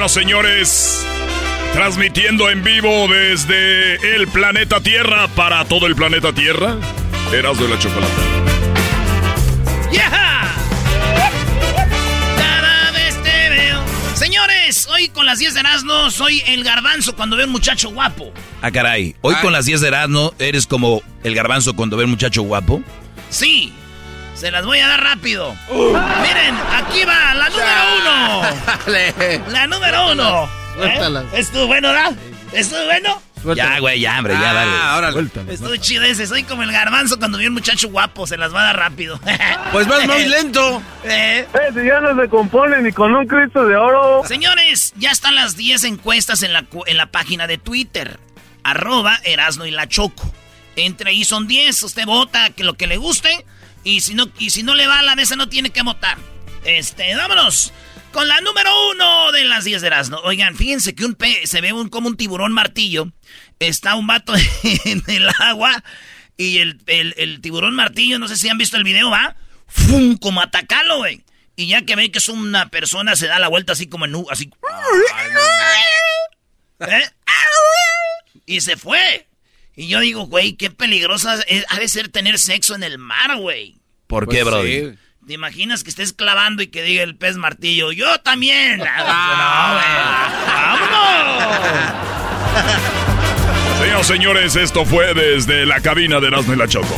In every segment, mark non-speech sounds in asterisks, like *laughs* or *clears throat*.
Señoras, señores, transmitiendo en vivo desde el planeta Tierra para todo el planeta Tierra, Erasmo de la Chocolata. ¡Yeah! Cada vez te veo. Señores, hoy con las 10 de Erasmo soy el garbanzo cuando veo un muchacho guapo. Ah, caray. Hoy con las 10 de Erasmo eres como el garbanzo cuando ve un muchacho guapo. Sí, se las voy a dar rápido. Miren, aquí va la número uno. La número uno. Suéltala. ¿Eh? ¿Estuvo bueno, ¿verdad? ¿Estuvo bueno? Ya, güey, ya, hombre, ya, dale. Ah, órale. Estuvo chido ese. Soy como el garbanzo cuando vi un muchacho guapo. Se las va a dar rápido. *laughs* Pues vas muy lento. Eh, Eh, si ya no se compone ni con un Cristo de oro. Señores, ya están las 10 encuestas en la, en la página de Twitter. Arroba Erasno y la Choco. Entre ahí son 10. Usted vota que lo que le guste. Y si no, y si no le va a la de esa no tiene que votar. Este, vámonos. Con la número uno de las 10 de Erasno. Oigan, fíjense que un pe se ve un, como un tiburón martillo. Está un vato *laughs* en el agua. Y el, el- el tiburón martillo, no sé si han visto el video, ¿va? ¡Fum! Como atacarlo, güey. Y ya que ve que es una persona, se da la vuelta así como en así. ¿Eh? Y se fue. Y yo digo, güey, qué peligrosa es- ha de ser tener sexo en el mar, güey. ¿Por qué, Pues Brody? sí. ¿Te imaginas que estés clavando y que diga el pez martillo, yo también? *laughs* no, güey. ¡Vámonos! Señoras, señores, esto fue desde la cabina de Erasmo y la Choco.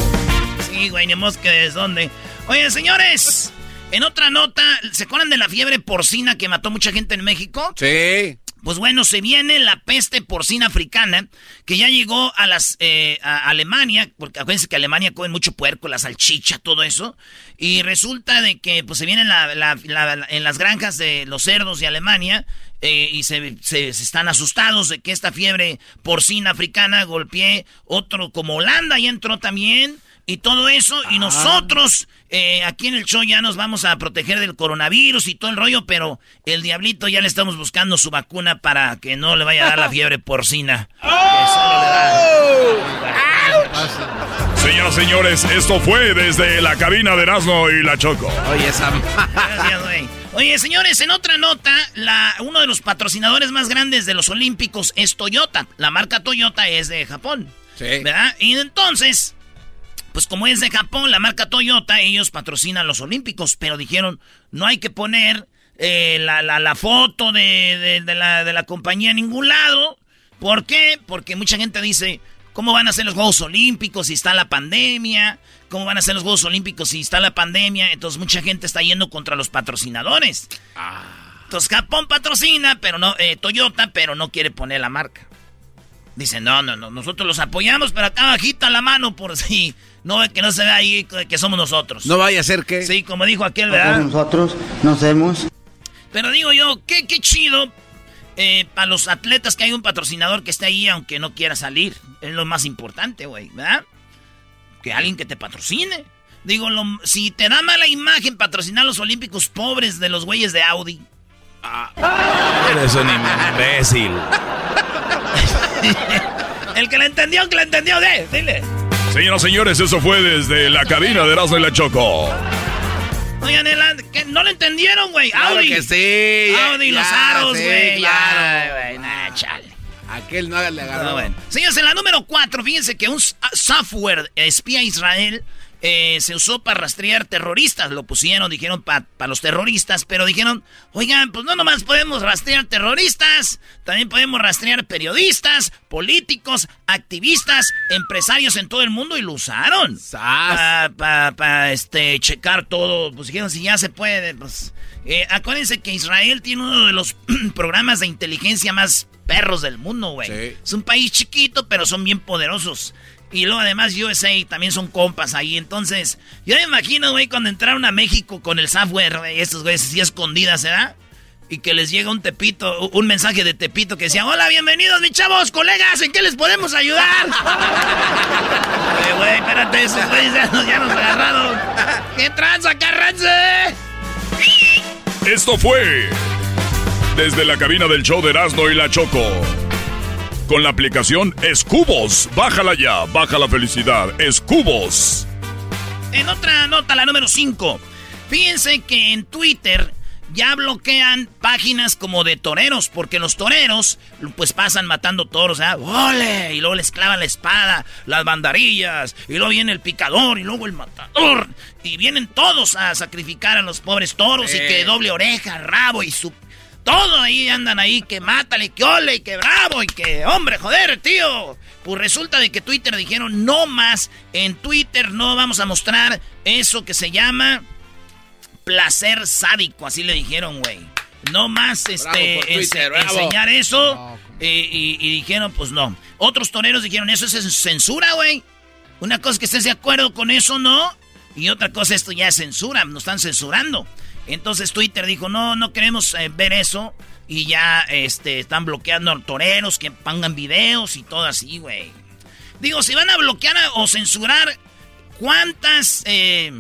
Sí, güey, ni mosca es dónde. Oye, señores, en otra nota, ¿se acuerdan de la fiebre porcina que mató mucha gente en México? Sí. Pues bueno, se viene la peste porcina africana, que ya llegó a las eh, a Alemania, porque acuérdense que Alemania come mucho puerco, la salchicha, todo eso. Y resulta de que pues se viene la- en las granjas de los cerdos de Alemania eh, y se, se- están asustados de que esta fiebre porcina africana golpee otro como Holanda, ya entró también. Y todo eso, y nosotros eh, aquí en el show ya nos vamos a proteger del coronavirus y todo el rollo, pero el diablito ya le estamos buscando su vacuna para que no le vaya a dar la *laughs* fiebre porcina. Da- Señoras, señores, esto fue desde la cabina de Erasmo y la Choco. Oye, esa. Gracias, güey. Oye, señores, en otra nota, la, uno de los patrocinadores más grandes de los Olímpicos es Toyota. La marca Toyota es de Japón. Sí. ¿Verdad? Y entonces, pues como es de Japón, la marca Toyota, ellos patrocinan los Olímpicos, pero dijeron, no hay que poner eh, la, la- la foto de, de- de la, de la compañía en ningún lado. ¿Por qué? Porque mucha gente dice, ¿cómo van a ser los Juegos Olímpicos si está la pandemia? ¿Cómo van a ser los Juegos Olímpicos si está la pandemia? Entonces mucha gente está yendo contra los patrocinadores. Entonces Japón patrocina, pero no, eh, Toyota, pero no quiere poner la marca. Dicen, no, no, no, nosotros los apoyamos, pero acá bajita la mano por *laughs* si no que no se vea ahí que somos nosotros. No vaya a ser que. Sí, como dijo aquel, ¿verdad? Nosotros nos vemos. Pero digo yo, qué, qué chido eh, para los atletas que hay un patrocinador que esté ahí aunque no quiera salir. Es lo más importante, güey, ¿verdad? Que alguien que te patrocine. Digo, si te da mala imagen patrocinar los olímpicos pobres de los güeyes de Audi. Ah, eres un imbécil. *laughs* El que le entendió, que le entendió, de, dile. Señoras y señores, eso fue desde la cabina de Erasmo y la Choco. Oigan, no le entendieron, güey. Claro Audi. que sí. Audi, los aros, güey. claro. güey, nah, chale. Aquel no le agarró. No, bueno. Señores, en la número 4, fíjense que un software espía Israel eh, se usó para rastrear terroristas. Lo pusieron, dijeron, para los terroristas, pero dijeron, oigan, pues no nomás podemos rastrear terroristas, también podemos rastrear periodistas, políticos, activistas, empresarios en todo el mundo y lo usaron. Para este, checar todo. Pues dijeron, si ya se puede, pues... Eh, acuérdense que Israel tiene uno de los *clears throat* programas de inteligencia más perros del mundo, güey. Es un país chiquito, pero son bien poderosos. Y luego además USA también son compas ahí. Entonces, yo me imagino, güey, cuando entraron a México con el software, güey, estos güeyes así escondidas, ¿verdad? Y que les llega un tepito, un mensaje de tepito que decía, hola, bienvenidos, mis chavos, colegas, ¿en qué les podemos ayudar? *laughs* Güey, güey, espérate, esos güeyes ya, ya, nos agarraron. ¿Qué tranza, carranza? Esto fue desde la cabina del show de Erasmo y la Choco con la aplicación Escubos. Bájala ya, baja la felicidad. Escubos. En otra nota, la número 5. Fíjense que en Twitter ya bloquean páginas como de toreros, porque los toreros pues pasan matando toros, ¿eh? ¡Ole! Y luego les clavan la espada, las bandarillas, y luego viene el picador, y luego el matador, y vienen todos a sacrificar a los pobres toros, y que doble oreja, rabo y su todo ahí andan ahí, que mátale, que ole, y que bravo, y que hombre, joder, tío. Pues resulta de que Twitter dijeron, no más, en Twitter no vamos a mostrar eso que se llama placer sádico, así le dijeron, güey. No más este, enseñar eso. y, dijeron, pues no. Otros toreros dijeron, eso es censura, güey. Una cosa es que estés de acuerdo con eso, ¿no? Y otra cosa, esto ya es censura, nos están censurando. Entonces Twitter dijo, no, no queremos eh, ver eso. Y ya este, están bloqueando a toreros que pongan videos y todo así, güey. Digo, si van a bloquear o censurar, ¿cuántas... Eh,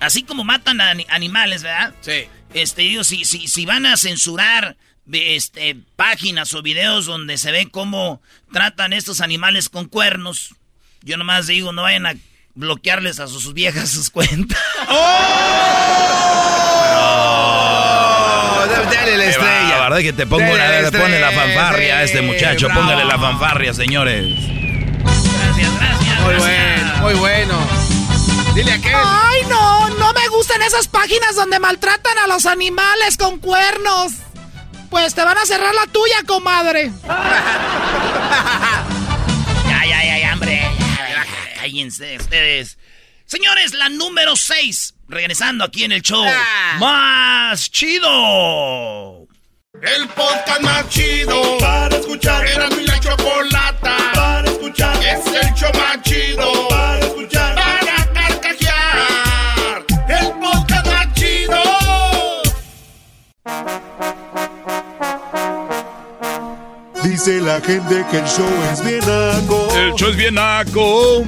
así como matan a animales, ¿verdad? Sí. Este, digo, si, si, si van a censurar este, páginas o videos donde se ve cómo tratan estos animales con cuernos, yo nomás digo, no vayan a bloquearles a sus viejas sus cuentas. *laughs* ¡Oh! Dale la estrella. La verdad que te pongo una, le pone la fanfarria a este muchacho. Póngale la fanfarria, señores. Gracias, gracias. Muy bueno, muy bueno. Dile a aquel. Ay, no, no me gustan esas páginas donde maltratan a los animales con cuernos. Pues te van a cerrar la tuya, comadre. *laughs* Cállense ustedes. Señores, la número 6. Regresando aquí en el show. Ah. Más chido. El podcast más chido. Para escuchar. Era mi la chocolata. Para escuchar. Es el show más chido. Para escuchar. Para carcajear. El podcast más chido. Dice la gente que el show es bien naco. El show es bien naco.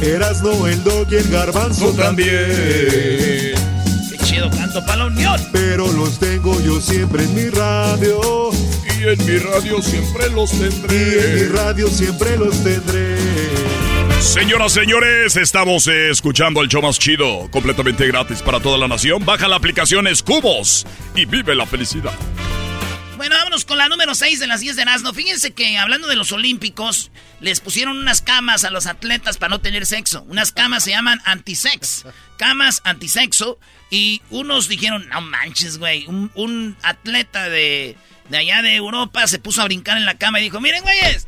Erasno, el dog y el garbanzo también. Qué chido canto para la unión. Pero los tengo yo siempre en mi radio. Y en mi radio siempre los tendré. Y en mi radio siempre los tendré. Señoras, señores, estamos escuchando el show más chido, completamente gratis para toda la nación. Baja la aplicación Escubos y vive la felicidad. Bueno, vámonos con la número 6 de las 10 de Nazno. Fíjense que hablando de los Olímpicos, les pusieron unas camas a los atletas para no tener sexo. Unas camas se llaman antisex. Camas antisexo. Y unos dijeron, no manches, güey. Un, atleta de, de allá de Europa se puso a brincar en la cama y dijo, miren, güeyes.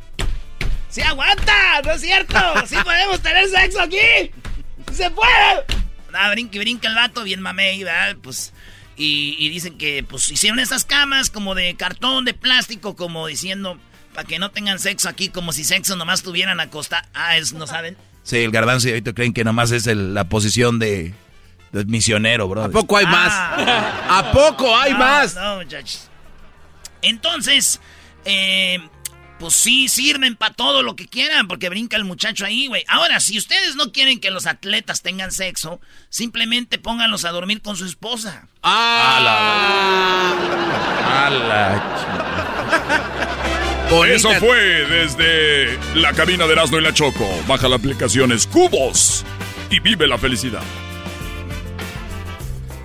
¡Sí aguanta! ¡No es cierto! ¡Sí podemos tener sexo aquí! ¡Se puede! Nada, brinque, brinca el vato, bien mamey, ¿verdad? Pues Y, y dicen que pues hicieron estas camas como de cartón, de plástico, como diciendo para que no tengan sexo aquí, como si sexo nomás tuvieran acosta. Ah, es, ¿no saben? Sí, el garbanzo y ahorita creen que nomás es el- la posición de, de misionero, bro. ¿A poco hay más? Ah. ¿A poco hay No, más? No, muchachos. Entonces, eh, pues sí, sirven para todo lo que quieran, porque brinca el muchacho ahí, güey. Ahora, si ustedes no quieren que los atletas tengan sexo, simplemente pónganlos a dormir con su esposa. A la *laughs* Eso fue desde la cabina de Erasmo y la Choco. Baja la aplicación Cubos y vive la felicidad.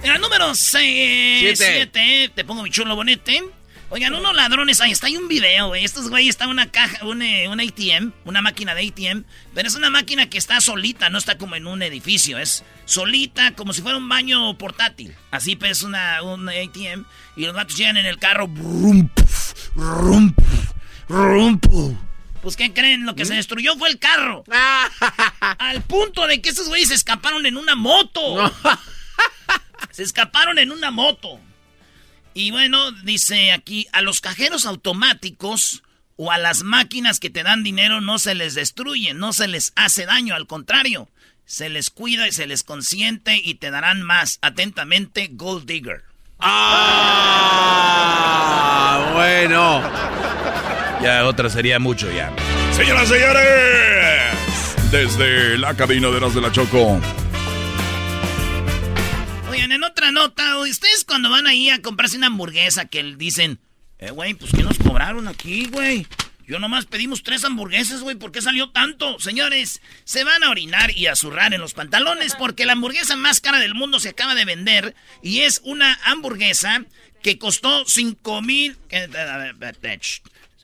En la número Siete. 7, te pongo mi chulo bonete. Oigan, unos ladrones, ahí está, hay un video, güey. Estos güeyes están en una caja, un, eh, un ATM, una máquina de ATM, pero es una máquina que está solita, no está como en un edificio, es solita, como si fuera un baño portátil. Así pues una, un ATM, y los gatos llegan en el carro, brum, puf, rum, puf. Pues, ¿qué creen? Lo que se destruyó fue el carro. *laughs* Al punto de que estos güeyes se escaparon en una moto. Se escaparon en una moto. Y bueno, dice aquí, a los cajeros automáticos o a las máquinas que te dan dinero no se les destruye, no se les hace daño, al contrario, se les cuida y se les consiente y te darán más. Atentamente, Gold Digger. Ah, bueno. Ya otra sería mucho ya. Señoras y señores, desde la cabina de y la Choco. Oigan, en otra nota, ustedes cuando van ahí a comprarse una hamburguesa que dicen, eh, güey, pues ¿qué nos cobraron aquí, güey? Yo nomás pedimos tres hamburguesas, güey, ¿por qué salió tanto? Señores, se van a orinar y a zurrar en los pantalones porque la hamburguesa más cara del mundo se acaba de vender y es una hamburguesa que costó cinco mil... eh,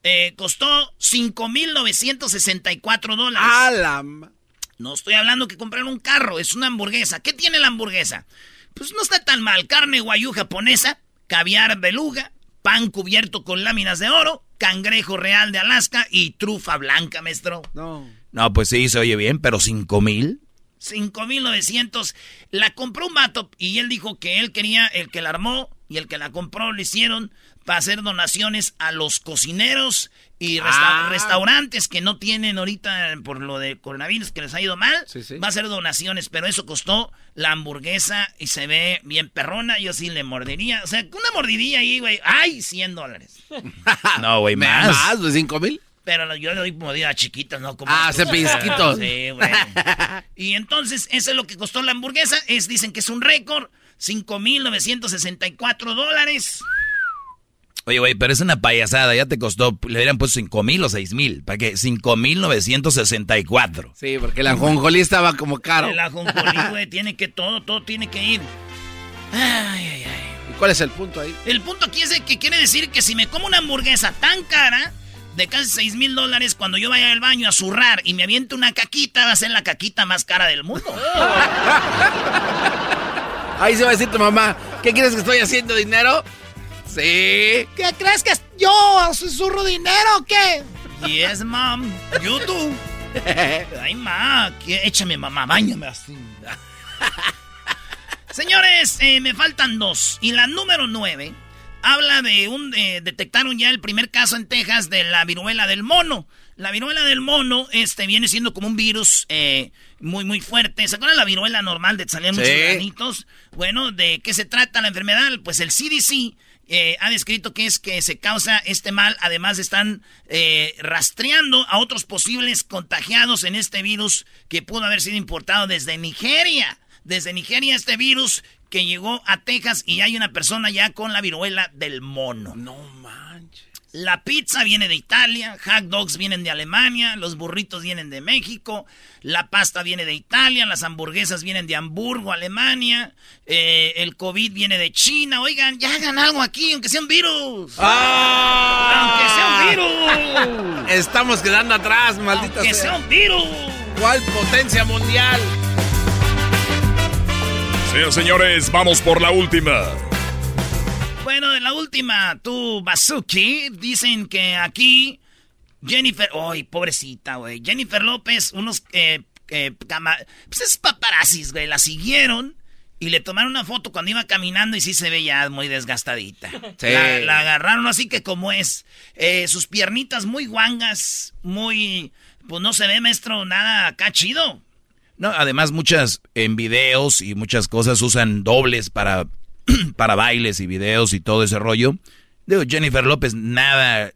eh, costó cinco mil novecientos sesenta y cuatro dólares. A la ma- No estoy hablando que comprar un carro, es una hamburguesa. ¿Qué tiene la hamburguesa? Pues no está tan mal. Carne guayú japonesa, caviar beluga, pan cubierto con láminas de oro, cangrejo real de Alaska y trufa blanca, maestro. No. No, pues sí, se oye bien, pero cinco mil. 5.900. La compró un vato y él dijo que él quería, el que la armó y el que la compró le hicieron para hacer donaciones a los cocineros y resta- Ah. restaurantes que no tienen ahorita por lo de coronavirus que les ha ido mal. Sí, sí. Va a hacer donaciones, pero eso costó la hamburguesa y se ve bien perrona. Yo sí le mordería. O sea, una mordidilla ahí, güey. ¡Ay! 100 dólares. *laughs* No, güey, ¿Me- más. ¿Más de cinco mil? Pero yo le doy mordidas chiquitas, ¿no? Como Ah, estos. hace pellizquitos. Sí, güey. Y entonces, eso es lo que costó la hamburguesa. Es, dicen que es un récord. 5.964 dólares. Oye, güey, pero es una payasada. Ya te costó, le hubieran puesto cinco mil o seis mil. ¿Para qué? Cinco mil novecientos sesenta y cuatro. Sí, porque la jonjolí estaba como caro. El ajonjolí, *laughs* güey, tiene que todo, todo tiene que ir. Ay, ay, ay. ¿Y cuál es el punto ahí? El punto aquí es que quiere decir que si me como una hamburguesa tan cara, de casi 6 mil dólares, cuando yo vaya al baño a zurrar y me aviente una caquita, va a ser la caquita más cara del mundo. *laughs* Ahí se va a decir tu mamá, ¿qué quieres que estoy haciendo dinero? Sí. ¿Qué crees que yo susurro dinero o qué? Yes, mom. You do. *laughs* Ay, ma, que- échame, mamá, bañame así. *laughs* Señores, eh, me faltan dos. Y la número nueve habla de un... eh, detectaron ya el primer caso en Texas de la viruela del mono. La viruela del mono este, viene siendo como un virus eh, muy, muy fuerte. ¿Se acuerdan la viruela normal de que salían muchos Sí. granitos? Bueno, ¿de qué se trata la enfermedad? Pues el CDC eh, ha descrito que es que se causa este mal. Además, están eh, rastreando a otros posibles contagiados en este virus que pudo haber sido importado desde Nigeria. Desde Nigeria este virus que llegó a Texas y hay una persona ya con la viruela del mono. No manches. La pizza viene de Italia, hot dogs vienen de Alemania, los burritos vienen de México, la pasta viene de Italia, las hamburguesas vienen de Hamburgo, Alemania, eh, el COVID viene de China. Oigan, ya hagan algo aquí, aunque sea un virus. Aunque sea un virus. Estamos quedando atrás, maldita Aunque sea. sea un virus. ¿Cuál potencia mundial? Señoras y señores, vamos por la última. Bueno, de la última, tú, Bazuki, dicen que aquí Jennifer, ay, pobrecita, güey. Jennifer López, unos eh, eh, cama- pues es paparazzis, güey, la siguieron Y le tomaron una foto cuando iba caminando y sí se ve ya muy desgastadita. *laughs* La, agarraron así que como es. Eh, sus piernitas muy guangas, muy... Pues no se ve, maestro, nada acá chido. No, además muchas en videos y muchas cosas usan dobles para, *clears throat* para bailes y videos y todo ese rollo. Digo, Jennifer López nada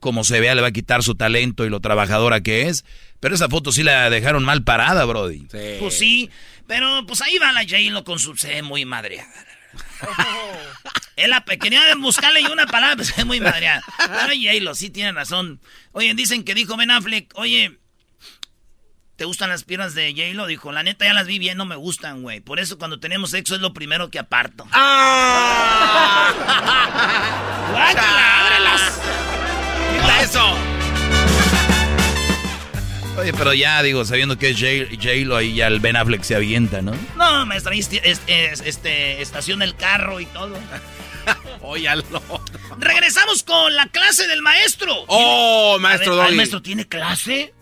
como se vea le va a quitar su talento y lo trabajadora que es. Pero esa foto sí la dejaron mal parada, Brody. Pues sí, pero pues ahí va la J-Lo con su... Se muy madreada. la quería buscarle una palabra, pero se muy madreada. Pero J-Lo sí tiene razón. Oye, dicen que dijo Ben Affleck, oye, ¿te gustan las piernas de J-Lo? Dijo, la neta ya las vi bien, no me gustan, güey. Por eso cuando tenemos sexo es lo primero que aparto. ¡Ah! *laughs* ¡Ábrelas! ¡Quita eso! Oye, pero ya digo, sabiendo que es J-Lo, ahí ya el Ben Affleck se avienta, ¿no? No, maestra, este, este, estaciona el carro y todo. *laughs* Óyalo. Regresamos con la clase del maestro. Oh, maestro Doggy. ¿El maestro tiene clase?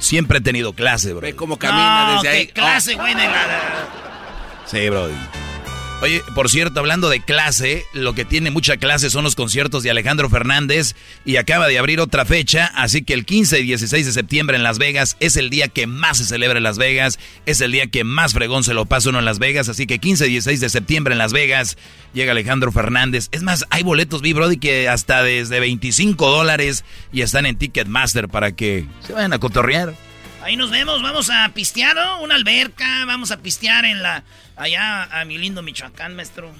Siempre he tenido clase, bro. Ve cómo camina desde ahí. clase, güey, de la... Sí, bro. Oye, por cierto, hablando de clase, lo que tiene mucha clase son los conciertos de Alejandro Fernández y acaba de abrir otra fecha, así que el 15 y 16 de septiembre en Las Vegas es el día que más se celebra en Las Vegas, es el día que más fregón se lo pasa uno en Las Vegas, así que 15 y 16 de septiembre en Las Vegas llega Alejandro Fernández. Es más, hay boletos, vi Brody, que hasta desde 25 dólares y están en Ticketmaster para que se vayan a cotorrear. Ahí nos vemos, vamos a pistear. Una alberca, vamos a pistear en la allá a mi lindo Michoacán, maestro.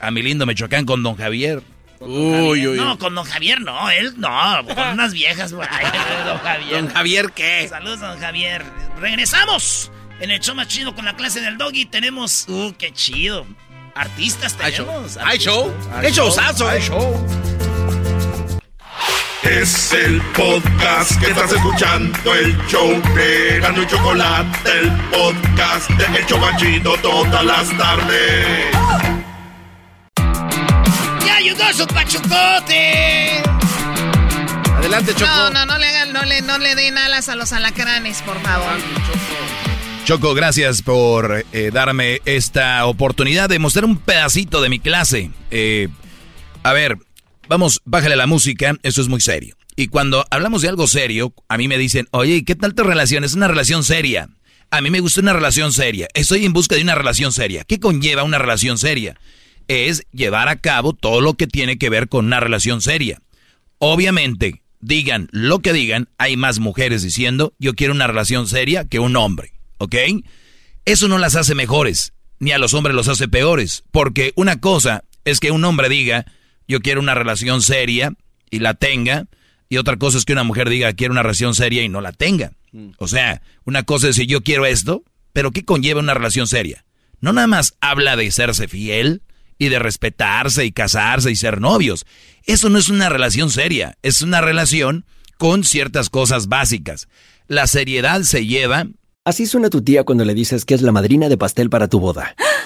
A mi lindo Michoacán con don Javier. Uy, uy, no, con don Javier no, él no, con unas viejas, güey. *laughs* Don Javier. ¿Don Javier qué? Saludos, don Javier. Regresamos en el show más chido con la clase del doggy. Tenemos, uh, qué chido. Artistas tenemos. Hay show. Hay show. Hay show. Es el podcast que estás escuchando, el show de Gano y Chocolate, el podcast de El Chocachito todas las tardes. ¡Ya ayudó su pachucote! Adelante, Choco. No, no, no le hagan, no le, no le den alas a los alacranes, por favor. Choco, gracias por eh, darme esta oportunidad de mostrar un pedacito de mi clase. Eh, a ver, vamos, bájale la música, eso es muy serio. Y cuando hablamos de algo serio, a mí me dicen, oye, ¿qué tal tu relación? Es una relación seria. A mí me gusta una relación seria. Estoy en busca de una relación seria. ¿Qué conlleva una relación seria? Es llevar a cabo todo lo que tiene que ver con una relación seria. Obviamente, digan lo que digan, hay más mujeres diciendo, yo quiero una relación seria que un hombre. ¿Ok? Eso no las hace mejores, ni a los hombres los hace peores. Porque una cosa es que un hombre diga, yo quiero una relación seria y la tenga, y otra cosa es que una mujer diga quiero una relación seria y no la tenga. Mm. O sea, una cosa es decir yo quiero esto, pero ¿qué conlleva una relación seria? No nada más habla de serse fiel y de respetarse y casarse y ser novios. Eso no es una relación seria, es una relación con ciertas cosas básicas. La seriedad se lleva Así suena tu tía cuando le dices que es la madrina de pastel para tu boda. *laughs*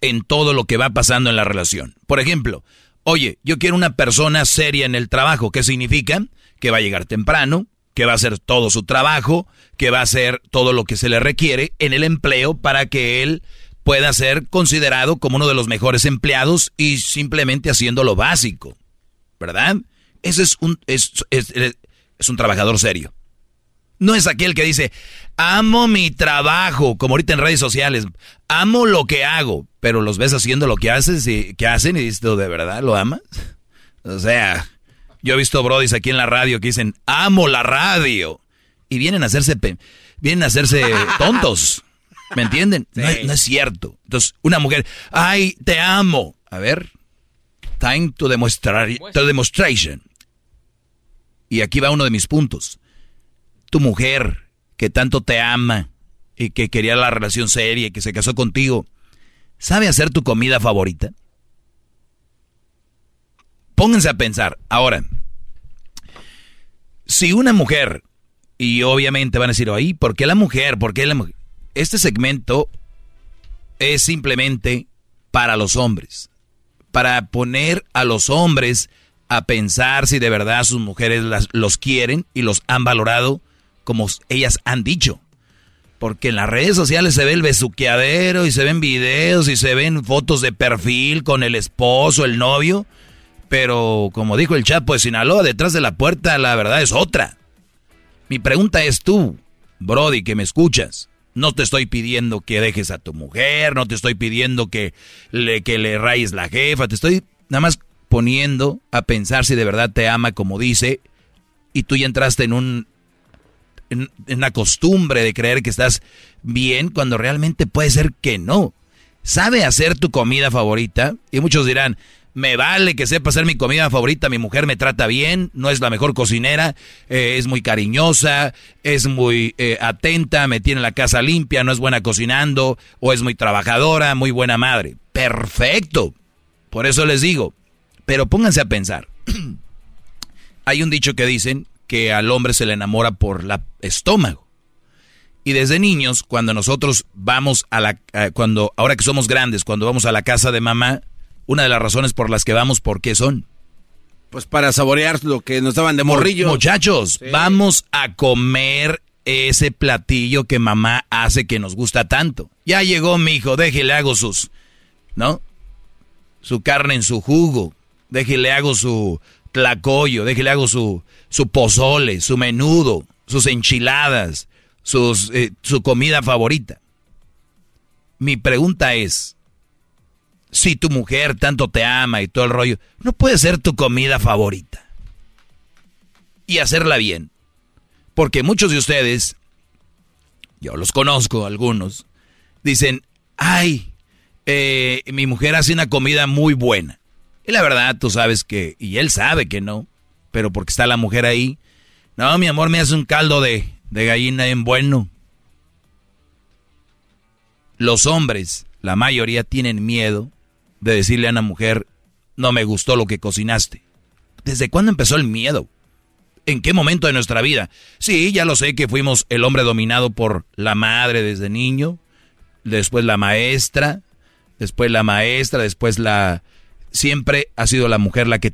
en todo lo que va pasando en la relación. Por ejemplo, oye, yo quiero una persona seria en el trabajo. ¿Qué significa? Que va a llegar temprano, que va a hacer todo su trabajo, que va a hacer todo lo que se le requiere en el empleo para que él pueda ser considerado como uno de los mejores empleados y simplemente haciendo lo básico. ¿Verdad? Ese es un, es, es, es un trabajador serio. No es aquel que dice, amo mi trabajo, como ahorita en redes sociales, amo lo que hago, pero los ves haciendo lo que haces y que hacen y dices, ¿de verdad lo amas? O sea, yo he visto brodis aquí en la radio que dicen, amo la radio. Y vienen a hacerse, vienen a hacerse *laughs* tontos. ¿Me entienden? No, no, es cierto. Entonces, una mujer, ay, te amo. A ver, time to, demostrar, to demonstration. Y aquí va uno de mis puntos. Tu mujer, que tanto te ama y que quería la relación seria y que se casó contigo, ¿sabe hacer tu comida favorita? Pónganse a pensar. Ahora, si una mujer, y obviamente van a decir, ahí, ¿por qué la mujer? ¿Por qué la mujer? Este segmento es simplemente para los hombres, para poner a los hombres a pensar si de verdad sus mujeres los quieren y los han valorado como ellas han dicho. Porque en las redes sociales se ve el besuqueadero y se ven videos y se ven fotos de perfil con el esposo, el novio. Pero como dijo el Chapo de Sinaloa, detrás de la puerta la verdad es otra. Mi pregunta es tú, Brody, que me escuchas. No te estoy pidiendo que dejes a tu mujer, no te estoy pidiendo que le, que le rayes la jefa, te estoy nada más poniendo a pensar si de verdad te ama como dice y tú ya entraste en un en, la costumbre de creer que estás bien cuando realmente puede ser que no. ¿Sabe hacer tu comida favorita? Y muchos dirán, me vale que sepa hacer mi comida favorita, mi mujer me trata bien, no es la mejor cocinera, eh, es muy cariñosa, es muy eh, atenta, me tiene la casa limpia, no es buena cocinando, o es muy trabajadora, muy buena madre. Perfecto. Por eso les digo, pero pónganse a pensar. *clears throat* Hay un dicho que dicen que al hombre se le enamora por el estómago. Y desde niños, cuando nosotros vamos a la, cuando, ahora que somos grandes, cuando vamos a la casa de mamá, una de las razones por las que vamos, ¿por qué son? Pues para saborear lo que nos daban de morrillo. Muchachos, vamos a comer ese platillo que mamá hace que nos gusta tanto. Ya llegó mi hijo, déjele hago sus, ¿no? Su carne en su jugo, déjele hago su tlacoyo, déjele hago su, su pozole, su menudo, sus enchiladas, eh, su comida favorita. Mi pregunta es, si tu mujer tanto te ama y todo el rollo, no puede ser tu comida favorita. Y hacerla bien. Porque muchos de ustedes, yo los conozco algunos, dicen, ay, eh, mi mujer hace una comida muy buena. Y la verdad, tú sabes que, y él sabe que no, pero porque está la mujer ahí. No, mi amor, me hace un caldo de, de gallina en bueno. Los hombres, la mayoría, tienen miedo de decirle a una mujer, no me gustó lo que cocinaste. ¿Desde cuándo empezó el miedo? ¿En qué momento de nuestra vida? Sí, ya lo sé que fuimos el hombre dominado por la madre desde niño, después la maestra, después la maestra, después la, siempre ha sido la mujer la que...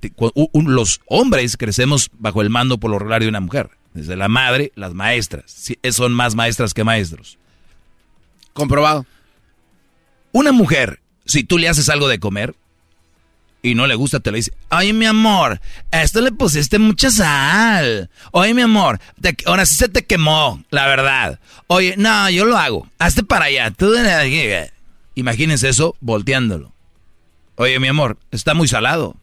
los hombres crecemos bajo el mando por lo regular de una mujer. Desde la madre, las maestras. son más maestras que maestros. Comprobado. Una mujer, si tú le haces algo de comer y no le gusta, te le dice, oye mi amor, a esto le pusiste mucha sal. Oye mi amor, ahora sí se te quemó, la verdad. Oye, no, yo lo hago. Hazte para allá. Tú... Imagínense eso volteándolo. Oye, mi amor, está muy salado.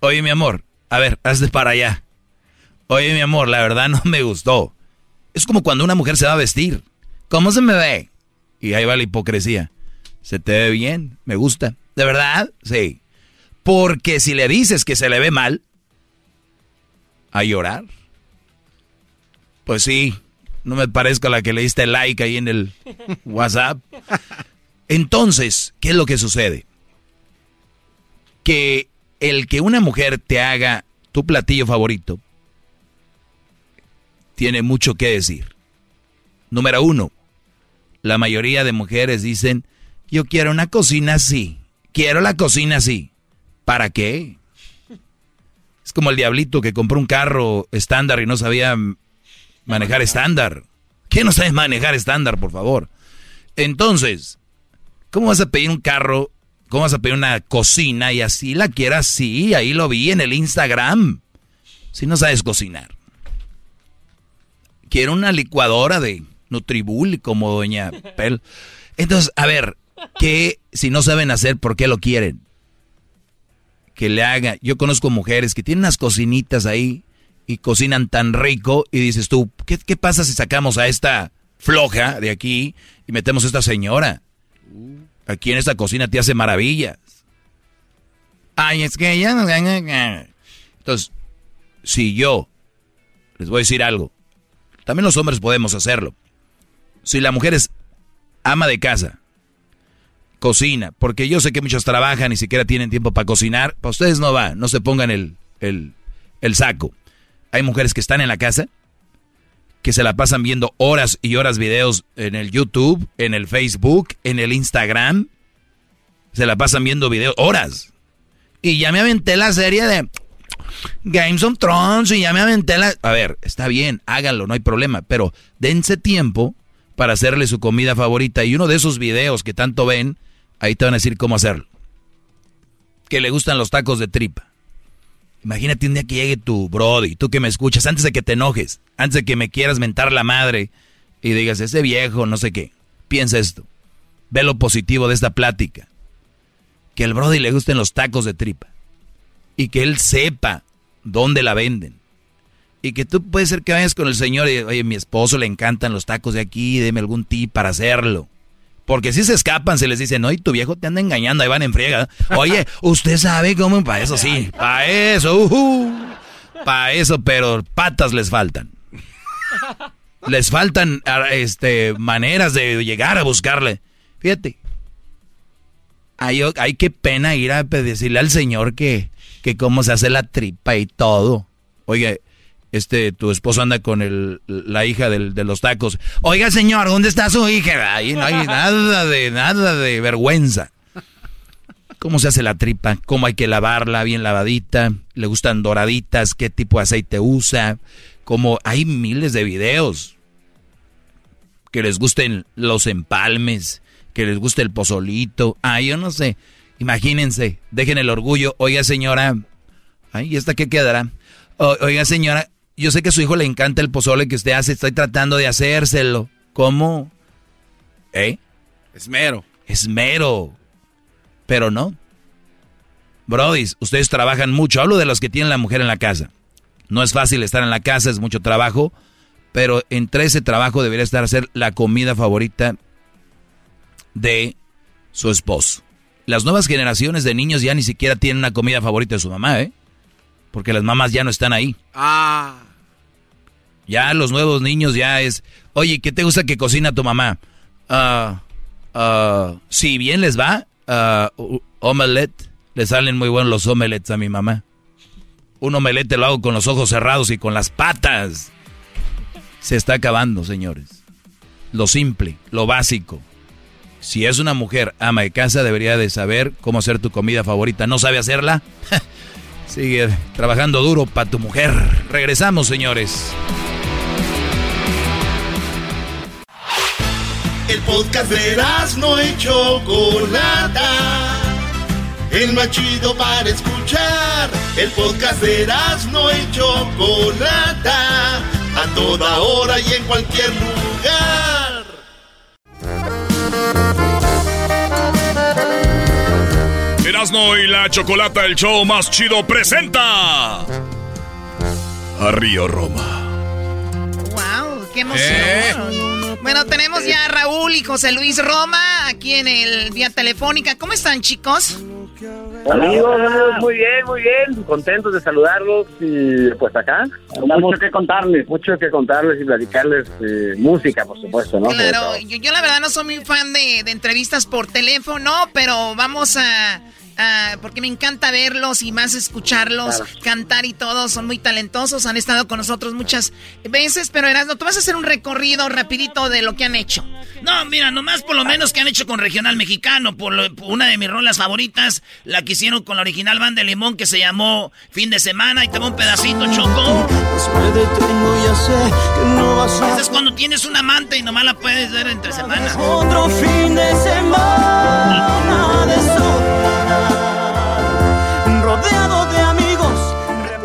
Oye, mi amor, a ver, hazte para allá. Oye, mi amor, la verdad *laughs* no me gustó. Es como cuando una mujer se va a vestir. ¿Cómo se me ve? Y ahí va la hipocresía. Se te ve bien, me gusta. ¿De verdad? Sí. Porque si le dices que se le ve mal, a llorar. Pues sí, no me parezco a la que le diste like ahí en el *laughs* WhatsApp. Entonces, ¿qué es lo que sucede? Que el que una mujer te haga tu platillo favorito tiene mucho que decir. Número uno, la mayoría de mujeres dicen, yo quiero una cocina así, quiero la cocina así. ¿Para qué? Es como el diablito que compró un carro estándar y no sabía manejar estándar. ¿Qué no sabes manejar estándar, por favor? Entonces, ¿cómo vas a pedir un carro ¿Cómo vas a pedir una cocina y así la quieras? Sí, ahí lo vi en el Instagram. Si no sabes cocinar. quiero una licuadora de Nutribul como doña Pel. Entonces, a ver, ¿qué si no saben hacer, por qué lo quieren? Que le haga. Yo conozco mujeres que tienen unas cocinitas ahí y cocinan tan rico y dices tú, ¿qué, qué pasa si sacamos a esta floja de aquí y metemos a esta señora? Aquí en esta cocina te hace maravillas. Ay, es que ella... Entonces, si yo, les voy a decir algo, también los hombres podemos hacerlo. Si la mujer es ama de casa, cocina, porque yo sé que muchos trabajan, ni siquiera tienen tiempo para cocinar, para ustedes no va, no se pongan el, el, el saco. Hay mujeres que están en la casa, que se la pasan viendo horas y horas videos en el YouTube, en el Facebook, en el Instagram. Se la pasan viendo videos horas. Y ya me aventé la serie de Games of Thrones y ya me aventé la... A ver, está bien, háganlo, no hay problema, pero dense tiempo para hacerle su comida favorita. Y uno de esos videos que tanto ven, ahí te van a decir cómo hacerlo. Que le gustan los tacos de tripa. Imagínate un día que llegue tu Brody, tú que me escuchas, antes de que te enojes, antes de que me quieras mentar la madre y digas, ese viejo, no sé qué. Piensa esto. Ve lo positivo de esta plática. Que al Brody le gusten los tacos de tripa. Y que él sepa dónde la venden. Y que tú puedes ser que vayas con el señor y, oye, mi esposo le encantan los tacos de aquí, deme algún tip para hacerlo. Porque si se escapan, se les dice, no, y tu viejo te anda engañando, ahí van en friega. Oye, *laughs* usted sabe cómo, para eso sí, para eso, uh, para eso, pero patas les faltan. Les faltan este, maneras de llegar a buscarle. Fíjate, hay, hay qué pena ir a decirle al señor que, que cómo se hace la tripa y todo. Oye, este, tu esposo anda con el, la hija del, de los tacos. Oiga, señor, ¿dónde está su hija? Ahí no hay nada de, nada de vergüenza. ¿Cómo se hace la tripa? ¿Cómo hay que lavarla bien lavadita? ¿Le gustan doraditas? ¿Qué tipo de aceite usa? Como hay miles de videos. Que les gusten los empalmes, que les guste el pozolito. Ah, yo no sé. Imagínense, dejen el orgullo. Oiga, señora. Ay, ¿y esta qué quedará? oiga, señora, yo sé que a su hijo le encanta el pozole que usted hace, estoy tratando de hacérselo. ¿Cómo? ¿Eh? Esmero. Esmero. Pero no. Brody, ustedes trabajan mucho. Hablo de los que tienen la mujer en la casa. No es fácil estar en la casa, es mucho trabajo. Pero entre ese trabajo debería estar hacer la comida favorita de su esposo. Las nuevas generaciones de niños ya ni siquiera tienen una comida favorita de su mamá, ¿eh? Porque las mamás ya no están ahí. Ah. Ya los nuevos niños ya es, oye, ¿qué te gusta que cocina tu mamá? Ah, ah, si bien les va, uh, omelette, le salen muy buenos los omelettes a mi mamá. Un omelette lo hago con los ojos cerrados y con las patas. Se está acabando, señores. Lo simple, lo básico. Si es una mujer ama de casa, debería de saber cómo hacer tu comida favorita. ¿No sabe hacerla? *laughs* Sigue trabajando duro para tu mujer. Regresamos, señores. El podcast de no hecho Chocolata. El más chido para escuchar. El podcast de no hecho Chocolata. A toda hora y en cualquier lugar. Erasno y la Chocolata, el show más chido, presenta. A Río Roma. ¡Wow! ¡Qué emoción! Eh. Bueno, tenemos ya a Raúl y José Luis Roma aquí en el vía telefónica. ¿Cómo están, chicos? Amigos, muy bien, muy bien. Contentos de saludarlos y pues acá. Mucho que contarles, mucho que contarles y platicarles eh, música, por supuesto, ¿no? Claro, yo, la verdad no soy muy fan de entrevistas por teléfono, pero vamos a Ah, porque me encanta verlos y más escucharlos cantar y todo. Son muy talentosos, han estado con nosotros muchas veces, pero Erasmo, tú vas a hacer un recorrido rapidito de lo que han hecho. No, mira, nomás por lo menos que han hecho con Regional Mexicano, por, una de mis rolas favoritas, la que hicieron con la original banda de Limón que se llamó Fin de Semana y te un pedacito, Choco. Es cuando tienes un amante y nomás la puedes ver entre semanas. Otro fin de semana de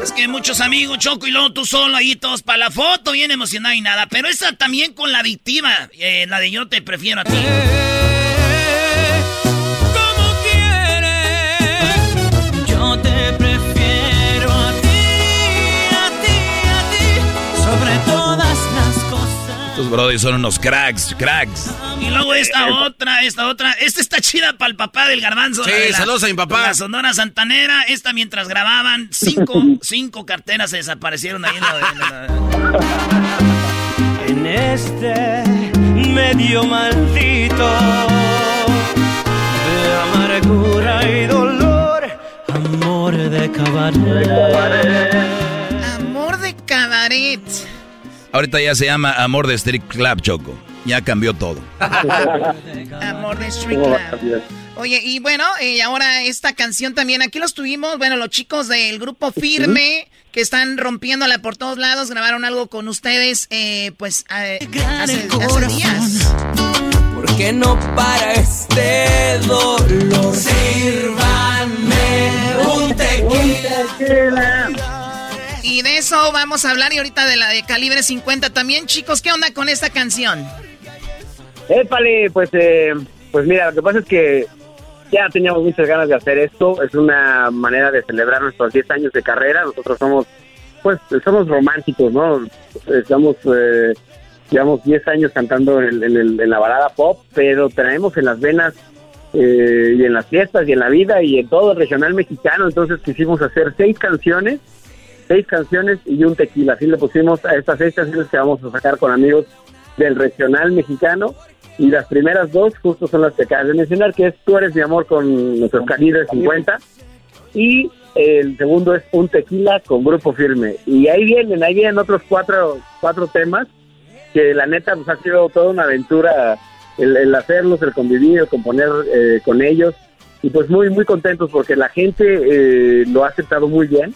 Es que muchos amigos, Choco, y luego tú solo ahí todos para la foto, bien emocionado y nada. Pero esa también con la víctima, eh, la de yo te prefiero a ti. Estos brothers son unos cracks, cracks. Y luego esta otra, esta otra. Esta está chida para el papá del garbanzo. Sí, la saludos a mi papá. La Sonora Santanera. Esta mientras grababan, cinco, *laughs* cinco carteras se desaparecieron ahí en la... en la- En este medio maldito de amargura y dolor, amor de cabaret. Amor de cabaret. Ahorita ya se llama Amor de Street Club, Choco. Ya cambió todo. *laughs* Amor de Street Club. Oye, y bueno, eh, ahora esta canción también, aquí los tuvimos, bueno, los chicos del grupo Firme, que están rompiéndola por todos lados, grabaron algo con ustedes, eh, pues, eh, hace, hace días. ¿Por qué no para este dolor? Sírvanme un tequila. Eso vamos a hablar, y ahorita de la de calibre 50 también, chicos, ¿qué onda con esta canción? Épale, pues, eh, pues mira, lo que pasa es que ya teníamos muchas ganas de hacer esto. Es una manera de celebrar nuestros 10 años de carrera. Nosotros somos, pues, somos románticos, ¿no? Estamos, eh, llevamos 10 años cantando en, en en la balada pop, pero traemos en las venas eh, y en las fiestas y en la vida y en todo el regional mexicano. Entonces quisimos hacer seis canciones, seis canciones y un tequila. Así le pusimos a estas seis canciones que vamos a sacar con amigos del regional mexicano. Y las primeras dos justo son las que acabas de mencionar, que es Tú eres mi amor con nuestros calibres 50. Y el segundo es Un tequila con grupo firme. Y ahí vienen, ahí vienen otros cuatro, cuatro temas que la neta pues ha sido toda una aventura el, el hacerlos, el convivir, el componer eh, con ellos. Y pues muy, muy contentos porque la gente eh, lo ha aceptado muy bien.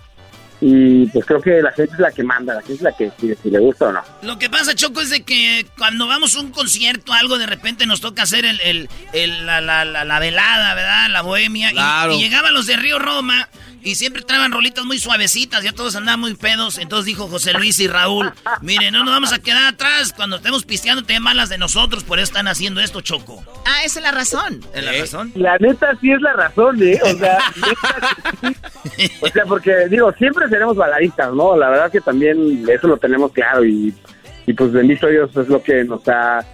Y pues creo que la gente es la que manda, la gente es la que decide si le gusta o no. Lo que pasa, Choco, es de que cuando vamos a un concierto, algo de repente nos toca hacer el, el- el- la, la- la- la velada, ¿verdad? La bohemia. Y- Claro. Y, llegaban los de Río Roma y siempre traban rolitas muy suavecitas, ya todos andaban muy pedos. Entonces dijo José Luis y Raúl, miren, no nos vamos a quedar atrás. Cuando estemos pisteando, te malas de nosotros, por eso están haciendo esto, Choco. Ah, esa es la razón. ¿Es la razón? La neta sí es la razón, ¿eh? O sea, *laughs* neta que sí. o sea, porque digo, siempre seremos baladistas, ¿no? La verdad que también eso lo tenemos claro y, y pues bendito Dios es lo que nos ha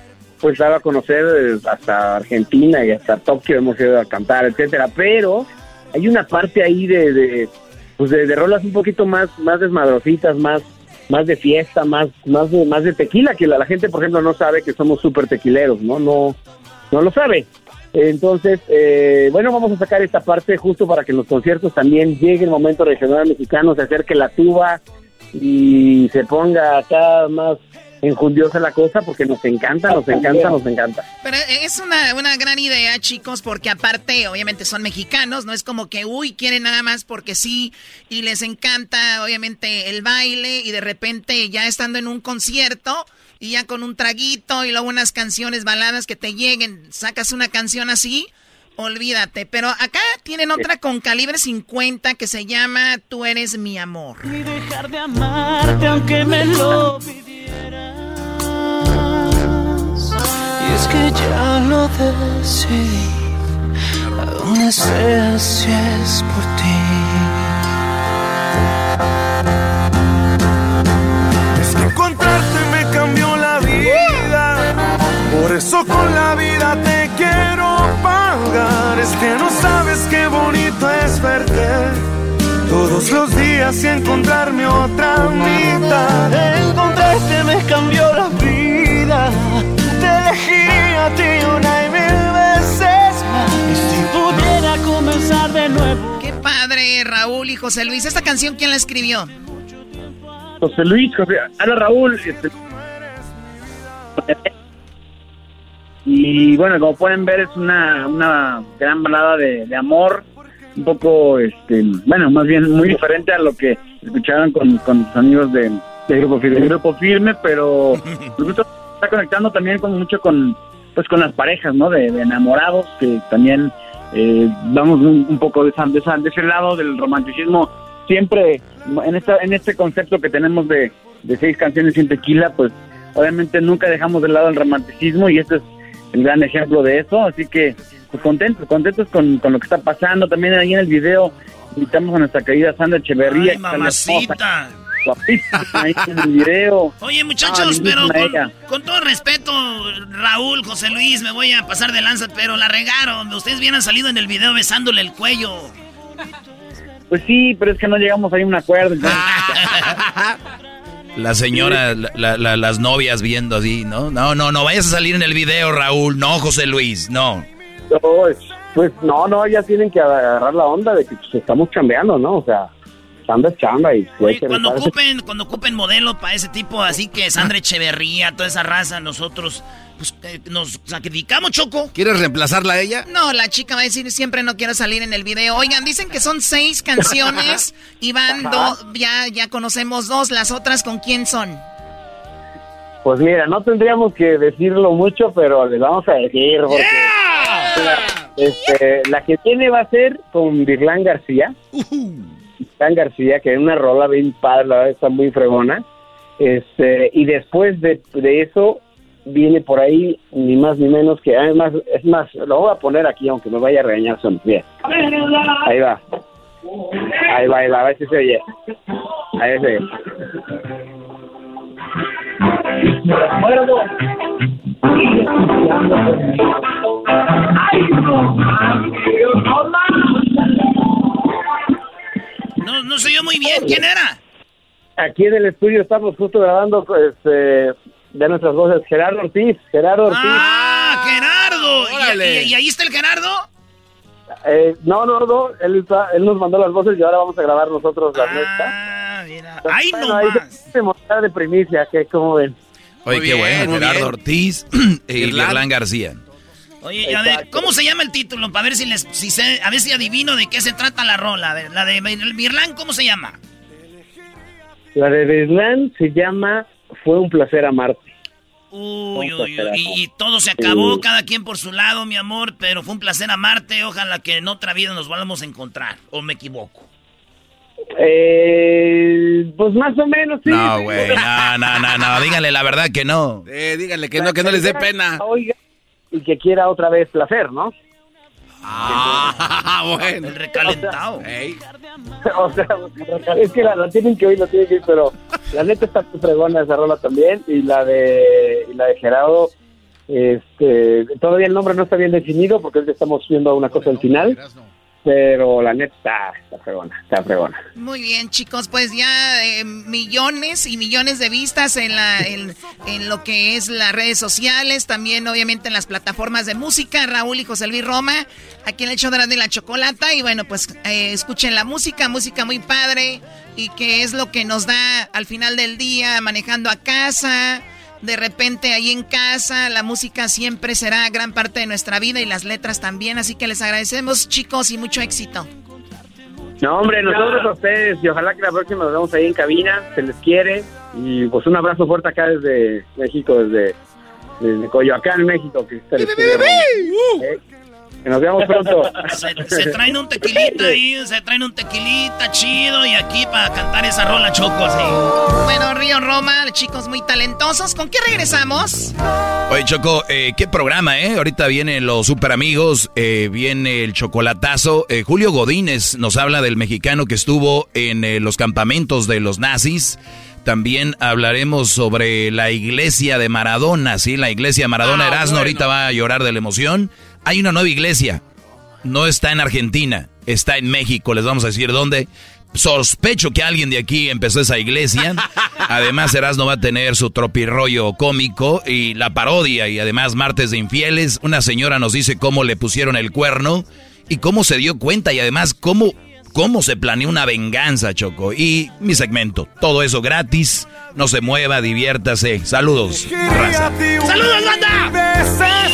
pues dado a conocer eh, hasta Argentina y hasta Tokio hemos ido a cantar, etcétera, pero hay una parte ahí de, de pues de, rolas un poquito más más desmadrositas, más más de fiesta, más más de, más de tequila que la, la gente por ejemplo no sabe que somos súper tequileros, ¿no? No no lo sabe. Entonces, eh, bueno, vamos a sacar esta parte justo para que en los conciertos también llegue el momento regional mexicano, se acerque la tuba y se ponga acá más enjundiosa la cosa porque nos encanta, nos encanta, nos encanta. Pero es una, una gran idea, chicos, porque aparte, obviamente son mexicanos, no es como que, uy, quieren nada más porque sí, y les encanta, obviamente, el baile, y de repente ya estando en un concierto, y ya con un traguito, y luego unas canciones baladas que te lleguen, sacas una canción así, olvídate. Pero acá tienen otra con calibre 50 que se llama Tú eres mi amor. Y dejar de amarte aunque me lo. *laughs* es que ya lo decidí. A donde sea si es por ti. Es que encontrarte me cambió la vida. Por eso con la vida te quiero pagar. Es que no sabes qué bonito es verte. Todos los días y encontrarme otra mitad. Encontrarte me cambió la vida. Elegí a ti una y mil veces más. Y si pudiera comenzar de nuevo. Qué padre, Raúl y José Luis. ¿Esta canción quién la escribió? José Luis, José, Ana Raúl. este, y bueno, como pueden ver, es una, una gran balada de, de amor, un poco, este, bueno, más bien muy diferente a lo que escucharon con, con sus amigos de, de Grupo Firme, de Grupo Firme, pero nos *laughs* gusta- está conectando también con mucho con, pues, con las parejas, ¿no? De, de enamorados, que también eh, vamos un, un poco de, esa- de, esa- de ese lado del romanticismo siempre en esta en este concepto que tenemos de, de seis canciones sin tequila, pues obviamente nunca dejamos de lado el romanticismo y este es el gran ejemplo de eso, así que pues contentos, contentos con, con lo que está pasando. También ahí en el video invitamos a nuestra querida Sandra Echeverría. Ay, mamacita. Guapísima ahí en el video. Oye, muchachos, Ah, pero con, todo respeto, Raúl, José Luis, me voy a pasar de lanza, pero la regaron. Ustedes hubieran salido en el video besándole el cuello. Pues sí, pero es que no llegamos ahí a un acuerdo. *laughs* La señora, la- la- la- las novias viendo así, ¿no? No, no, no vayas a salir en el video, Raúl. No, José Luis, no. Pues, pues no, no, ya tienen que agarrar la onda de que pues, estamos chambeando, ¿no? O sea, chamba es chamba y que Cuando ocupen, cuando ocupen modelo para ese tipo, así que Sandra Echeverría, toda esa raza, nosotros pues, eh, nos sacrificamos, Choco. ¿Quieres reemplazarla a ella? No, la chica va a decir siempre no quiero salir en el video. Oigan, dicen que son seis canciones y van dos, ya, ya conocemos dos, las otras con quién son. Pues mira, no tendríamos que decirlo mucho, pero les vamos a decir porque este, la que tiene va a ser con Virlán García. Virlán García, que es una rola bien padre, la verdad está muy fregona. Este, y después de, de eso viene por ahí ni más ni menos que ah, es más, lo voy a poner aquí aunque me vaya a regañar son bien. Ahí va. Ahí va, ahí va, a ver si se oye. Ahí se oye. No, no se oyó muy bien. ¿Quién era? Aquí en el estudio estamos justo grabando este, de nuestras voces. Gerardo Ortiz, Gerardo Ortiz. ¡Ah, Gerardo! ¿Y- Órale. ¿Y, y ahí está el Gerardo? Eh, no, no, no, él, está- él nos mandó las voces y ahora vamos a grabar nosotros nuestras. Ah, mira. ¡Ay, Bueno, no ahí más! se se mostrar de primicia, que como ven. Oye, Muy qué bien, bueno, Gerardo bien. Ortiz y Irlán. Irlán García. Oye, y a ver. ¿cómo se llama el título? Para ver si les, si sé, a ver si adivino de qué se trata la rola. A ver, la de Mirlán, ¿cómo se llama? La de Deslan se llama Fue un placer amarte. Uy, uy, uy, y, y todo se acabó, Sí. cada quien por su lado, mi amor, pero fue un placer amarte. Ojalá que en otra vida nos volvamos a encontrar. ¿O me equivoco? Eh, pues más o menos, sí. No, güey, no, no, no, no, díganle la verdad que no. Eh, díganle que no, que no les dé pena. Oiga, y que quiera otra vez placer, ¿no? Ah, *laughs* bueno. El recalentado. *laughs* O sea, es que la, la tienen que oír, la tienen que oír, pero la neta está muy fregona esa rola también. Y la de, y la de Gerardo, este, todavía el nombre no está bien definido porque es que estamos viendo una cosa al final. Pero la neta está, fregona, está fregona. Muy bien, chicos, pues ya eh, millones y millones de vistas en, la, lo que es las redes sociales, también obviamente en las plataformas de música, Raúl y José Luis Roma, aquí en el la, de la chocolata, y bueno, pues eh, escuchen la música, música muy padre, y que es lo que nos da al final del día manejando a casa, de repente ahí en casa, la música siempre será gran parte de nuestra vida y las letras también, así que les agradecemos chicos y mucho éxito. No, hombre, nosotros a ustedes y ojalá que la próxima nos vemos ahí en cabina, se les quiere. Y pues un abrazo fuerte acá desde México, desde, desde Coyoacán, México. Que se les quiere, ¿eh? Que nos veamos pronto. *laughs* Se, se traen un tequilita ahí, se traen un tequilita chido y aquí para cantar esa rola choco así. Bueno, Río Roma, chicos muy talentosos. ¿Con qué regresamos? Oye, Choco, eh, qué programa, ¿eh? Ahorita vienen los super amigos, eh, viene el chocolatazo. Eh, Julio Godínez nos habla del mexicano que estuvo en eh, los campamentos de los nazis. También hablaremos sobre la iglesia de Maradona, ¿sí? La iglesia de Maradona Ah, Erasmo bueno. ahorita va a llorar de la emoción. Hay una nueva iglesia. No está en Argentina, está en México. Les vamos a decir dónde. Sospecho que alguien de aquí empezó esa iglesia. *laughs* Además, Erasmo va a tener su tropirroyo cómico y la parodia. Y además, martes de infieles. Una señora nos dice cómo le pusieron el cuerno y cómo se dio cuenta. Y además, cómo, cómo se planeó una venganza, Choco. Y mi segmento. Todo eso gratis. No se mueva, diviértase. Saludos, raza. ¡Saludos, banda!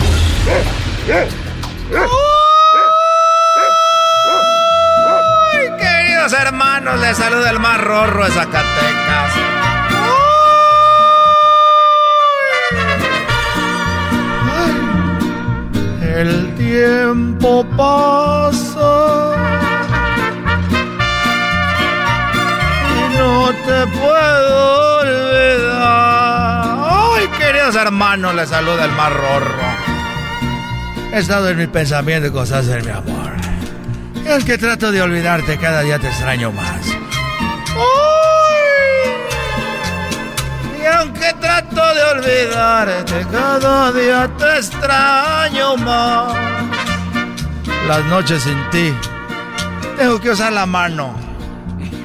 Ay, queridos hermanos, les saluda el más rorro de Zacatecas. El tiempo pasa y no te puedo olvidar. Ay, queridos hermanos, les saluda el más rorro. He estado en mi pensamiento y cosas de mi amor. Es que trato de olvidarte, cada día te extraño más. Y aunque trato de olvidarte, cada día te extraño más. Las noches sin ti, tengo que usar la mano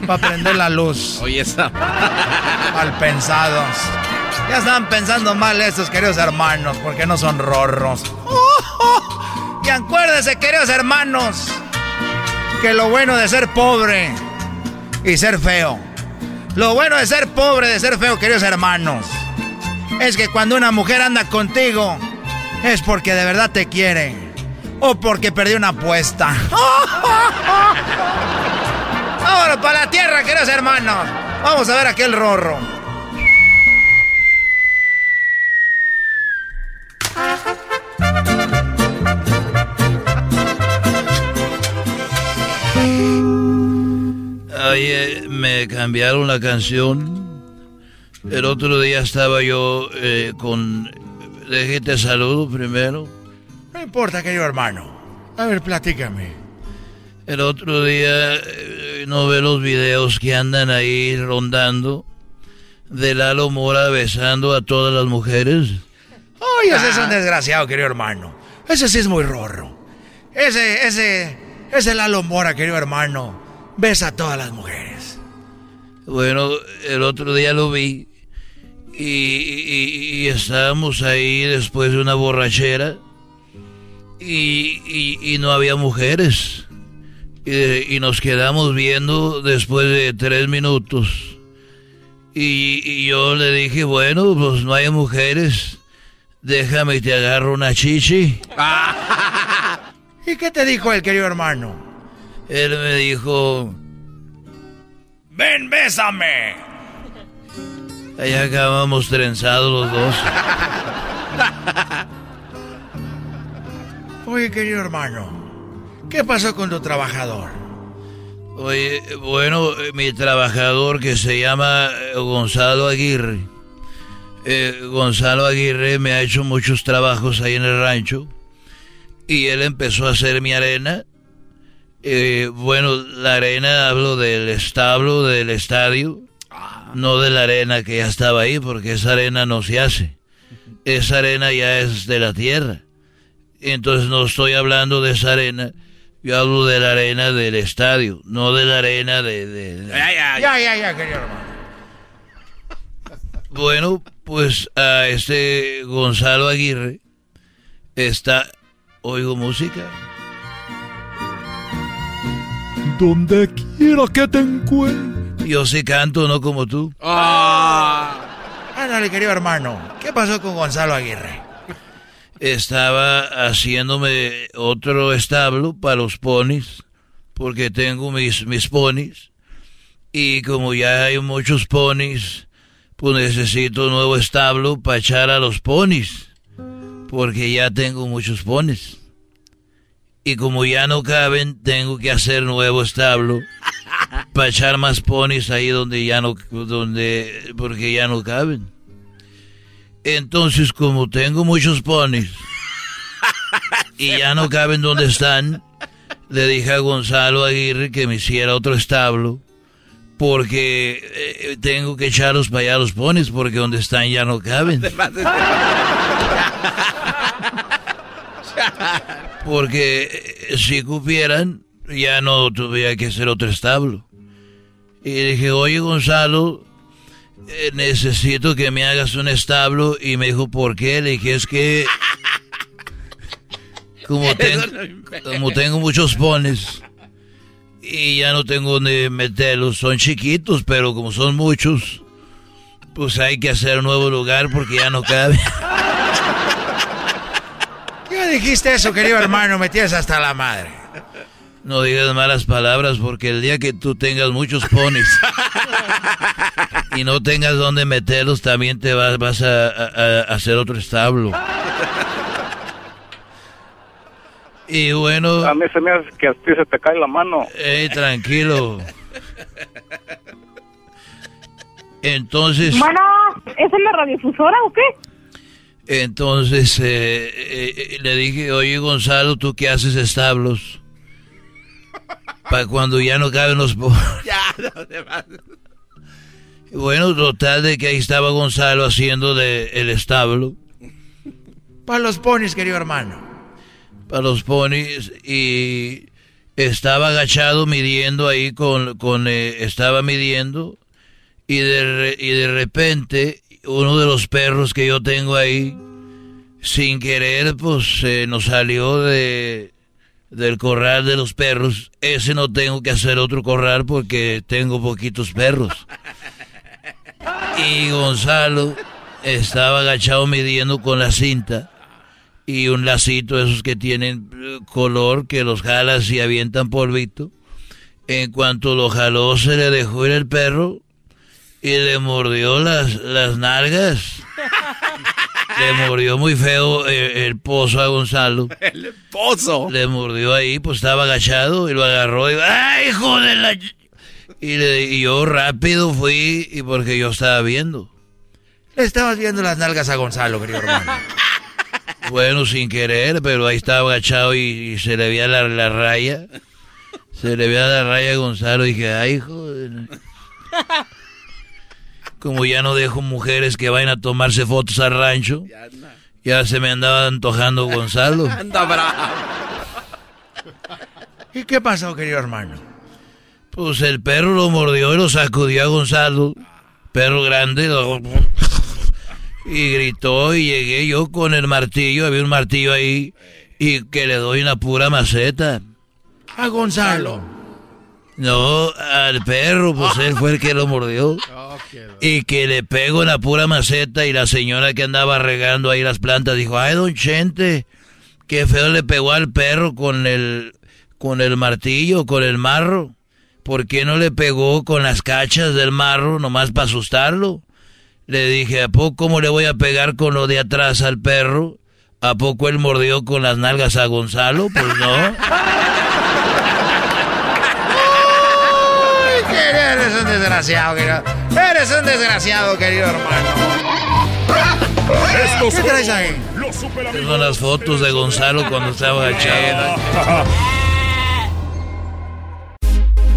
para prender la luz. *laughs* Oye, esa. Mal pensados. Ya están pensando mal estos queridos hermanos, porque no son rorros. *laughs* Y acuérdense, queridos hermanos, que lo bueno de ser pobre y ser feo, lo bueno de ser pobre, de ser feo, queridos hermanos, es que cuando una mujer anda contigo, es porque de verdad te quiere o porque perdió una apuesta. *laughs* Vámonos para la tierra, queridos hermanos. Vamos a ver aquel rorro. Oye, me cambiaron la canción. El otro día estaba yo eh, con... Déjate saludo primero. No importa, querido hermano. A ver, platícame. El otro día eh, no ve los videos que andan ahí rondando de Lalo Mora besando a todas las mujeres. Ay, ese es un desgraciado, querido hermano. Ese sí es muy rorro. Ese, ese, ese Lalo Mora, querido hermano. Besa a todas las mujeres. Bueno, el otro día lo vi y, y- y estábamos ahí después de una borrachera y, y- no había mujeres. Y, nos quedamos viendo después de tres minutos. Y, y yo le dije, bueno, pues no hay mujeres. Déjame y te agarro una chichi. *laughs* ¿Y qué te dijo el querido hermano? Él me dijo, ¡Ven, bésame! ahí acabamos trenzados los dos. *laughs* Oye, querido hermano, ¿qué pasó con tu trabajador? Oye, bueno, eh, mi trabajador que se llama eh, Gonzalo Aguirre. Eh, Gonzalo Aguirre me ha hecho muchos trabajos ahí en el rancho. Y él empezó a hacer mi arena. Eh, bueno, la arena hablo del establo, del estadio. No de la arena que ya estaba ahí, porque esa arena no se hace. Esa arena ya es de la tierra. Entonces no estoy hablando de esa arena. Yo hablo de la arena del estadio, no de la arena de... de- de- Ya, ya, ya, querido hermano. Bueno, pues a este Gonzalo Aguirre está... Oigo música. Donde quiera que te encuentres. Yo sí canto, no como tú. Ándale, querido hermano. ¿Qué pasó con Gonzalo Aguirre? Estaba haciéndome otro establo para los ponis, porque tengo mis, mis ponis. Y como ya hay muchos ponis, pues necesito un nuevo establo para echar a los ponis, porque ya tengo muchos ponis. Y como ya no caben, tengo que hacer nuevo establo para echar más ponis ahí donde ya no, donde, porque ya no caben. Entonces, como tengo muchos ponis *laughs* y ya no caben donde están, le dije a Gonzalo Aguirre que me hiciera otro establo porque eh, tengo que echarlos para allá los ponis porque donde están ya no caben. *laughs* Porque eh, si cupieran, ya no tuviera que hacer otro establo. Y dije, oye Gonzalo, eh, necesito que me hagas un establo. Y me dijo, ¿por qué? Le dije, es que como, *laughs* ten- como tengo muchos pones y ya no tengo donde meterlos. Son chiquitos, pero como son muchos, pues hay que hacer un nuevo lugar porque ya no cabe. *laughs* ¿Qué dijiste eso, querido hermano? Metías hasta la madre. No digas malas palabras porque el día que tú tengas muchos ponis y no tengas donde meterlos, también te vas, vas a, a hacer otro establo. Y bueno. A mí se me hace que a ti se te cae la mano. Ey, tranquilo. Entonces. Bueno, ¿es en la radiofusora o qué? Entonces eh, eh, le dije, oye Gonzalo, ¿tú qué haces establos? Para cuando ya no caben los *laughs* Ya, no te vas. Bueno, total de que ahí estaba Gonzalo haciendo de el establo. Para los ponis, querido hermano. Para los ponis y estaba agachado midiendo ahí con, con eh, estaba midiendo y de, y de repente uno de los perros que yo tengo ahí sin querer pues se nos salió de del corral de los perros. Ese no tengo que hacer otro corral porque tengo poquitos perros. Y Gonzalo estaba agachado midiendo con la cinta y un lacito esos que tienen eh, color que los jalas y avientan polvito. En cuanto lo jaló se le dejó ir el perro y le mordió las, las nalgas. *laughs* Le mordió muy feo eh, el, pozo a Gonzalo. El pozo. Le mordió ahí, pues estaba agachado y lo agarró y ¡ay, hijo de la! Y, le, y yo rápido fui y porque yo estaba viendo. Le estabas viendo las nalgas a Gonzalo, querido hermano. *laughs* Bueno, sin querer, pero ahí estaba agachado y, y se le veía la, la, raya. Se le veía la raya a Gonzalo y dije, ay, hijo de... *laughs* Como ya no dejo mujeres que vayan a tomarse fotos al rancho, ya se me andaba antojando Gonzalo. *laughs* Anda bravo. ¿Y qué pasó, querido hermano? Pues el perro lo mordió y lo sacudió a Gonzalo. Perro grande. Lo... Y gritó y llegué yo con el martillo. Había un martillo ahí. Y que le doy una pura maceta. A Gonzalo. No, al perro, pues él fue el que lo mordió. *laughs* Y que le pego en la pura maceta y la señora que andaba regando ahí las plantas dijo, ay, don Chente, qué feo le pegó al perro con el, con el martillo, con el marro. ¿Por qué no le pegó con las cachas del marro nomás para asustarlo? Le dije, ¿a poco cómo le voy a pegar con lo de atrás al perro? ¿A poco él mordió con las nalgas a Gonzalo? Pues no. *laughs* Eres un desgraciado, querido. Eres un desgraciado, querido hermano. Estos ¿Qué traes ahí? Son las fotos de Gonzalo cuando estaba agachado. *laughs*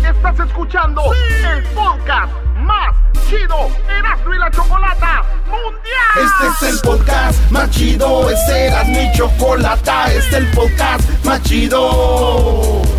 Estás escuchando el podcast más chido Erasmo y la Chocolata Mundial. Este es el podcast más chido, este era mi chocolata, este es el podcast más chido.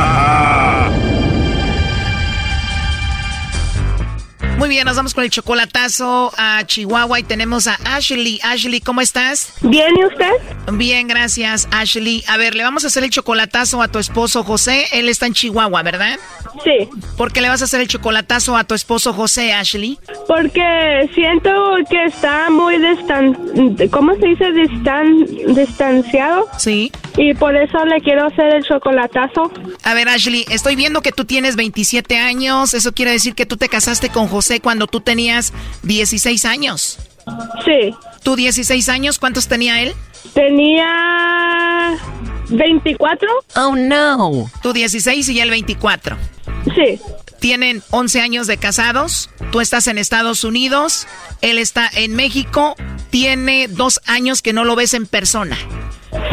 Muy bien, nos vamos con el chocolatazo a Chihuahua y tenemos a Ashley. Ashley, ¿cómo estás? Bien, ¿y usted? Bien, gracias, Ashley. A ver, le vamos a hacer el chocolatazo a tu esposo José. Él está en Chihuahua, ¿verdad? Sí. ¿Por qué le vas a hacer el chocolatazo a tu esposo José, Ashley? Porque siento que está muy distan... ¿Cómo se dice? Distan... distanciado. Sí. Y por eso le quiero hacer el chocolatazo. A ver, Ashley, estoy viendo que tú tienes 27 años. Eso quiere decir que tú te casaste con José cuando tú tenías 16 años. Sí. ¿Tú 16 años? ¿Cuántos tenía él? Tenía 24. Oh, no. Tú 16 y él 24. Sí. Tienen 11 años de casados. Tú estás en Estados Unidos. Él está en México. Tiene dos años que no lo ves en persona.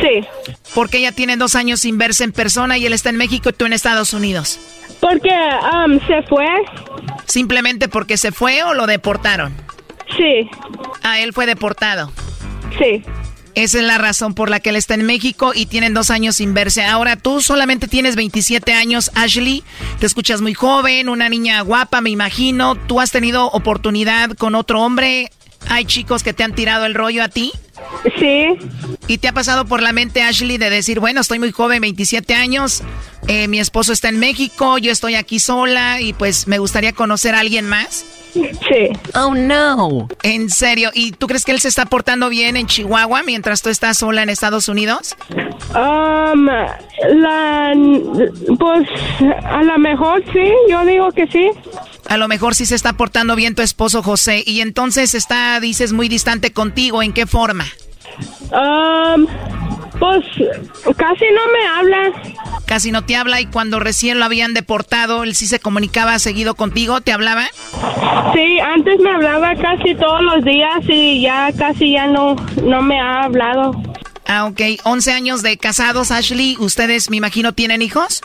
Sí. ¿Por qué ella tiene dos años sin verse en persona y él está en México y tú en Estados Unidos? Porque um, se fue. ¿Simplemente porque se fue o lo deportaron? Sí. Ah, él fue deportado. Sí. Esa es la razón por la que él está en México y tienen dos años sin verse. Ahora tú solamente tienes 27 años, Ashley. Te escuchas muy joven, una niña guapa, me imagino. ¿Tú has tenido oportunidad con otro hombre? ¿Hay chicos que te han tirado el rollo a ti? Sí. ¿Y te ha pasado por la mente, Ashley, de decir, bueno, estoy muy joven, 27 años, eh, mi esposo está en México, yo estoy aquí sola y pues me gustaría conocer a alguien más? Sí. Oh, no. ¿En serio? ¿Y tú crees que él se está portando bien en Chihuahua mientras tú estás sola en Estados Unidos? Um, la, pues a lo mejor sí, yo digo que sí. A lo mejor sí se está portando bien tu esposo José y entonces está, dices, muy distante contigo. ¿En qué forma? Um, pues casi no me habla. Casi no te habla y cuando recién lo habían deportado, él sí se comunicaba seguido contigo, ¿te hablaba? Sí, antes me hablaba casi todos los días y ya casi ya no, no me ha hablado. Ah, ok. 11 años de casados, Ashley. ¿Ustedes, me imagino, tienen hijos?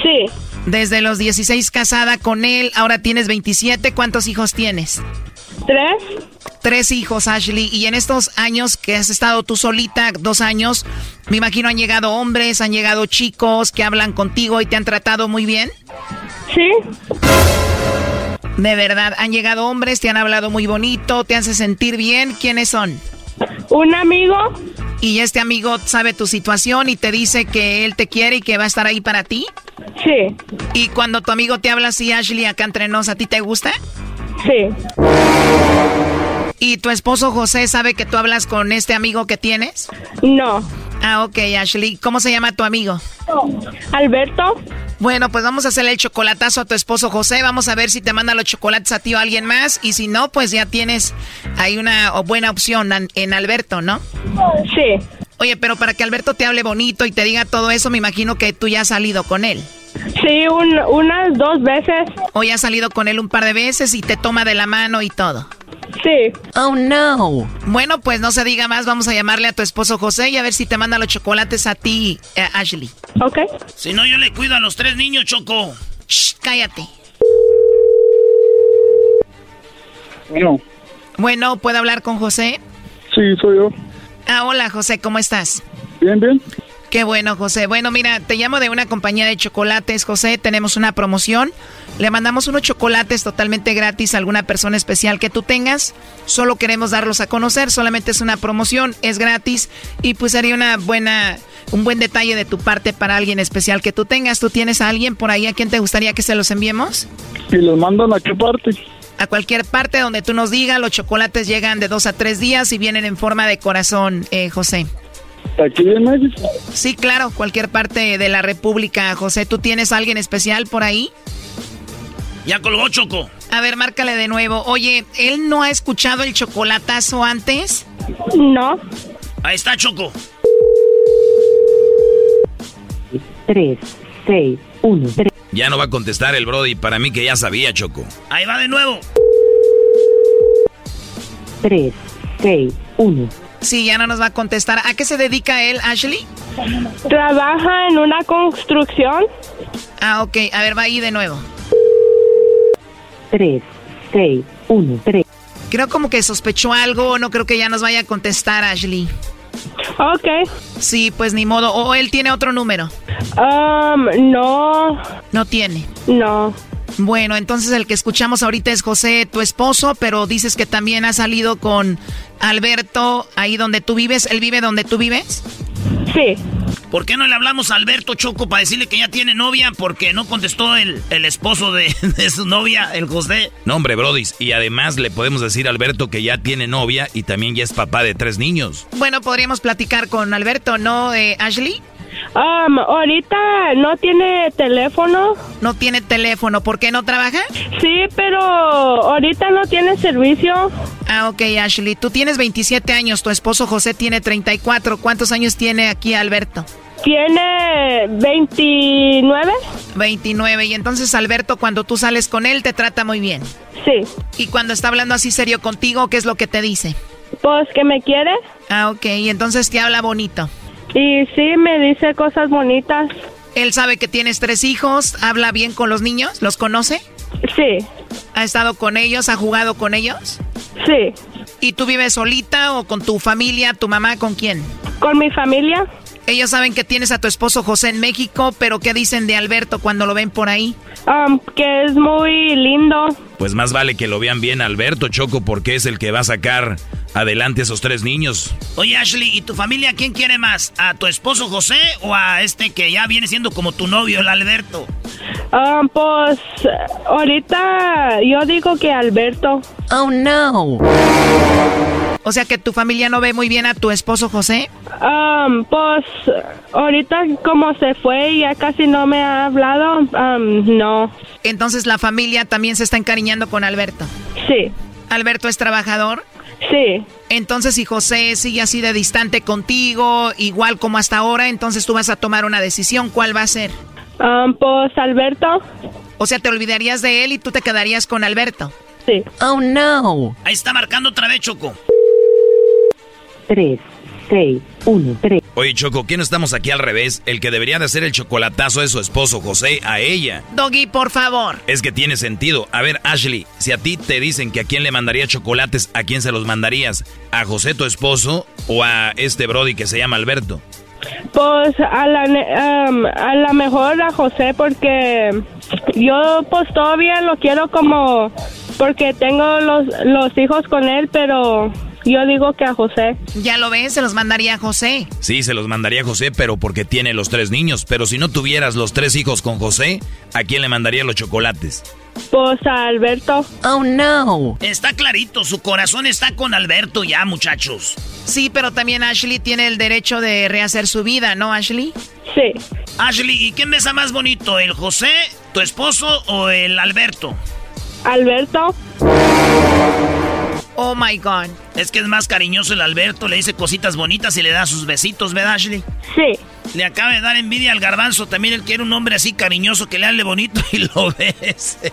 Sí. Desde los 16 casada con él, ahora tienes 27. ¿Cuántos hijos tienes? Tres. Tres hijos, Ashley. Y en estos años que has estado tú solita, dos años, me imagino han llegado hombres, han llegado chicos que hablan contigo y te han tratado muy bien. Sí. De verdad, han llegado hombres, te han hablado muy bonito, te hace sentir bien. ¿Quiénes son? Un amigo. ¿Y este amigo sabe tu situación y te dice que él te quiere y que va a estar ahí para ti? Sí. ¿Y cuando tu amigo te habla así, Ashley, acá entre nos, ¿a ti te gusta? Sí. ¿Y tu esposo José sabe que tú hablas con este amigo que tienes? No. Ah, ok, Ashley. ¿Cómo se llama tu amigo? Alberto. Bueno, pues vamos a hacerle el chocolatazo a tu esposo José. Vamos a ver si te manda los chocolates a ti o a alguien más. Y si no, pues ya tienes ahí una buena opción en Alberto, ¿no? Sí. Oye, pero para que Alberto te hable bonito y te diga todo eso, me imagino que tú ya has salido con él. Sí, unas dos veces. Ya has salido con él un par de veces y te toma de la mano y todo. Sí. Oh, no. Bueno, pues no se diga más. Vamos a llamarle a tu esposo José y a ver si te manda los chocolates a ti, eh, Ashley. Ok. Si no, yo le cuido a los tres niños, Choco. Shh, cállate. Bueno. Bueno, ¿puedo hablar con José? Sí, soy yo. Ah, hola, José, ¿cómo estás? Bien, bien. Qué bueno, José. Bueno, mira, te llamo de una compañía de chocolates, José. Tenemos una promoción. Le mandamos unos chocolates totalmente gratis a alguna persona especial que tú tengas. Solo queremos darlos a conocer. Solamente es una promoción, es gratis y pues sería una buena, un buen detalle de tu parte para alguien especial que tú tengas. ¿Tú tienes a alguien por ahí a quien te gustaría que se los enviemos? ¿Y los mandan a qué parte? A cualquier parte donde tú nos digas. Los chocolates llegan de dos a tres días y vienen en forma de corazón, eh, José. ¿Aquí en México? Sí, claro, cualquier parte de la República. José, ¿tú tienes a alguien especial por ahí? Ya colgó Choco. A ver, márcale de nuevo. Oye, ¿él no ha escuchado el chocolatazo antes? No. Ahí está Choco. 3, 6, 1, 3. Ya no va a contestar el Brody, para mí que ya sabía, Choco. Ahí va de nuevo. 3, 6, 1. Sí, ya no nos va a contestar. ¿A qué se dedica él, Ashley? Trabaja en una construcción. Ah, ok. A ver, va ahí de nuevo. 3, 6, 1, 3. Creo como que sospechó algo. No creo que ya nos vaya a contestar, Ashley. Ok. Sí, pues ni modo. ¿O él tiene otro número? Um, no. No tiene. No. Bueno, entonces el que escuchamos ahorita es José, tu esposo, pero dices que también ha salido con Alberto ahí donde tú vives. ¿Él vive donde tú vives? Sí. ¿Por qué no le hablamos a Alberto Choco para decirle que ya tiene novia? Porque no contestó el, el esposo de, *laughs* de su novia, el José. No, hombre, Brodis. Y además le podemos decir a Alberto que ya tiene novia y también ya es papá de tres niños. Bueno, podríamos platicar con Alberto, ¿no, eh, Ashley? Um, ahorita no tiene teléfono. No tiene teléfono, ¿por qué no trabaja? Sí, pero ahorita no tiene servicio. Ah, ok, Ashley. Tú tienes 27 años, tu esposo José tiene 34. ¿Cuántos años tiene aquí Alberto? Tiene 29. 29. Y entonces Alberto, cuando tú sales con él, te trata muy bien. Sí. Y cuando está hablando así serio contigo, ¿qué es lo que te dice? Pues que me quiere. Ah, ok. Y entonces te habla bonito. Y sí, me dice cosas bonitas. Él sabe que tienes tres hijos, habla bien con los niños, ¿los conoce? Sí. ¿Ha estado con ellos? ¿Ha jugado con ellos? Sí. ¿Y tú vives solita o con tu familia, tu mamá, con quién? Con mi familia. Ellos saben que tienes a tu esposo José en México, pero ¿qué dicen de Alberto cuando lo ven por ahí? Um, que es muy lindo. Pues más vale que lo vean bien Alberto Choco porque es el que va a sacar adelante a esos tres niños. Oye, Ashley, ¿y tu familia quién quiere más? ¿A tu esposo José o a este que ya viene siendo como tu novio, el Alberto? Um, pues ahorita yo digo que Alberto. Oh, no. O sea que tu familia no ve muy bien a tu esposo José. Um, pues ahorita como se fue y ya casi no me ha hablado, um, no. Entonces la familia también se está encariñando con Alberto. Sí. ¿Alberto es trabajador? Sí. Entonces si José sigue así de distante contigo, igual como hasta ahora, entonces tú vas a tomar una decisión. ¿Cuál va a ser? Um, pues Alberto. O sea, te olvidarías de él y tú te quedarías con Alberto. Sí. Oh, no. Ahí está marcando otra vez, Choco. 3, 6, 1, 3. Oye, Choco, ¿quién estamos aquí al revés? El que debería de hacer el chocolatazo es su esposo José a ella. Doggy, por favor. Es que tiene sentido. A ver, Ashley, si a ti te dicen que a quién le mandaría chocolates, ¿a quién se los mandarías? ¿A José tu esposo o a este Brody que se llama Alberto? Pues a la, ne- um, a la mejor a José porque yo pues todavía lo quiero como porque tengo los, los hijos con él, pero yo digo que a José. Ya lo ves, se los mandaría a José. Sí, se los mandaría a José, pero porque tiene los tres niños. Pero si no tuvieras los tres hijos con José, ¿a quién le mandaría los chocolates? Pues a Alberto. Oh, no. Está clarito, su corazón está con Alberto ya, muchachos. Sí, pero también Ashley tiene el derecho de rehacer su vida, ¿no, Ashley? Sí. Ashley, ¿y quién besa más bonito, el José, tu esposo o el Alberto? Alberto. Oh my God. Es que es más cariñoso el Alberto, le dice cositas bonitas y le da sus besitos, ¿verdad, Ashley? Sí. Le acaba de dar envidia al garbanzo, también él quiere un hombre así cariñoso que le hable bonito y lo *laughs* bese.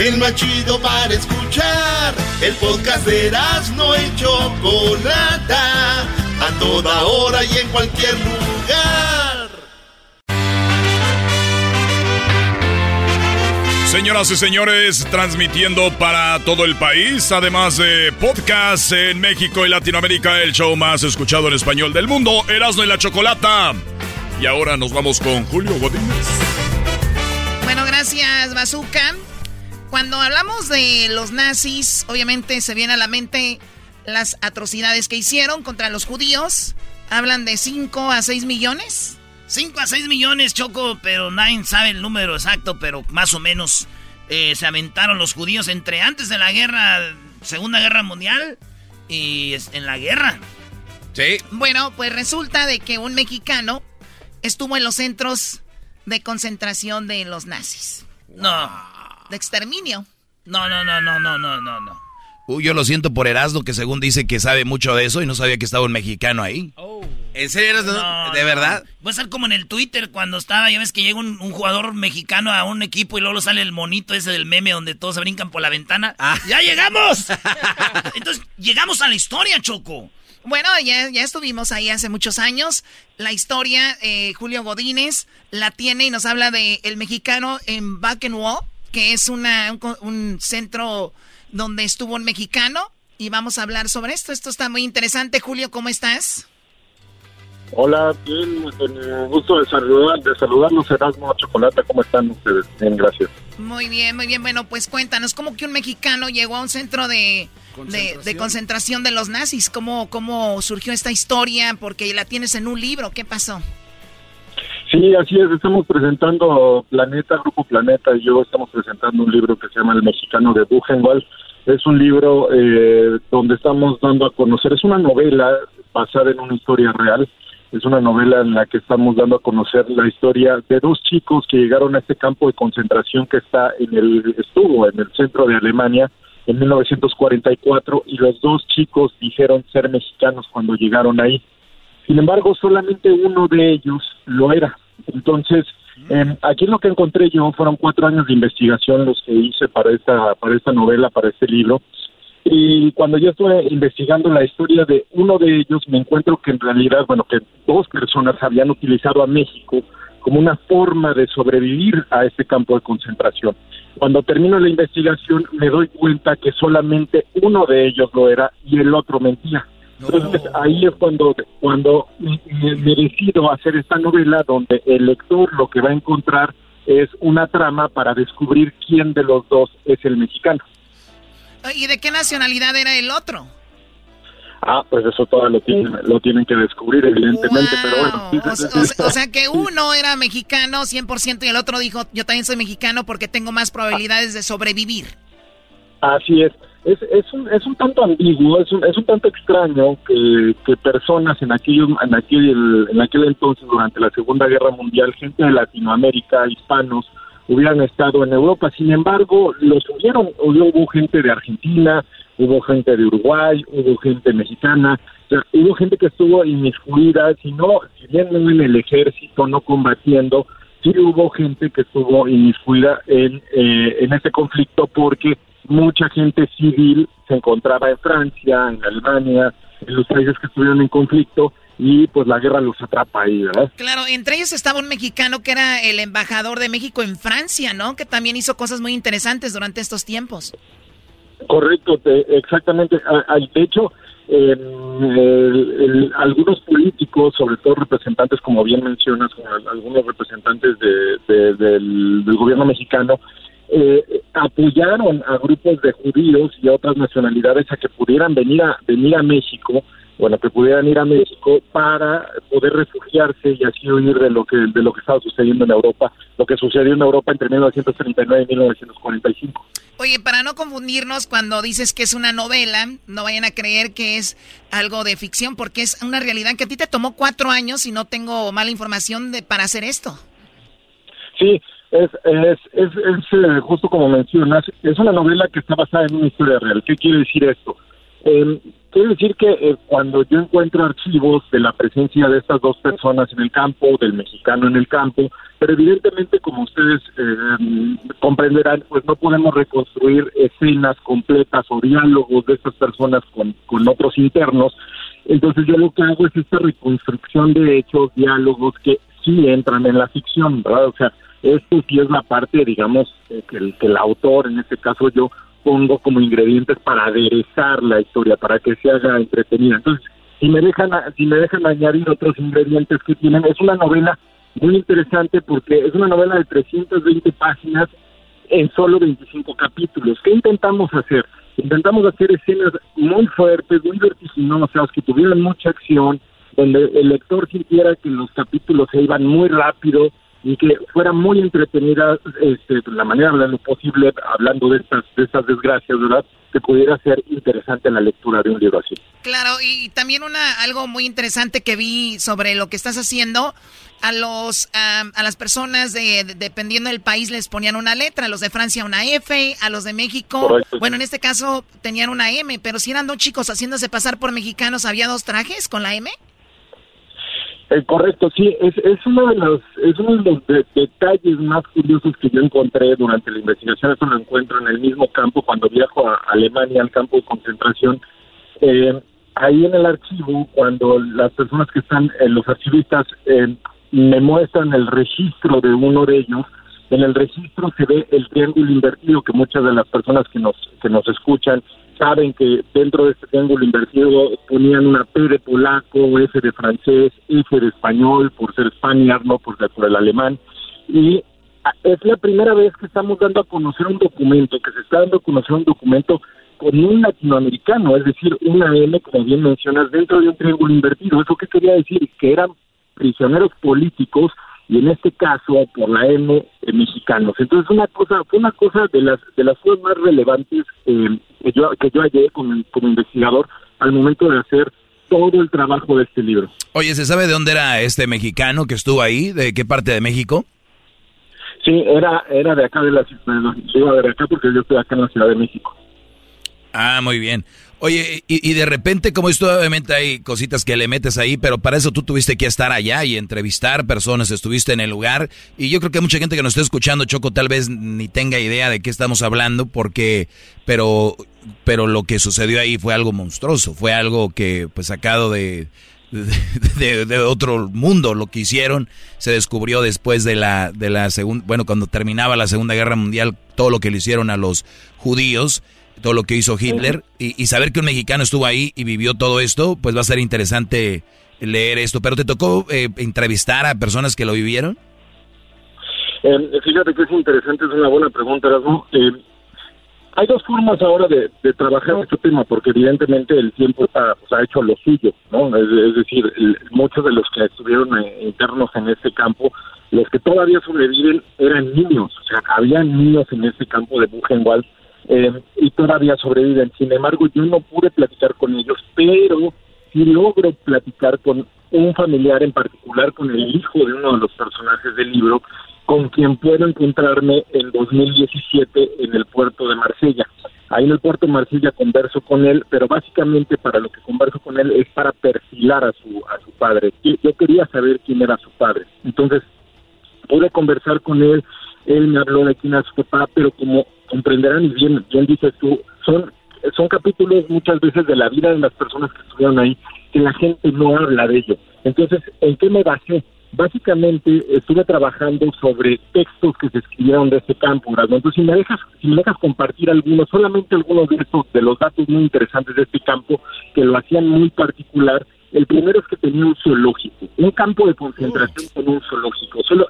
El más chido para escuchar. El podcast de Erasmo y Chocolata. A toda hora y en cualquier lugar. Señoras y señores, transmitiendo para todo el país, además de podcast en México y Latinoamérica, el show más escuchado en español del mundo, Erasmo y la Chocolata. Y ahora nos vamos con Julio Godínez. Bueno, gracias, Bazooka. Cuando hablamos de los nazis, obviamente se viene a la mente las atrocidades que hicieron contra los judíos. Hablan de 5 a 6 millones. 5 a 6 millones, Choco, pero nadie sabe el número exacto, pero más o menos eh, se aventaron los judíos entre antes de la guerra, Segunda Guerra Mundial y en la guerra. Sí. Bueno, pues resulta de que un mexicano estuvo en los centros de concentración de los nazis. No. De exterminio. No, no, no, no, no, no, no, no. Uy, yo lo siento por Erasmo, que según dice que sabe mucho de eso y no sabía que estaba un mexicano ahí. ¿En serio eres de, No, de no. verdad? Va a ser como en el Twitter cuando estaba, ya ves que llega un, un jugador mexicano a un equipo y luego sale el monito ese del meme donde todos se brincan por la ventana. *laughs* ¡Ya llegamos! *laughs* Entonces, llegamos a la historia, Choco. Bueno, ya, ya estuvimos ahí hace muchos años. La historia, eh, Julio Godínez la tiene y nos habla de el mexicano en Wall, que es una, un, un centro donde estuvo un mexicano. Y vamos a hablar sobre esto. Esto está muy interesante. Julio, ¿cómo estás? Hola, bien, con el gusto de, saludar, de saludarlos, Erasmo Chocolate, ¿cómo están ustedes? Bien, gracias. Muy bien, muy bien, bueno, pues cuéntanos, ¿cómo que un mexicano llegó a un centro de, de, concentración de los nazis? ¿Cómo, ¿Cómo surgió esta historia? Porque la tienes en un libro, ¿qué pasó? Sí, así es, estamos presentando Planeta, Grupo Planeta y yo estamos presentando un libro que se llama El Mexicano de Buchenwald. Es un libro eh, donde estamos dando a conocer, es una novela basada en una historia real, es una novela en la que estamos dando a conocer la historia de dos chicos que llegaron a este campo de concentración que está en el estuvo en el centro de Alemania en 1944 y los dos chicos dijeron ser mexicanos cuando llegaron ahí. Sin embargo, solamente uno de ellos lo era. Entonces, eh, aquí lo que encontré yo fueron cuatro años de investigación los que hice para esta para esta novela, para este libro y cuando yo estuve investigando la historia de uno de ellos, me encuentro que en realidad, bueno, que dos personas habían utilizado a México como una forma de sobrevivir a este campo de concentración. Cuando termino la investigación, me doy cuenta que solamente uno de ellos lo era y el otro mentía. Entonces ahí es cuando, cuando me, decido hacer esta novela donde el lector lo que va a encontrar es una trama para descubrir quién de los dos es el mexicano. ¿Y de qué nacionalidad era el otro? Ah, pues eso todavía lo tienen, lo tienen que descubrir, evidentemente, pero bueno. O, sea que uno era mexicano 100% y el otro dijo, yo también soy mexicano porque tengo más probabilidades de sobrevivir. Así es. Es, es, un, es un tanto ambiguo, es un, es un tanto extraño que, que personas en aquel, en, aquel, en aquel entonces, durante la Segunda Guerra Mundial, gente de Latinoamérica, hispanos, hubieran estado en Europa. Sin embargo, los hubieron, hubo gente de Argentina, hubo gente de Uruguay, hubo gente mexicana, hubo gente que estuvo inmiscuida, si no, si bien no en el ejército, no combatiendo, sí hubo gente que estuvo inmiscuida en, eh, en este conflicto porque mucha gente civil se encontraba en Francia, en Alemania, en los países que estuvieron en conflicto, y pues la guerra los atrapa ahí, ¿verdad? Claro, entre ellos estaba un mexicano que era el embajador de México en Francia, ¿no? Que también hizo cosas muy interesantes durante estos tiempos. Correcto, exactamente. De hecho, algunos políticos, sobre todo representantes, como bien mencionas, algunos representantes del, gobierno mexicano, eh, apoyaron a grupos de judíos y a otras nacionalidades a que pudieran venir a venir a México bueno, que pudieran ir a México para poder refugiarse y así huir de lo que de lo que estaba sucediendo en Europa, lo que sucedió en Europa entre 1939 y 1945. Oye, para no confundirnos cuando dices que es una novela, no vayan a creer que es algo de ficción, porque es una realidad que a ti te tomó cuatro años y no tengo mala información de para hacer esto. Sí, es, es, es, es eh, justo como mencionas, es una novela que está basada en una historia real. ¿Qué quiere decir esto? Eh, quiere decir que eh, cuando yo encuentro archivos de la presencia de estas dos personas en el campo, del mexicano en el campo, pero evidentemente como ustedes comprenderán, pues no podemos reconstruir escenas completas o diálogos de estas personas con, con otros internos. Entonces yo lo que hago es esta reconstrucción de hechos, diálogos que sí entran en la ficción, ¿verdad? O sea, esto sí es la parte, digamos, que el, que el autor, en este caso yo, pongo como ingredientes para aderezar la historia, para que se haga entretenida. Entonces, si me dejan, si me dejan añadir otros ingredientes que tienen, es una novela muy interesante porque es una novela de 320 páginas en solo 25 capítulos. ¿Qué intentamos hacer? Intentamos hacer escenas muy fuertes, muy vertiginosas, que tuvieran mucha acción, donde el lector sintiera que los capítulos se iban muy rápido, y que fuera muy entretenida este, la manera de lo posible hablando de estas de estas desgracias, ¿verdad? Que pudiera ser interesante la lectura de un libro así. Claro, y también una algo muy interesante que vi sobre lo que estás haciendo a los a las personas de, dependiendo del país les ponían una letra, a los de Francia una F, a los de México, bueno, en este caso tenían una M, pero si eran dos chicos haciéndose pasar por mexicanos, había dos trajes con la M. Eh, correcto, sí, es, es uno de los, es uno de los detalles más curiosos que yo encontré durante la investigación. Eso lo encuentro en el mismo campo cuando viajo a Alemania, al campo de concentración. Eh, ahí en el archivo, cuando las personas que están, eh, los archivistas, eh, me muestran el registro de uno de ellos, en el registro se ve el triángulo invertido que muchas de las personas que nos que nos escuchan saben que dentro de este triángulo invertido ponían una P de polaco, F de francés, F de español por ser Spaniard, no por ser el alemán y ah, es la primera vez que estamos dando a conocer un documento, que se está dando a conocer un documento con un latinoamericano, es decir, una M, como bien mencionas, dentro de un triángulo invertido. ¿Eso qué quería decir? Que eran prisioneros políticos y en este caso por la M eh, mexicanos. Entonces una cosa fue una cosa de las de las cosas más relevantes eh, que yo que yo hallé como, como investigador al momento de hacer todo el trabajo de este libro. Oye, ¿se sabe de dónde era este mexicano que estuvo ahí? ¿De qué parte de México? Sí, era era de acá de la ciudad, de acá porque yo estoy acá en la Ciudad de México. Ah, muy bien. Oye, y, de repente, como esto, obviamente hay cositas que le metes ahí, pero para eso tú tuviste que estar allá y entrevistar personas, estuviste en el lugar. Y yo creo que mucha gente que nos está escuchando, Choco, tal vez ni tenga idea de qué estamos hablando, porque, pero, pero lo que sucedió ahí fue algo monstruoso, fue algo que, pues, sacado de, *laughs* de, de, otro mundo. Lo que hicieron se descubrió después de la, de la segunda, bueno, cuando terminaba la Segunda Guerra Mundial, todo lo que le hicieron a los judíos todo lo que hizo Hitler y, saber que un mexicano estuvo ahí y vivió todo esto, pues va a ser interesante leer esto. Pero ¿te tocó eh, entrevistar a personas que lo vivieron? Eh, fíjate que es interesante, es una buena pregunta, eh, hay dos formas ahora de, trabajar este tema, porque evidentemente el tiempo pues, ha hecho lo suyo, ¿no? Es, decir, muchos de los que estuvieron internos en este campo, los que todavía sobreviven eran niños, o sea, había niños en este campo de Buchenwald eh, y todavía sobreviven. Sin embargo, yo no pude platicar con ellos, pero sí logro platicar con un familiar en particular, con el hijo de uno de los personajes del libro, con quien puedo encontrarme en 2017 en el puerto de Marsella. Ahí en el puerto de Marsella converso con él, pero básicamente para lo que converso con él es para perfilar a su a su padre. Yo quería saber quién era su padre. Entonces, pude conversar con él, él me habló de quién era su papá, pero como comprenderán y bien, bien dices tú, son, son capítulos muchas veces de la vida de las personas que estuvieron ahí, que la gente no habla de ello. Entonces, ¿en qué me basé? Básicamente estuve trabajando sobre textos que se escribieron de este campo, Entonces, si me dejas, si me dejas compartir algunos, solamente algunos de estos, de los datos muy interesantes de este campo, que lo hacían muy particular, el primero es que tenía un zoológico, un campo de concentración con un zoológico. Solo,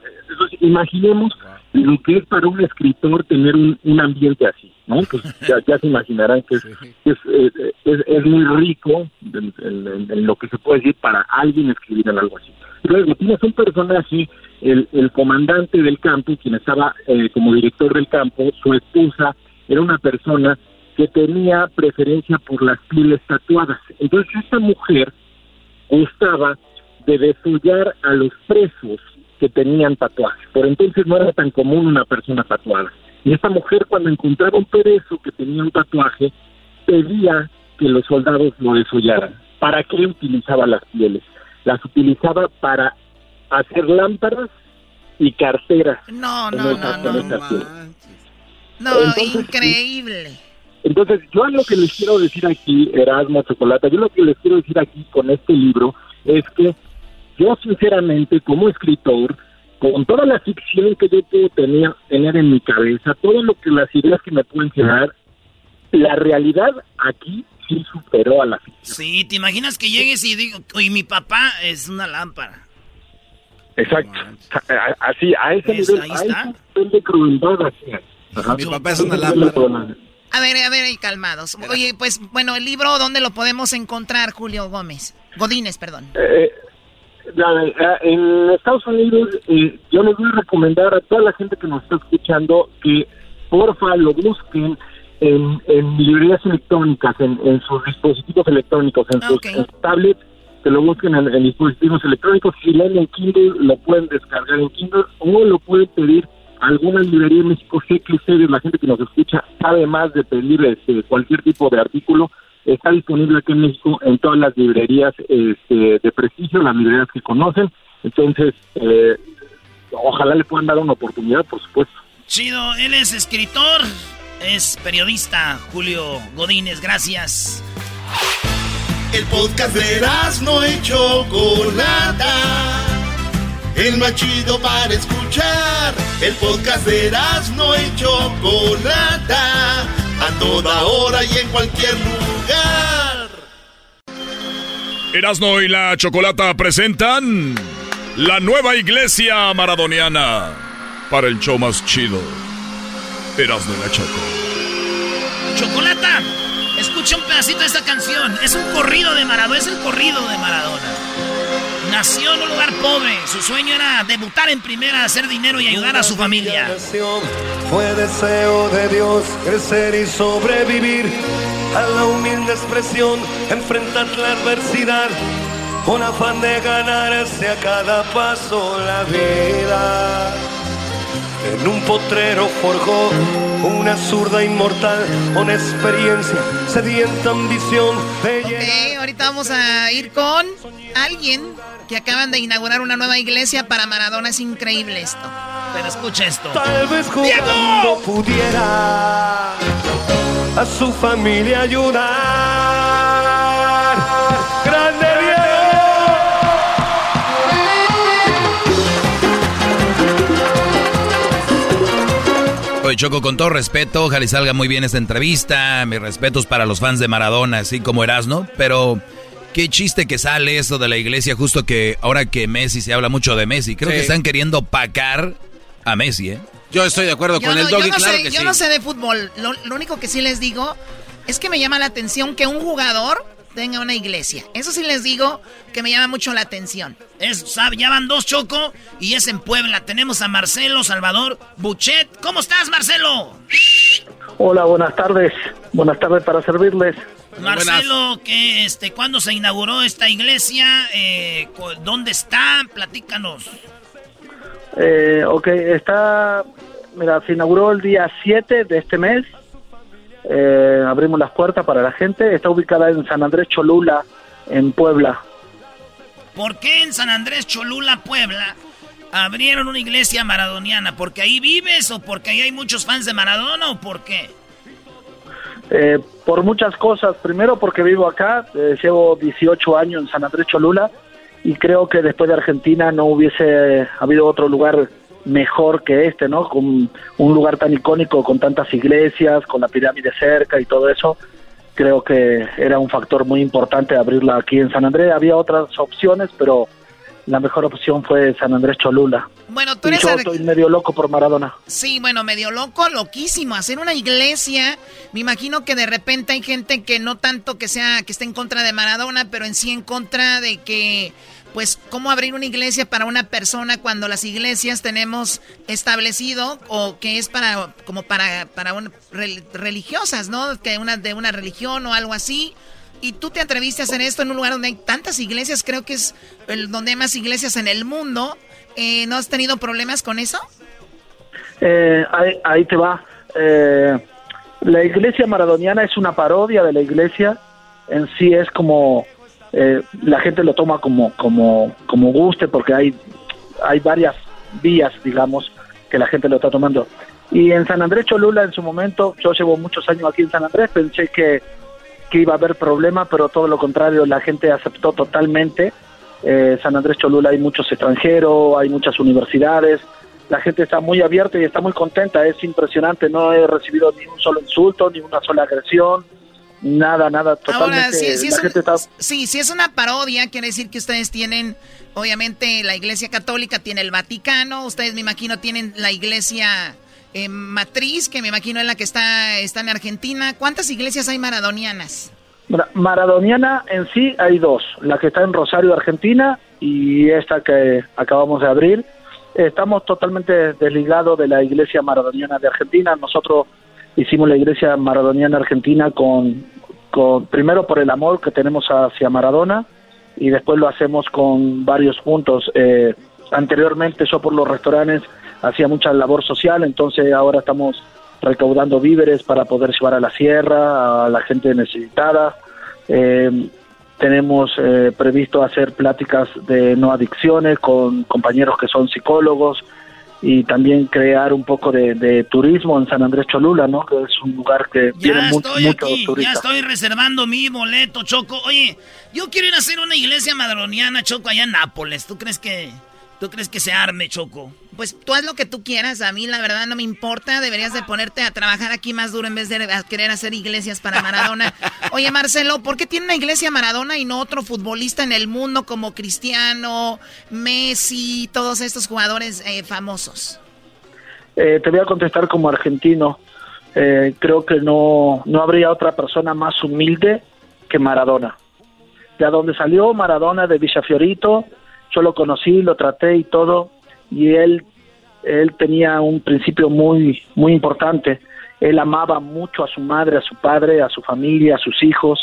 imaginemos lo que es para un escritor tener un, ambiente así, ¿no? Pues *laughs* ya, se imaginarán que es, eh, es, es, muy rico en, lo que se puede decir para alguien escribir en algo así. Luego tienes un personaje, el, el comandante del campo, quien estaba eh, como director del campo, su esposa era una persona que tenía preferencia por las pieles tatuadas. Entonces esta mujer gustaba de desollar a los presos que tenían tatuajes. Por entonces no era tan común una persona tatuada. Y esta mujer cuando encontraba un preso que tenía un tatuaje, pedía que los soldados lo desollaran. ¿Para qué utilizaba las pieles? Las utilizaba para hacer lámparas y carteras. No, no, no, no. No, increíble. Entonces, yo lo que les quiero decir aquí, Erasmo Chocolata, yo lo que les quiero decir aquí con este libro es que yo sinceramente como escritor, con toda la ficción que yo puedo tener, tener en mi cabeza, todo lo que las ideas que me pueden llegar, la realidad aquí sí superó a la ficción. Sí, te imaginas que llegues y digo, y mi papá es una lámpara. Exacto. Así, a ese nivel, ahí está. de crueldad así. Mi papá es una lámpara. A ver, a ver, ahí calmados. Oye, pues, bueno, el libro, ¿dónde lo podemos encontrar, Julio Gómez? Godínez, perdón. Eh, en Estados Unidos, eh, yo les voy a recomendar a toda la gente que nos está escuchando que porfa lo busquen en, librerías electrónicas, en, sus dispositivos electrónicos, en sus tablets, que lo busquen en, dispositivos electrónicos. Si leen en Kindle, lo pueden descargar en Kindle o lo pueden pedir alguna librería en México, sé que ustedes, la gente que nos escucha, sabe más de pedir este, cualquier tipo de artículo. Está disponible aquí en México en todas las librerías este, de prestigio, las librerías que conocen. Entonces, eh, ojalá le puedan dar una oportunidad, por supuesto. Chido, él es escritor, es periodista, Julio Godínez, gracias. El podcast de no y Chocolata. El más chido para escuchar. El podcast de no y Chocolata. A toda hora y en cualquier lugar. Erasno y la Chocolata presentan la nueva iglesia maradoniana para el show más chido. Erasno y la Choco. Chocolata, escucha un pedacito de esta canción. Es un corrido de Maradona, es el corrido de Maradona. Nació en un lugar pobre. Su sueño era debutar en primera, hacer dinero y ayudar a su familia. Fue deseo de Dios crecer y sobrevivir a la humilde expresión, enfrentar la adversidad, con afán de ganarse a cada paso la vida. En un potrero forjó una zurda inmortal con experiencia, sedienta ambición de Ok, ahorita vamos a ir con alguien que acaban de inaugurar una nueva iglesia para Maradona. Es increíble esto. Pero escucha esto. Tal vez jugando pudiera a su familia ayudar. Oye, Choco, con todo respeto, ojalá y salga muy bien esta entrevista. Mis respetos para los fans de Maradona, así como Erasno. Pero qué chiste que sale eso de la iglesia, justo que ahora que Messi se habla mucho de Messi. Creo Sí. que están queriendo pacar a Messi, ¿eh? Yo estoy de acuerdo Yo con no, el yo doggy, no claro sé, que yo sí. no sé de fútbol. Lo, lo único que sí les digo es que me llama la atención que un jugador tenga una iglesia. Eso sí les digo que me llama mucho la atención. Es, sabe, ya van dos Choco y es en Puebla. Tenemos a Marcelo Salvador Buchet. ¿Cómo estás, Marcelo? Hola, buenas tardes. Buenas tardes para servirles. Marcelo, que este, ¿cuándo se inauguró esta iglesia? Eh, ¿Dónde está? Platícanos. Eh, ok, está, mira, se inauguró el día 7 de este mes. Eh, abrimos las puertas para la gente. Está ubicada en San Andrés Cholula, en Puebla. ¿Por qué en San Andrés Cholula, Puebla, abrieron una iglesia maradoniana? ¿Porque ahí vives o porque ahí hay muchos fans de Maradona o por qué? Eh, por muchas cosas. Primero porque vivo acá, eh, llevo 18 años en San Andrés Cholula y creo que después de Argentina no hubiese habido otro lugar mejor que este, ¿no? Con un lugar tan icónico, con tantas iglesias, con la pirámide cerca y todo eso. Creo que era un factor muy importante abrirla aquí en San Andrés. Había otras opciones, pero la mejor opción fue San Andrés Cholula. Bueno, tú Y eres... yo estoy medio loco por Maradona. Sí, bueno, medio loco, loquísimo. Hacer una iglesia, me imagino que de repente hay gente que no tanto que sea, que esté en contra de Maradona, pero en sí en contra de que, pues, cómo abrir una iglesia para una persona cuando las iglesias tenemos establecido o que es para, como para, para un- rel- religiosas, ¿no? Que una de una religión o algo así. Y tú te atreviste a hacer esto en un lugar donde hay tantas iglesias, creo que es el, donde hay más iglesias en el mundo. Eh, ¿No has tenido problemas con eso? Eh, ahí, ahí te va. Eh, la iglesia maradoniana es una parodia de la iglesia. En sí es como eh, la gente lo toma como como como guste porque hay hay varias vías, digamos, que la gente lo está tomando. Y en San Andrés Cholula en su momento, yo llevo muchos años aquí en San Andrés, pensé que que iba a haber problema, pero todo lo contrario, la gente aceptó totalmente. Eh, San Andrés Cholula hay muchos extranjeros, hay muchas universidades, la gente está muy abierta y está muy contenta, es impresionante, no he recibido ni un solo insulto, ni una sola agresión, nada, nada, totalmente. Ahora, si, es gente un- está sí, si es una parodia, quiere decir que ustedes tienen, obviamente, la Iglesia Católica tiene el Vaticano, ustedes me imagino tienen la Iglesia eh, Matriz, que me imagino es la que está, está en Argentina. ¿Cuántas iglesias hay maradonianas? Maradoniana en sí hay dos, la que está en Rosario, Argentina, y esta que acabamos de abrir. Estamos totalmente desligados de la iglesia maradoniana de Argentina. Nosotros hicimos la iglesia maradoniana argentina con, con primero por el amor que tenemos hacia Maradona y después lo hacemos con varios puntos. Eh, anteriormente yo por los restaurantes hacía mucha labor social, entonces ahora estamos recaudando víveres para poder llevar a la sierra, a la gente necesitada. Eh, tenemos eh, previsto hacer pláticas de no adicciones con compañeros que son psicólogos. Y también crear un poco de, turismo en San Andrés Cholula, ¿no? Que es un lugar que tiene muchos turistas. Ya estoy reservando mi boleto, Choco. Oye, yo quiero ir a hacer una iglesia madroniana, Choco, allá en Nápoles. ¿Tú crees que ¿Tú crees que se arme, Choco? Pues tú haz lo que tú quieras. A mí, la verdad, no me importa. Deberías de ponerte a trabajar aquí más duro en vez de querer hacer iglesias para Maradona. *laughs* Oye, Marcelo, ¿por qué tiene una iglesia Maradona y no otro futbolista en el mundo como Cristiano, Messi, todos estos jugadores eh, famosos? Eh, te voy a contestar como argentino. Eh, creo que no, no habría otra persona más humilde que Maradona. De a donde salió Maradona de Villafiorito, yo lo conocí, lo traté y todo, y él, él tenía un principio muy, muy importante. Él amaba mucho a su madre, a su padre, a su familia, a sus hijos,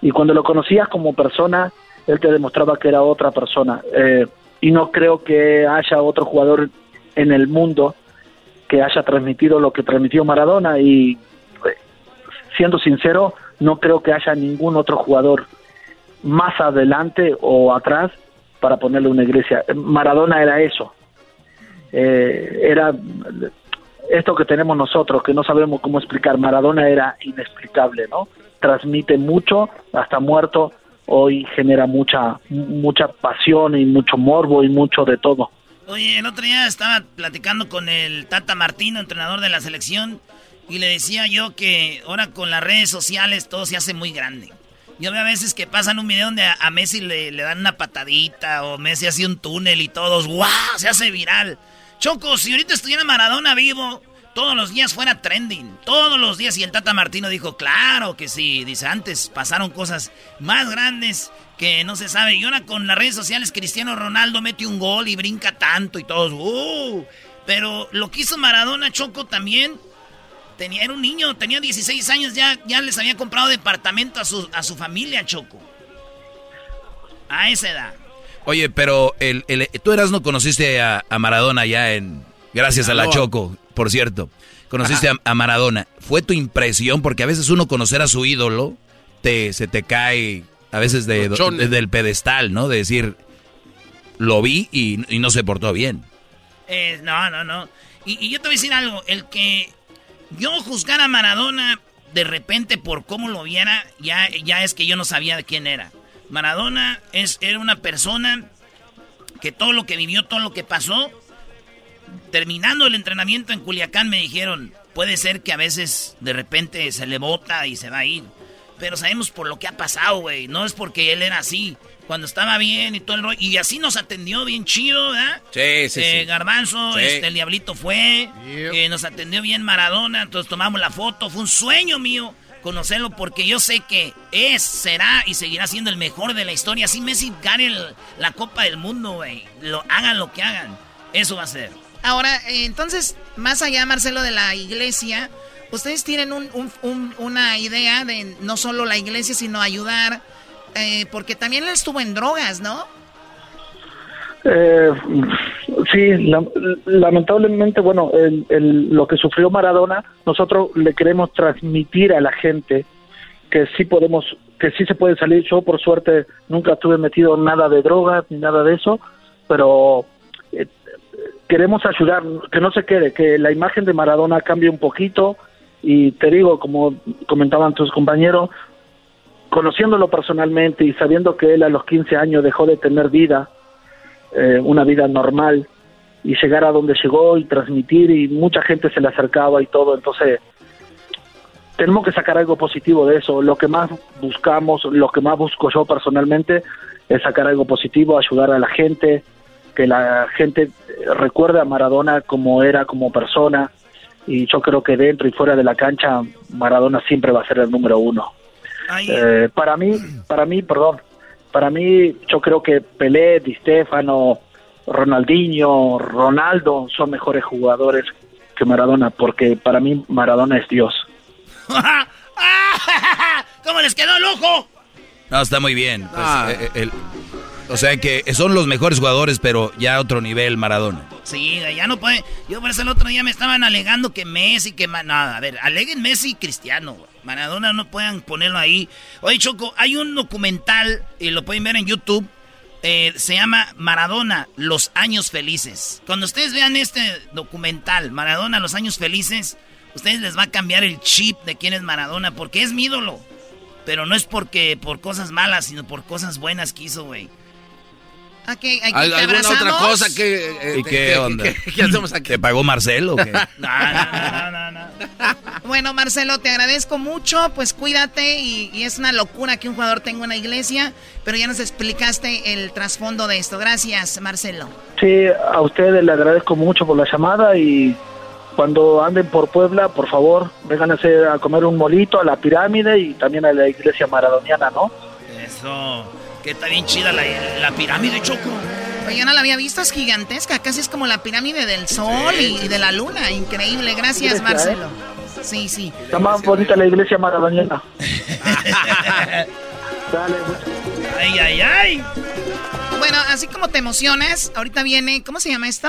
y cuando lo conocías como persona, él te demostraba que era otra persona. Eh, y no creo que haya otro jugador en el mundo que haya transmitido lo que transmitió Maradona y eh, siendo sincero, no creo que haya ningún otro jugador más adelante o atrás para ponerle una iglesia. Maradona era eso. Eh, era esto que tenemos nosotros, que no sabemos cómo explicar. Maradona era inexplicable, ¿no? Transmite mucho, hasta muerto, hoy genera mucha, mucha pasión y mucho morbo y mucho de todo. Oye, el otro día estaba platicando con el Tata Martino, entrenador de la selección, y le decía yo que ahora con las redes sociales todo se hace muy grande. Yo veo a veces que pasan un video donde a, Messi le, dan una patadita o Messi hace un túnel y todos, ¡guau! Se hace viral. Choco, si ahorita estuviera Maradona vivo, todos los días fuera trending. Todos los días. Y el Tata Martino dijo, claro que sí. Dice, antes pasaron cosas más grandes que no se sabe. Y ahora con las redes sociales, Cristiano Ronaldo mete un gol y brinca tanto y todos, ¡uh! Pero lo que hizo Maradona, Choco, también Tenía, era un niño, tenía 16 años, ya, ya les había comprado departamento a su, a su familia, Choco. A esa edad. Oye, pero el, el, tú eras no conociste a, Maradona ya en... Gracias a la Choco, por cierto. Conociste a, Maradona. ¿Fue tu impresión? Porque a veces uno conocer a su ídolo, te, se te cae a veces de, del pedestal, ¿no? De decir, lo vi y, y no se portó bien. Eh, no, no, no. Y, y, yo te voy a decir algo. El que yo juzgar a Maradona de repente por cómo lo viera, ya, ya es que yo no sabía de quién era. Maradona es, era una persona que todo lo que vivió, todo lo que pasó, terminando el entrenamiento en Culiacán me dijeron, puede ser que a veces de repente se le bota y se va a ir. Pero sabemos por lo que ha pasado, güey. No es porque él era así cuando estaba bien y todo el rollo. Y así nos atendió bien chido, ¿verdad? Sí, sí, eh, Garbanzo, este, el Diablito fue. Eh, nos atendió bien Maradona, entonces tomamos la foto. Fue un sueño mío conocerlo porque yo sé que es, será y seguirá siendo el mejor de la historia. Así Messi gane la Copa del Mundo, güey. Lo, hagan lo que hagan. Eso va a ser. Ahora, eh, entonces, más allá, Marcelo, de la iglesia, ustedes tienen una idea de no solo la iglesia, sino ayudar eh, porque también él estuvo en drogas, ¿no? Eh, sí, lamentablemente, bueno, lo que sufrió Maradona, nosotros le queremos transmitir a la gente que sí podemos, que sí se puede salir. Yo, por suerte, nunca estuve metido nada de drogas ni nada de eso, pero eh, queremos ayudar, que no se quede, que la imagen de Maradona cambie un poquito. Y te digo, como comentaban tus compañeros, conociéndolo personalmente y sabiendo que él a los 15 años dejó de tener vida, eh, una vida normal, y llegar a donde llegó y transmitir y mucha gente se le acercaba y todo, entonces tenemos que sacar algo positivo de eso. Lo que más buscamos, lo que más busco yo personalmente es sacar algo positivo, ayudar a la gente, que la gente recuerde a Maradona como era como persona y yo creo que dentro y fuera de la cancha Maradona siempre va a ser el número uno. Eh, para mí, para mí, perdón, para mí yo creo que Pelé, Di Stefano, Ronaldinho, Ronaldo son mejores jugadores que Maradona, porque para mí Maradona es Dios. *laughs* ¿Cómo les quedó el ojo? No, está muy bien. Pues, ah. eh, eh, o sea que son los mejores jugadores, pero ya a otro nivel Maradona. Sí, ya no puede. Yo por eso el otro día me estaban alegando que Messi, que... Nada, a ver, aleguen Messi y Cristiano, Maradona no puedan ponerlo ahí. Oye, Choco, hay un documental, y lo pueden ver en YouTube, Eh, se llama Maradona, Los Años Felices. Cuando ustedes vean este documental, Maradona, Los Años Felices, ustedes les va a cambiar el chip de quién es Maradona, porque es mi ídolo. Pero no es porque por cosas malas, sino por cosas buenas que hizo, güey. Okay, aquí ¿Al- te ¿Alguna otra abrazamos. cosa que... eh, ¿Y te- qué que- onda? que hacemos aquí? ¿Te pagó Marcelo o qué? *laughs* *laughs* Bueno, Marcelo, te agradezco mucho. Pues cuídate. Y, y es una locura que un jugador tenga una iglesia. Pero ya nos explicaste el trasfondo de esto. Gracias, Marcelo. Sí, a ustedes le agradezco mucho por la llamada y cuando anden por Puebla, por favor, vengan a, hacer, a comer un molito a la pirámide y también a la iglesia maradoniana, ¿no? Eso. Que está bien chida la, la pirámide, Choco. Oye, yo no la había visto, es gigantesca. Casi es como la pirámide del sol y, y de la luna. Increíble. Gracias, Iglesia, Marcelo. Sí, sí. Está más bonita la iglesia maradoniana. *laughs* Ay, ay, ay. Bueno, así como te emocionas, ahorita viene. ¿Cómo se llama esto?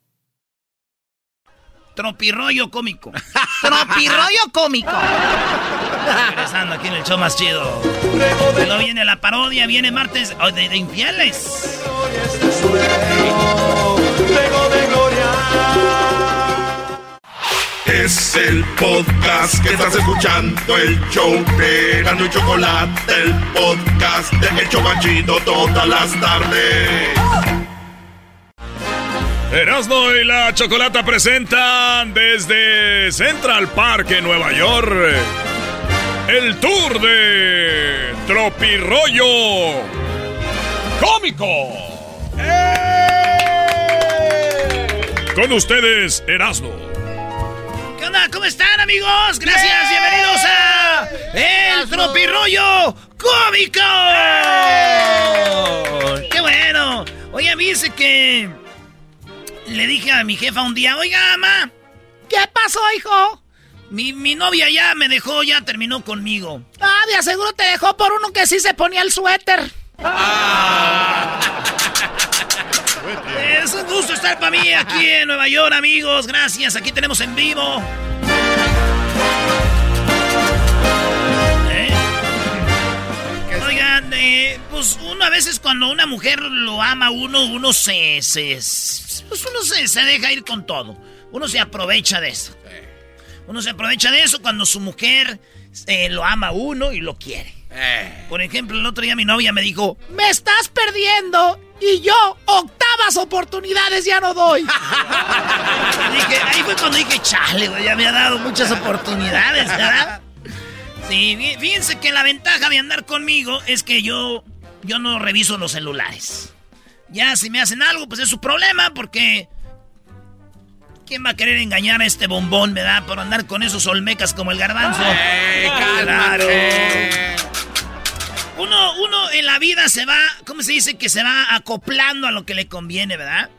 Tropirroyo cómico. *laughs* Tropirroyo cómico. Regresando aquí en el show más chido. Luego viene la parodia, viene martes oh, de, de infieles. Es el podcast que estás escuchando, el show de Erasmo y Chocolate, el podcast de El Chobachito todas las tardes. Erasmo y la Chocolata presentan desde Central Park en Nueva York el tour de Tropirollo Cómico. Con ustedes, Erasmo. ¿Qué onda? ¿Cómo están, amigos? Gracias, bienvenidos a El Tropirroyo Cómico. ¡Qué bueno! Oye, dice que le dije a mi jefa un día, oiga, mamá. ¿Qué pasó, hijo? Mi, mi novia ya me dejó, ya terminó conmigo. Ah, de aseguro te dejó por uno que sí se ponía el suéter. Es un gusto estar para mí aquí en Nueva York, amigos. Gracias, aquí tenemos en vivo. Eh, pues uno a veces cuando una mujer lo ama uno, uno se, se, pues uno se, se deja ir con todo. Uno se aprovecha de eso. Uno se aprovecha de eso cuando su mujer eh, lo ama a uno y lo quiere. Por ejemplo, el otro día mi novia me dijo, Me estás perdiendo y yo octavas oportunidades ya no doy. *laughs* Dije, ahí fue cuando dije, chale, güey, ya me ha dado muchas oportunidades, ¿verdad? Sí, fí- fíjense que la ventaja de andar conmigo es que yo, yo no reviso los celulares. Ya si me hacen algo, pues es su problema, porque... ¿Quién va a querer engañar a este bombón, verdad? Por andar con esos olmecas como el garbanzo. claro. Uno, uno en la vida se va, ¿cómo se dice? Que se va acoplando a lo que le conviene, ¿verdad?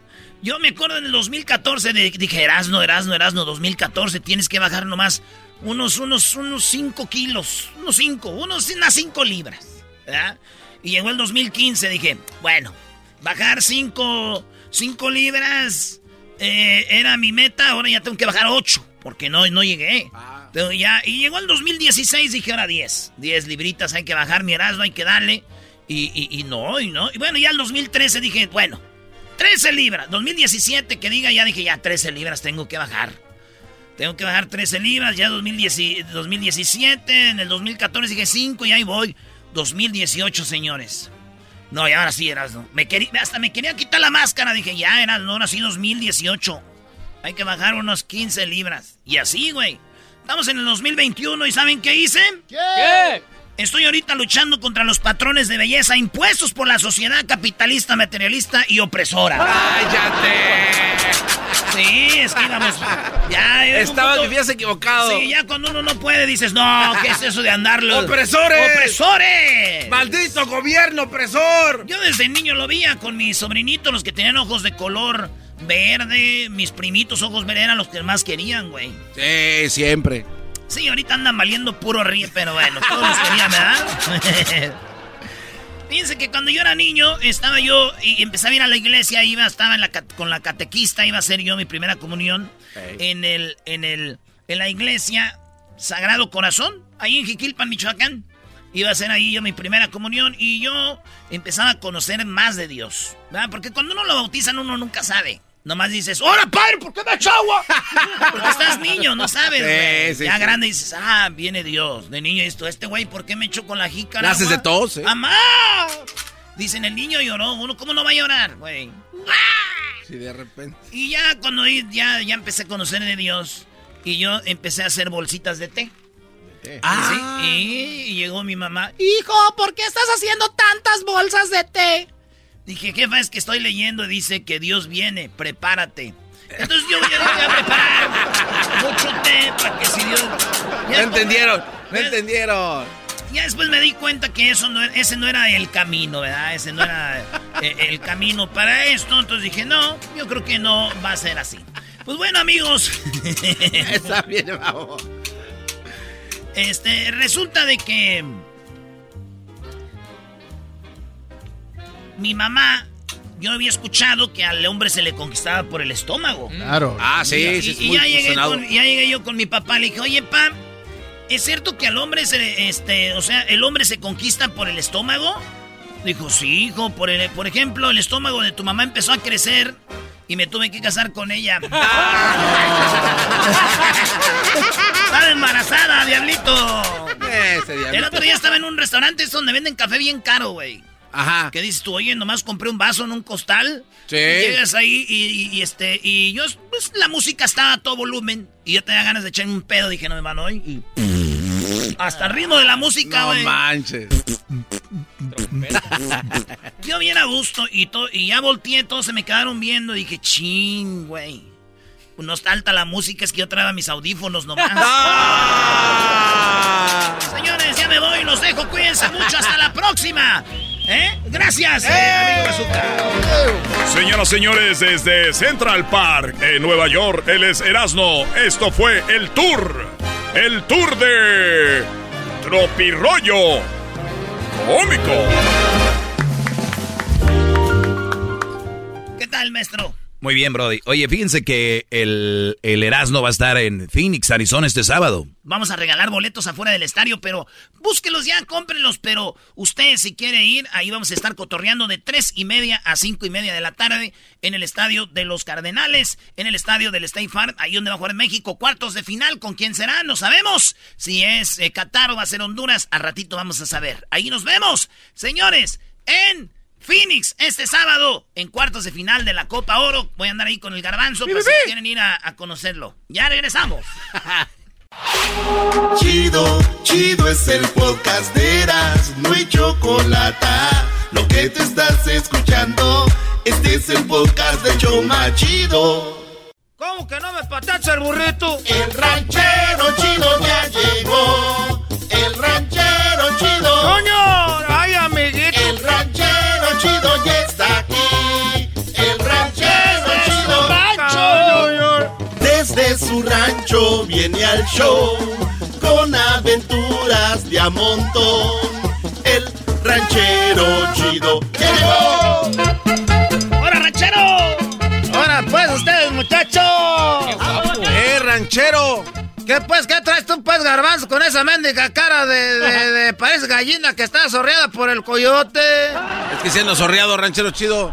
Yo me acuerdo en el 2014, de, dije, Erasno, Erasno, Erasno, 2014, tienes que bajar nomás unos, unos, unos 5 kilos, unos 5, unos, unas 5 libras, ¿verdad? Y llegó el 2015, dije, bueno, bajar 5 cinco libras eh, era mi meta, ahora ya tengo que bajar 8, porque no, no llegué. Pero ya, y llegó el 2016, dije, ahora 10, 10 libritas hay que bajar, mi Erasmo, hay que darle. Y, y, y no, y no. Y bueno, ya el 2013 dije, bueno, 13 libras. 2017 que diga, ya dije, ya 13 libras tengo que bajar. Tengo que bajar 13 libras, ya 2010 2017, en el 2014 dije 5 y ahí voy. 2018, señores. No, y ahora sí, eras, ¿no? Me quería, hasta me quería quitar la máscara. Dije, ya, eras, no, ahora sí 2018. Hay que bajar unos 15 libras. Y así, güey. Estamos en el 2021 y ¿saben qué hice? ¿Qué? Estoy ahorita luchando contra los patrones de belleza impuestos por la sociedad capitalista, materialista y opresora. ¡Cállate! Sí, es que íbamos. Ya, Estaba, un te punto- habías equivocado. Sí, ya cuando uno no puede dices, no, ¿qué es eso de andarlo? ¡Opresores! ¡Opresores! ¡Maldito gobierno opresor! Yo desde niño lo veía con mis sobrinitos, los que tenían ojos de color verde, mis primitos ojos verdes eran los que más querían, güey. Sí, siempre. Sí, ahorita andan valiendo puro ríe, pero bueno, todos los querían, ¿verdad? *laughs* Fíjense que cuando yo era niño, estaba yo y empecé a ir a la iglesia, iba, estaba en la, con la catequista, iba a hacer yo mi primera comunión en el, en el, en la iglesia Sagrado Corazón, ahí en Jiquilpan, Michoacán. Iba a hacer ahí yo mi primera comunión y yo empezaba a conocer más de Dios, ¿verdad? Porque cuando uno lo bautizan uno nunca sabe. Nomás dices, ¡Hola, padre! ¿Por qué me echa agua? *laughs* Porque estás niño, no sabes, güey. sí, ya sí. grande dices, ah, viene Dios. De niño esto, este güey, ¿por qué me echó con la jícara? Haces de tos, ¿eh? ¡Mamá! Dicen, el niño lloró. Uno, ¿cómo no va a llorar, güey? *laughs* Sí, de repente. Y ya cuando ya, ya empecé a conocer de Dios, y yo empecé a hacer bolsitas de té. Ah. Sí, y llegó mi mamá. Hijo, ¿por qué estás haciendo tantas bolsas de té? Dije, jefa, es que estoy leyendo, dice que Dios viene, prepárate. Entonces yo voy a, voy a preparar mucho té para que si Dios... No entendieron, no entendieron. Ya después me di cuenta que eso no, ese no era el camino, ¿verdad? Ese no era eh, el camino para esto. Entonces dije, no, yo creo que no va a ser así. Pues bueno, amigos. *laughs* Está bien, vamos. Este, resulta de que mi mamá, yo había escuchado que al hombre se le conquistaba por el estómago. Claro. Ah, sí, Y- sí, es y muy ya llegué, sonado. con- ya llegué yo con mi papá, le dije, oye, pa, ¿es cierto que al hombre se este, o sea, el hombre se conquista por el estómago? Dijo, sí, hijo, por, el- por ejemplo, el estómago de tu mamá empezó a crecer y me tuve que casar con ella. *laughs* Estaba embarazada, diablito. Ese diablito. El otro día estaba en un restaurante donde venden café bien caro, güey. Ajá. ¿Qué dices tú? Oye, nomás compré un vaso en un costal. Sí. Y llegas ahí y, y- y, este, y yo, pues la música estaba a todo volumen. Y yo tenía ganas de echarme un pedo. Dije, no me van hoy. Y... Hasta el ritmo de la música, No güey. manches. *laughs* Yo bien a gusto y, to- y ya volteé, todos se me quedaron viendo. Y dije, ching, güey. Pues no está alta la música, es que yo traía mis audífonos nomás. *laughs* Señores, ya me voy, los dejo, cuídense mucho, hasta la próxima. ¿Eh? Gracias, eh, amigo Bazooka. Señoras, señores, desde Central Park, en Nueva York, él es Erasno. Esto fue el tour. El tour de Tropirollo Cómico. ¿Qué tal, maestro? Muy bien, Brody. Oye, fíjense que el, el Erasmo va a estar en Phoenix, Arizona este sábado. Vamos a regalar boletos afuera del estadio, pero búsquelos ya, cómprenlos. Pero usted, si quiere ir, ahí vamos a estar cotorreando de tres y media a cinco y media de la tarde en el estadio de los Cardenales, en el estadio del State Farm, ahí donde va a jugar México, cuartos de final. ¿Con quién será? No sabemos. Si es eh, Qatar o va a ser Honduras, al ratito vamos a saber. Ahí nos vemos, señores, en Phoenix este sábado en cuartos de final de la Copa Oro. Voy a andar ahí con el garbanzo, para si quieren ir a, a conocerlo. Ya regresamos. *laughs* Chido, chido es el podcast de Eras, no hay chocolate. Lo que te estás escuchando, este es el podcast de Choma Chido. ¿Cómo que no me patacha el burrito? El ranchero chido ya llegó. El ranchero chido. ¡Coño! Su rancho viene al show con aventuras de a montón. El ranchero chido llegó. ¡Hola, ranchero! ¡Ahora pues ustedes, muchachos! ¡Eh, ranchero! ¿Qué pues? ¿Qué traes tú pues, garbanzo, con esa mendiga cara de, de, de- *laughs* parece gallina que está sorreada por el coyote? Es que siendo sorreado, ranchero chido.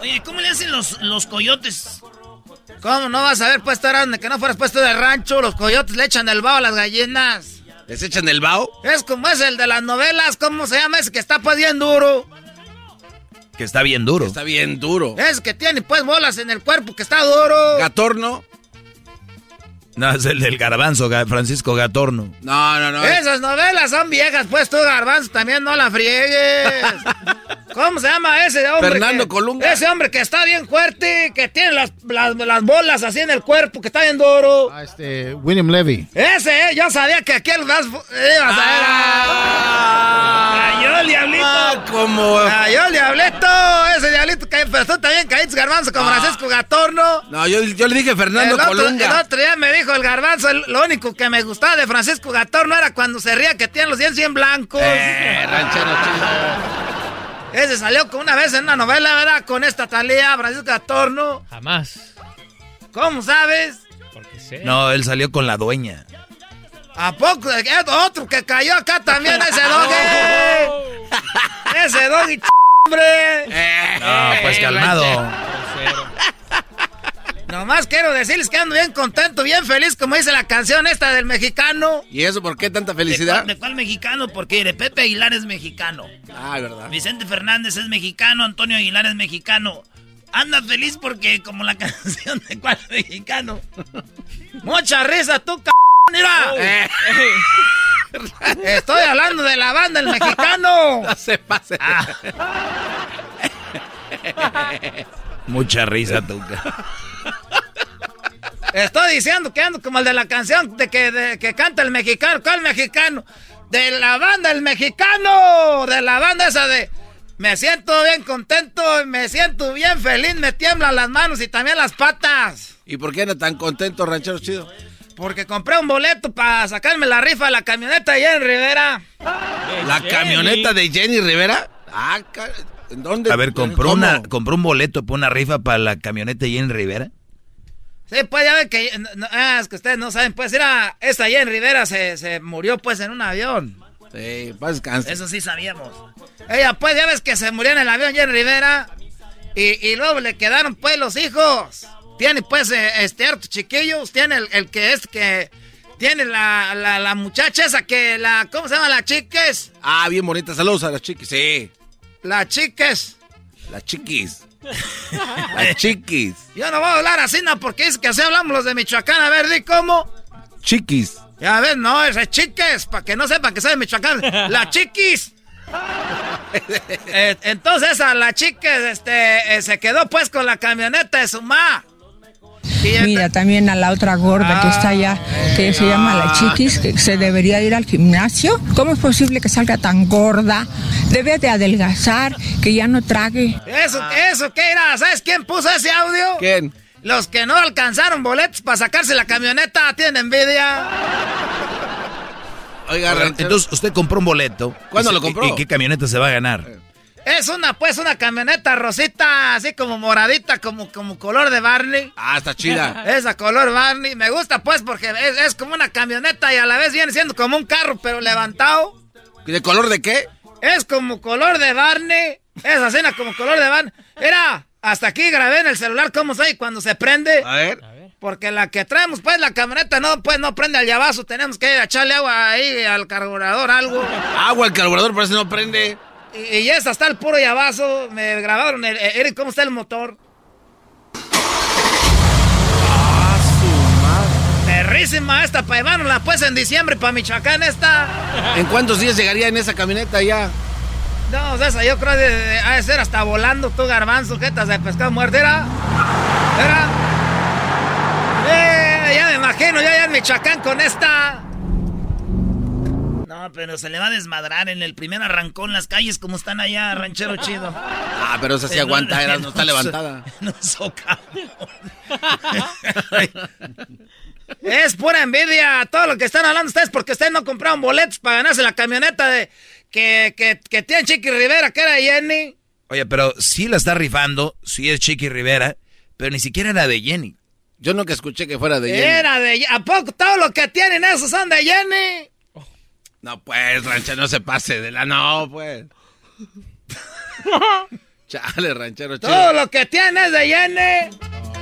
Oye, ¿cómo le hacen los, los coyotes? ¿Cómo no vas a ver pues, Tarán, que no fueras puesto de rancho? Los coyotes le echan el vaho a las gallinas. ¿Les echan el bao? Es como es el de las novelas, ¿cómo se llama ese que está pues bien duro? Que está bien duro. Está bien duro. Es que tiene pues bolas en el cuerpo que está duro. Gatorno. No, es el del garbanzo, Ga- Francisco Gatorno. No, no, no. Esas novelas son viejas, pues tú, Garbanzo, también no la friegues. *laughs* ¿Cómo se llama ese hombre? Fernando que- Colunga. Ese hombre que está bien fuerte, que tiene las, las, las bolas así en el cuerpo, que está bien duro. Ah, este, William Levy. Ese, eh, yo sabía que aquí el vas. ibas a ver. Ah. Cayó el diablito. como. Cayó el diablito. Ese diablito que pero tú también caíste, Garbanzo, con Francisco Gatorno. No, yo, yo le dije Fernando el otro, Colunga. el otro día me dijo el garbanzo, lo único que me gustaba de Francisco Gatorno era cuando se ría que tiene los dientes bien blancos. Eh, ranchero Ese salió con una vez en una novela, ¿verdad? Con esta talía, Francisco Gatorno. Jamás. ¿Cómo sabes? Porque sé. No, él salió con la dueña. ¿A poco? Eh, Otro que cayó acá también, ese *laughs* doggy. *laughs* ese doggy, hombre. No, pues calmado. Nomás quiero decirles que ando bien contento, bien feliz, como dice la canción esta del mexicano. ¿Y eso por qué tanta ¿De felicidad? cuál, de cuál mexicano? Porque de Pepe Aguilar es mexicano. Ah, verdad. Vicente Fernández es mexicano, Antonio Aguilar es mexicano. Anda feliz porque como la *laughs* canción de cuál mexicano. Mucha risa, tú, c mira. Eh. *laughs* Estoy hablando de la banda El Mexicano. No se pase. Ah. *laughs* Mucha risa, Tuca. Estoy diciendo que ando como el de la canción de que, de que canta el mexicano. ¿Cuál mexicano? De la banda El Mexicano. De la banda esa de... Me siento bien contento, me siento bien feliz, me tiemblan las manos y también las patas. ¿Y por qué anda tan contento, ranchero chido? Porque compré un boleto para sacarme la rifa de la camioneta allá en Rivera. ¿La camioneta de Jenny Rivera? Ah, ca- ¿en dónde? A ver, compró, una, compró un boleto para una rifa para la camioneta allí en Rivera. Sí, pues ya ven que... no, ah, es que ustedes no saben, pues era... Esta allá en Rivera se, se murió pues en un avión. Sí, paz descanse. Eso sí sabíamos. Ella, pues, ya ves que se murió en el avión ya en Rivera. Y, y luego le quedaron, pues, los hijos. Tiene, pues, eh, este harto chiquillos. Tiene el, el que es que. Tiene la, la, la muchacha esa que la. ¿Cómo se llama? La chiques. Ah, bien bonita. Saludos a las chiquis. Sí. La chiques. Las chiquis. Las chiquis. Yo no voy a hablar así, no, porque es que así hablamos los de Michoacán. A ver, di cómo. Chiquis. Ya ves, no, es chiques, para que no sepan que soy de Michoacán. La chiquis. *laughs* Eh, entonces a la chiques este, eh, se quedó pues con la camioneta de su ma. Mira, también a la otra gorda que está allá, que se llama la chiquis, que se debería ir al gimnasio. ¿Cómo es posible que salga tan gorda? Debe de adelgazar, que ya no trague. Eso, eso, ¿qué era? ¿Sabes quién puso ese audio? ¿Quién? Los que no alcanzaron boletos para sacarse la camioneta tienen envidia. Oiga, entonces usted compró un boleto. ¿Cuándo ¿Y- lo compró? ¿Y qué camioneta se va a ganar? Es una, pues, una camioneta rosita, así como moradita, como, como color de Barney. Ah, está chida. *laughs* Esa color Barney. Me gusta, pues, porque es, es como una camioneta y a la vez viene siendo como un carro, pero levantado. ¿De color de qué? Es como color de Barney. Esa cena como color de Barney. Era, hasta aquí grabé en el celular cómo soy cuando se prende. A ver. Porque la que traemos, pues, la camioneta no, pues, no prende al llavazo. Tenemos que echarle agua ahí al carburador, algo. Agua, el carburador, por eso no prende. Y, y esa está el puro llavazo. Me grabaron, el, el- Eric, ¿cómo está el motor? Perrísima esta, para llevárnosla, pues, en diciembre para Michoacán esta. ¿En cuántos días llegaría en esa camioneta ya? No, esa yo creo que ha de ser hasta volando tú, garbanzo, jetas de pescado muerto. Era, era. Eh, ya me imagino, yo ya en Michoacán con esta. No, pero se le va a desmadrar en el primer arrancón las calles como están allá, ranchero chido. Ah, pero esa sí aguanta, era, no está levantada. No socavo. Es pura envidia todo lo que están hablando ustedes porque ustedes no compraron boletos para ganarse la camioneta de que, que, que tiene Chiqui Rivera, que era Jenny. Oye, pero sí la está rifando, sí es Chiqui Rivera, pero ni siquiera era de Jenny. Yo nunca escuché que fuera de Jenny. Era de ¿A poco todo lo que tienen esos son de Jenny? No, pues, ranchero, no se pase de la... No, pues. *laughs* Chale, ranchero, chido. Todo lo que tiene es de Jenny.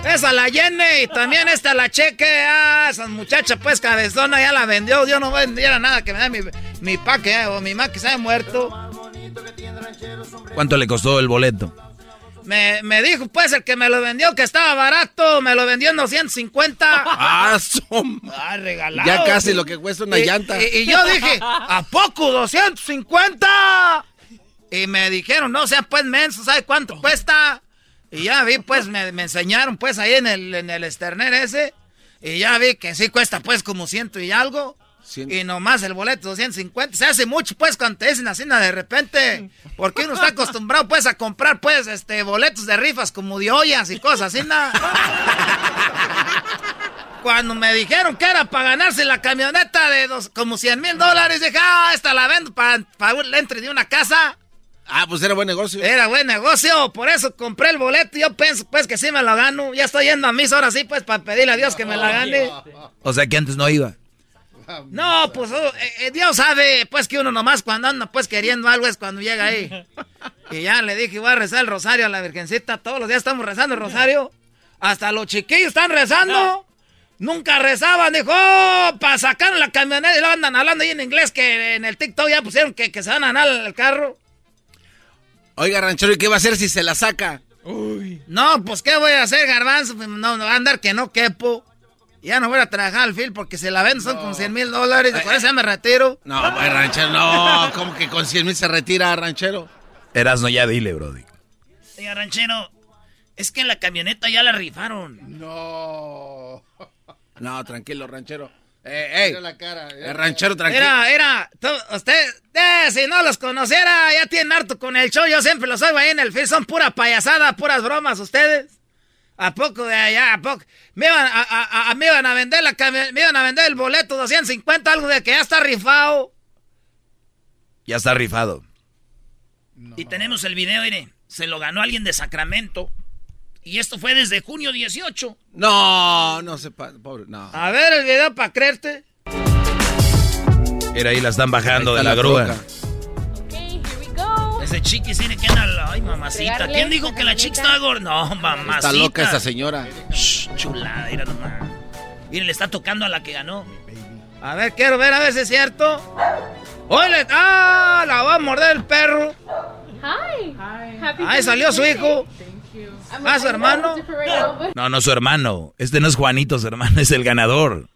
Esa la Jenny y también esta la Cheque. Ah, esa muchacha pues cabezona ya la vendió. Yo no vendiera nada que me da mi, mi pa que o mi ma que se haya muerto. ¿Cuánto le costó el boleto? Me, me, dijo, pues, el que me lo vendió que estaba barato, me lo vendió en 250. *laughs* ¡Ah, ah regalado! Ya casi lo que cuesta una llanta. Y, yo dije, ¿a poco 250? Y me dijeron, no, sea, pues, menso, ¿sabe cuánto cuesta? Y ya vi, pues, me, enseñaron, pues, ahí en el, en el Sterner ese. Y ya vi que sí cuesta, pues, como ciento y algo. Y nomás el boleto 250. Se hace mucho, pues, cuando te dicen así de repente. *laughs* Porque uno está acostumbrado, pues, a comprar, pues, este, boletos de rifas como de ollas y cosas así, nada. *laughs* Cuando me dijeron que era para ganarse la camioneta de dos, como 100 mil dólares, dije, ah, esta la vendo para, para el entre de una casa. Ah, pues era buen negocio. Era buen negocio, por eso compré el boleto. Yo pienso, pues, que sí me lo gano. Ya estoy yendo a mis ahora sí, pues, para pedirle a Dios que me la gane. O sea que antes no iba. No, pues oh, eh, eh, Dios sabe, pues que uno nomás cuando anda pues queriendo algo es cuando llega ahí. *laughs* Y ya le dije, voy a rezar el rosario a la Virgencita. Todos los días estamos rezando el rosario. Hasta los chiquillos están rezando. Nunca rezaban, dijo, oh, para sacar la camioneta y lo andan hablando ahí en inglés que en el TikTok ya pusieron que, se van a andar el carro. Oiga, ranchero, ¿y qué va a hacer si se la saca? No, pues ¿qué voy a hacer, garbanzo? No, no va a andar que no quepo. Ya no voy a trabajar al fil porque si la vendo son con 100 mil dólares. Eso ya me retiro. No, pues, ranchero, no. ¿Cómo que con 100 mil se retira, ranchero? Erasno, ya dile, Brody. Oiga, ranchero, es que la camioneta ya la rifaron. No. No, tranquilo, ranchero. Eh, la cara, el ranchero tranquilo. Era, era, usted, eh, si no los conociera, ya tienen harto con el show. Yo siempre los oigo ahí en el film. Son pura payasada, puras bromas ustedes. ¿A poco de allá? ¿A poco? Me iban a, me iban a vender la me iban a vender el boleto 250, algo de que ya está rifado. Ya está rifado. Y tenemos el video, mire. Se lo ganó alguien de Sacramento. Y esto fue desde junio 18. No, no se pobre, no. A ver el video para creerte. Era ahí la están bajando de la, grúa. Ese chiqui tiene que andar. Ay, mamacita. ¿Quién dijo que la chica estaba gorda? No, mamacita. Está loca esa señora. chulada, mira nomás. Mire, le está tocando a la que ganó. A ver, quiero ver a ver si es cierto. ¡Oye! ¡Ah! La va a morder el perro. Hi. Ahí salió su hijo. ¿Ah, su hermano? No, no, su hermano. Este no es Juanito, su hermano, es el ganador.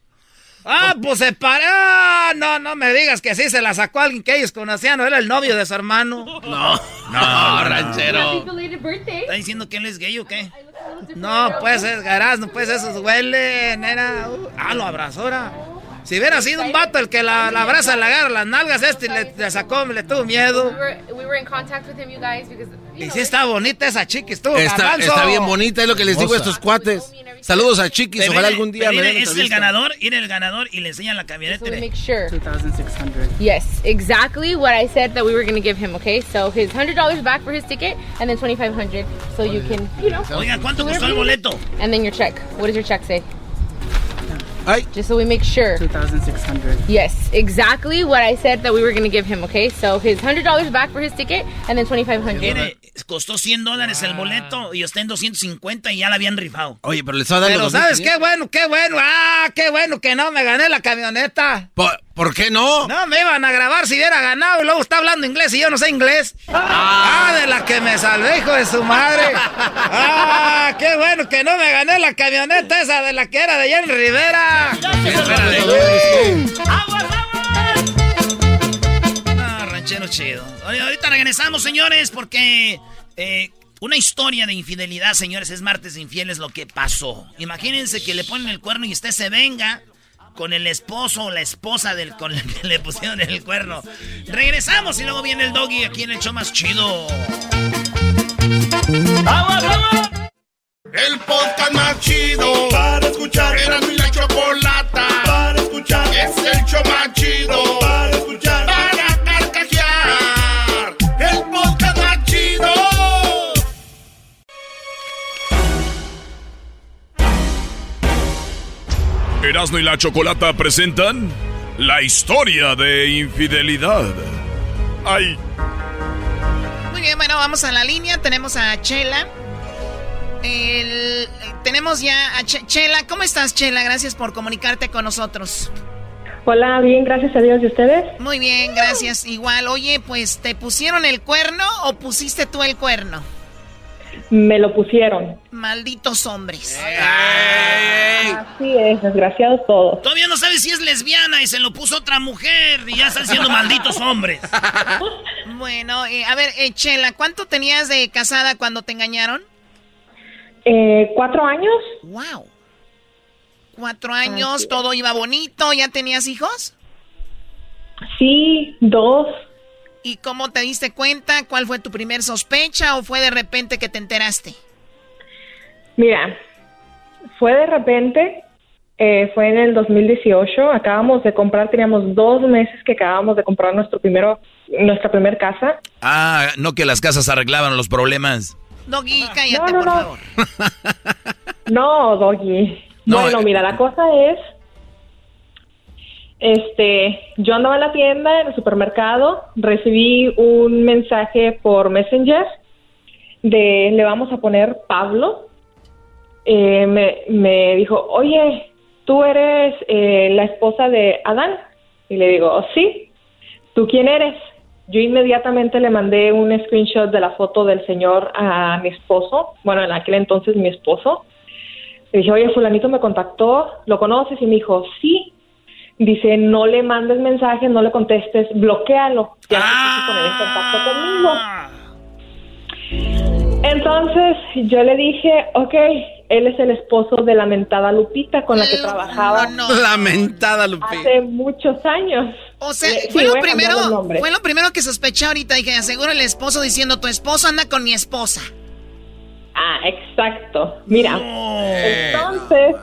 Ah, pues se paró. Ah, no, no me digas que sí se la sacó alguien que ellos conocían. ¿No era el novio de su hermano? *laughs* No, no, ranchero. ¿Está diciendo que él es gay o qué? No, pues es no pues esos huelen. Era. ah, lo abrazó ahora. Si hubiera sido un vato el que la, la abraza, le agarra las nalgas, este le, le sacó, le tuvo miedo. Y sí está bonita esa chiqui, estuvo está, está bien bonita, es lo que les digo a estos cuates. Saludos a Chiquis, ojalá algún día me den Es el ganador, ir el ganador y le enseñan la camioneta. So make sure. 2600. Yes, exactly what I said that we were going to give him, okay? So his $100 back for his ticket and then 2500 so you can, you know. Oiga, ¿cuánto costó el boleto? And then your check. What does your check say? Just so we make sure. 2,600. Yes, exactly what I said that we were going to give him, okay? So his $100 back for his ticket and then 2,500. costó 100 dólares el boleto y está en 250 y ya la habían rifado. Oye, pero le estaba dando Pero ¿sabes qué bueno, qué bueno? Ah, qué bueno que no me gané la camioneta. ¿Por, qué no? No, me iban a grabar si hubiera ganado y luego está hablando inglés y yo no sé inglés. Ah, ah de la que me salvé, hijo de su madre. Ah, qué bueno que no me gané la camioneta esa de la que era de Jenny Rivera. Ah, ranchero chido. Ahorita regresamos, señores, porque eh, una historia de infidelidad, señores, es martes de infieles lo que pasó. Imagínense que le ponen el cuerno y usted se venga con el esposo o la esposa del con el que le pusieron el cuerno. Regresamos y luego viene el doggy aquí en el show más chido. ¡Vamos, vamos! El podcast más chido para escuchar. Era mi la chocolata para escuchar. Es el show más chido para escuchar. Erasmo y la chocolata presentan la historia de infidelidad. ¡Ay! Muy bien, bueno, vamos a la línea. Tenemos a Chela tenemos ya a Chela. ¿Cómo estás, Chela? Gracias por comunicarte con nosotros. Hola, bien, gracias a Dios. ¿Y ustedes? Muy bien, gracias. Igual, oye, pues, ¿te pusieron el cuerno o pusiste tú el cuerno? Me lo pusieron. Malditos hombres. Así es, desgraciados todos. Todavía no sabes si es lesbiana y se lo puso otra mujer y ya están siendo malditos hombres. *laughs* bueno, eh, a ver, eh, Chela, ¿cuánto tenías de casada cuando te engañaron? Eh, ¿Cuatro años? ¡Wow! Cuatro años, todo iba bonito, ¿ya tenías hijos? Sí, dos. ¿Y cómo te diste cuenta? ¿Cuál fue tu primer sospecha o fue de repente que te enteraste? Mira, fue de repente, eh, fue en el 2018, acabamos de comprar, teníamos dos meses que acabamos de comprar nuestro primero, nuestra primera casa. Ah, no que las casas arreglaban los problemas. Doggy, cállate, por favor. *laughs* no, Doggy. bueno, mira, la cosa es, este, yo andaba en la tienda, en el supermercado, recibí un mensaje por Messenger de, le vamos a poner Pablo. Eh, me, me dijo, oye, tú eres eh, la esposa de Adán. Y le digo, sí, ¿tú quién eres? Yo inmediatamente le mandé un screenshot de la foto del señor a mi esposo, bueno, en aquel entonces mi esposo. Le dije, oye, fulanito me contactó, ¿lo conoces? Y me dijo, sí. Dice, no le mandes mensajes, no le contestes, bloquealo. Ya ah. poner en contacto conmigo. Entonces yo le dije, ok, él es el esposo de la mentada Lupita con la que trabajaba. Lamentada Lupita. Hace muchos años. O sea, eh, fue, lo primero, fue lo primero que sospeché ahorita. Dije, aseguro el esposo diciendo, tu esposo anda con mi esposa. Ah, exacto. Mira, entonces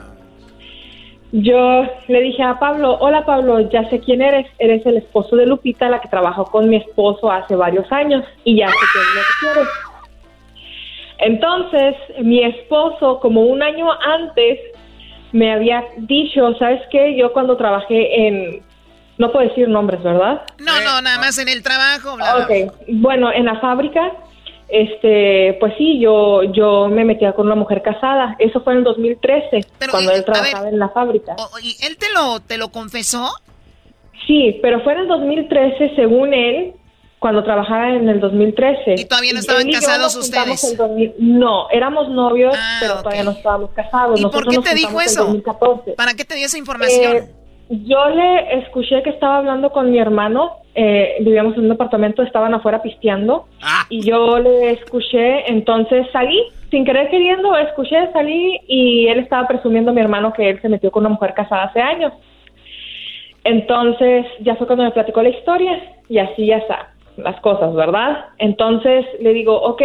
yo le dije a Pablo, hola Pablo, ya sé quién eres. Eres el esposo de Lupita, la que trabajó con mi esposo hace varios años y ya sé qué es lo que quieres. Entonces, mi esposo, como un año antes, me había dicho, ¿sabes qué? Yo cuando trabajé en... No puedo decir nombres, ¿verdad? No, no, nada más en el trabajo. Ok, bueno, en la fábrica, este, pues sí, yo, yo me metía con una mujer casada. Eso fue en el 2013, cuando él trabajaba en la fábrica. ¿Y él te lo, te lo confesó? Sí, pero fue en el 2013, según él, cuando trabajaba en el 2013. ¿Y todavía no estaban casados ustedes? no, éramos novios, ah, pero todavía no estábamos casados. ¿Y por qué te dijo eso? ¿Para qué te dio esa información? Eh, yo le escuché que estaba hablando con mi hermano, eh, vivíamos en un departamento, estaban afuera pisteando, ah. y yo le escuché, entonces salí, sin querer queriendo, escuché, salí, y él estaba presumiendo a mi hermano que él se metió con una mujer casada hace años. Entonces, ya fue cuando me platicó la historia, y así ya está las cosas, ¿verdad? Entonces le digo, ok,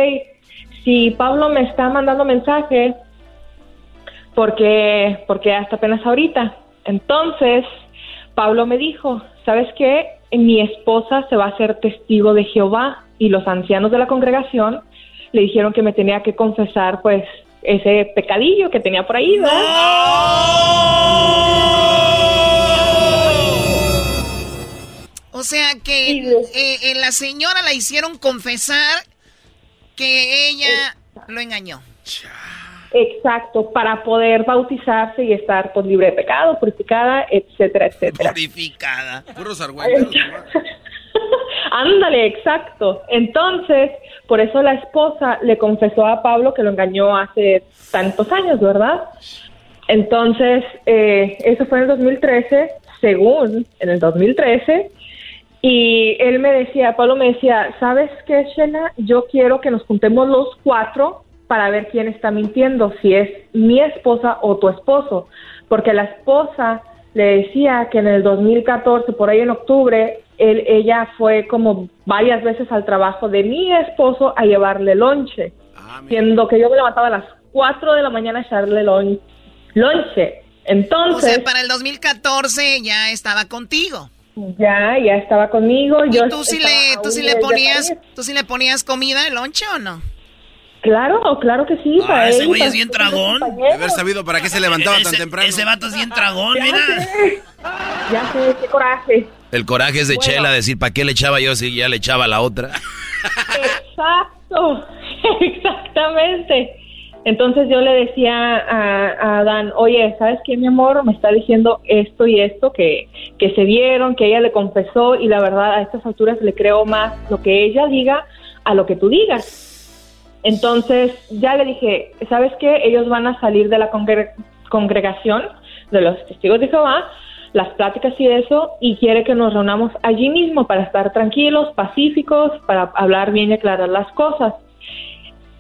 si Pablo me está mandando mensaje, porque, porque hasta apenas ahorita. Entonces, Pablo me dijo, ¿sabes qué? Mi esposa se va a ser testigo de Jehová y los ancianos de la congregación le dijeron que me tenía que confesar, pues, ese pecadillo que tenía por ahí, ¿verdad? O sea que eh, eh, la señora la hicieron confesar que ella lo engañó. Exacto, para poder bautizarse y estar pues, libre de pecado, purificada, etcétera, etcétera. Purificada. *laughs* Ándale, exacto. Entonces, por eso la esposa le confesó a Pablo que lo engañó hace tantos años, ¿verdad? Entonces, eh, eso fue en el 2013, según en el 2013, y él me decía, Pablo me decía, ¿sabes qué, Shena? Yo quiero que nos juntemos los cuatro para ver quién está mintiendo, si es mi esposa o tu esposo. Porque la esposa le decía que en el 2014, por ahí en octubre, él, ella fue como varias veces al trabajo de mi esposo a llevarle lonche. Ah, siendo que yo me levantaba a las 4 de la mañana a echarle lonche. Entonces... O sea, para el 2014 ya estaba contigo. Ya, ya estaba conmigo. ¿Y yo tú sí le, tú sí le ponías, tú sí le ponías comida en lonche o no? Claro, claro que sí. Ah, ese güey es bien tragón. De haber sabido para qué se levantaba tan temprano. Ese vato es bien tragón, mira. Ya sé, qué coraje. El coraje es de Chela decir, ¿para qué le echaba yo si ya le echaba la otra? Exacto, *laughs* exactamente. Entonces yo le decía a, a Adán, oye, ¿sabes qué, mi amor? Me está diciendo esto y esto, que, que se vieron, que ella le confesó y la verdad a estas alturas le creo más lo que ella diga a lo que tú digas. Entonces ya le dije, ¿sabes qué? Ellos van a salir de la congre- congregación de los testigos de Jehová, las pláticas y eso, y quiere que nos reunamos allí mismo para estar tranquilos, pacíficos, para hablar bien y aclarar las cosas.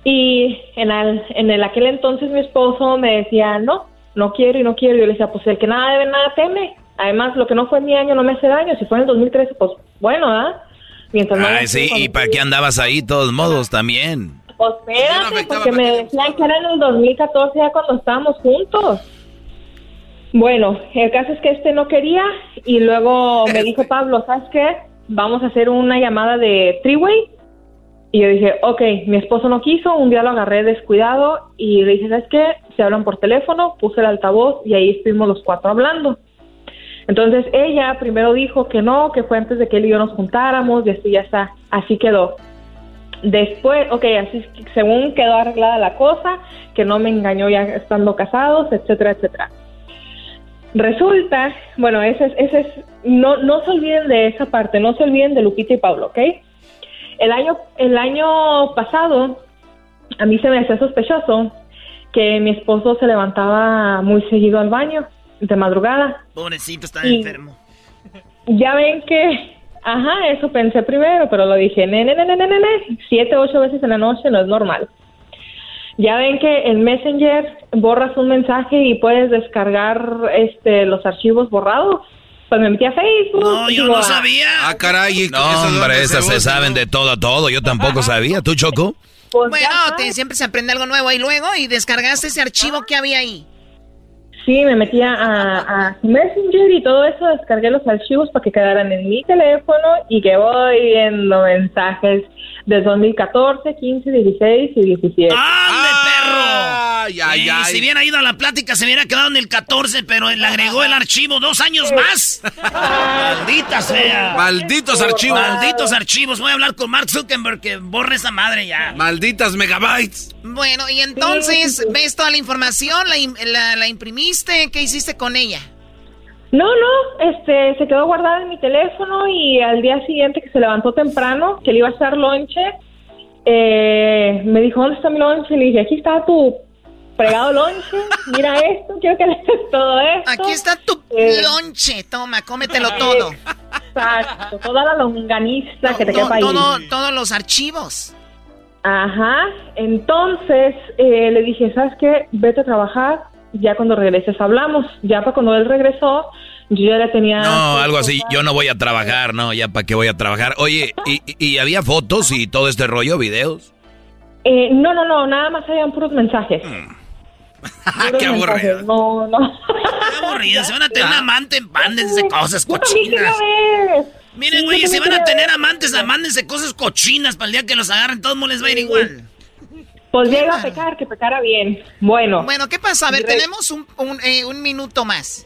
Y en, el, en el aquel entonces mi esposo me decía, no, no quiero y no quiero. Y yo le decía, pues el que nada debe, nada teme. Además, lo que no fue mi año no me hace daño. Si fue en el 2013, pues bueno, ¿ah? Mientras no Ay, haya sí, ¿y para qué andabas ahí todos modos también? Pues espérate, porque me decían que era en el 2014 ya cuando estábamos juntos. Bueno, el caso es que este no quería y luego me dijo Pablo, ¿sabes qué? Vamos a hacer una llamada de three-way. Y yo dije, ok, mi esposo no quiso, un día lo agarré descuidado y le dije, ¿sabes qué? Se hablan por teléfono, puse el altavoz y ahí estuvimos los cuatro hablando. Entonces ella primero dijo que no, que fue antes de que él y yo nos juntáramos y así ya está, así quedó. Después, ok, así según quedó arreglada la cosa, que no me engañó ya estando casados, etcétera, etcétera. Resulta, bueno, ese es, ese es, no, no se olviden de esa parte, no se olviden de Lupita y Pablo, ¿ok? El año, el año pasado, a mí se me hacía sospechoso que mi esposo se levantaba muy seguido al baño, de madrugada. Pobrecito, está enfermo. Ya ven que, ajá, eso pensé primero, pero lo dije, nene, nene, nene, nene, siete, ocho veces en la noche no es normal. Ya ven que en Messenger borras un mensaje y puedes descargar este los archivos borrados. Pues me metí a Facebook. No, yo digo, no ah, sabía. Ah, caray. ¿y No, hombre, esas se se saben de todo a todo. Yo tampoco sabía. ¿Tú, Choco? Pues bueno, te- siempre se aprende algo nuevo. Y luego, y descargaste ese archivo que había ahí. Sí, me metí a, a Messenger y todo eso, descargué los archivos para que quedaran en mi teléfono y que voy viendo mensajes de 2014, 15, 16 y 17. ¡Ande, perro! Ay, ay, Y ay. Si hubiera ido a la plática, se hubiera quedado en el 14, pero le agregó el archivo dos años más. Maldita sea. Malditos archivos. Malditos archivos. Voy a hablar con Mark Zuckerberg que borre esa madre ya. Malditas megabytes. Bueno, y entonces, ¿ves toda la información? ¿La, la imprimiste? ¿Qué hiciste con ella? No, no, este, se quedó guardada en mi teléfono y al día siguiente que se levantó temprano, que le iba a hacer lonche, eh, me dijo, ¿dónde está mi lonche? Le dije, aquí está tu fregado lonche, mira esto, quiero que le des *laughs* todo esto. Aquí está tu Eh, lonche. Toma, cómetelo todo. Exacto, toda la longaniza que te To- quepa ahí. todo- todos los archivos. Ajá, entonces eh, le dije, ¿sabes qué? Vete a trabajar, ya cuando regreses hablamos. Ya para cuando él regresó, yo ya le tenía... No, algo así. Yo no voy a trabajar, no, ya para qué voy a trabajar. Oye, ¿y, y había fotos y todo este rollo, videos? Eh, no, no, no, nada más habían puros mensajes. *laughs* Qué aburrido. No, no. Qué aburrido. Se van a tener un amante, mándense cosas cochinas. Miren, Sí, güey, yo si van a tener amantes, mándense cosas cochinas para el día que los agarren. Todos modos les va a ir igual. Pues ya iba a pecar, que pecara bien. Bueno. Bueno, ¿qué pasa? A ver, tenemos un, un, eh, un minuto más.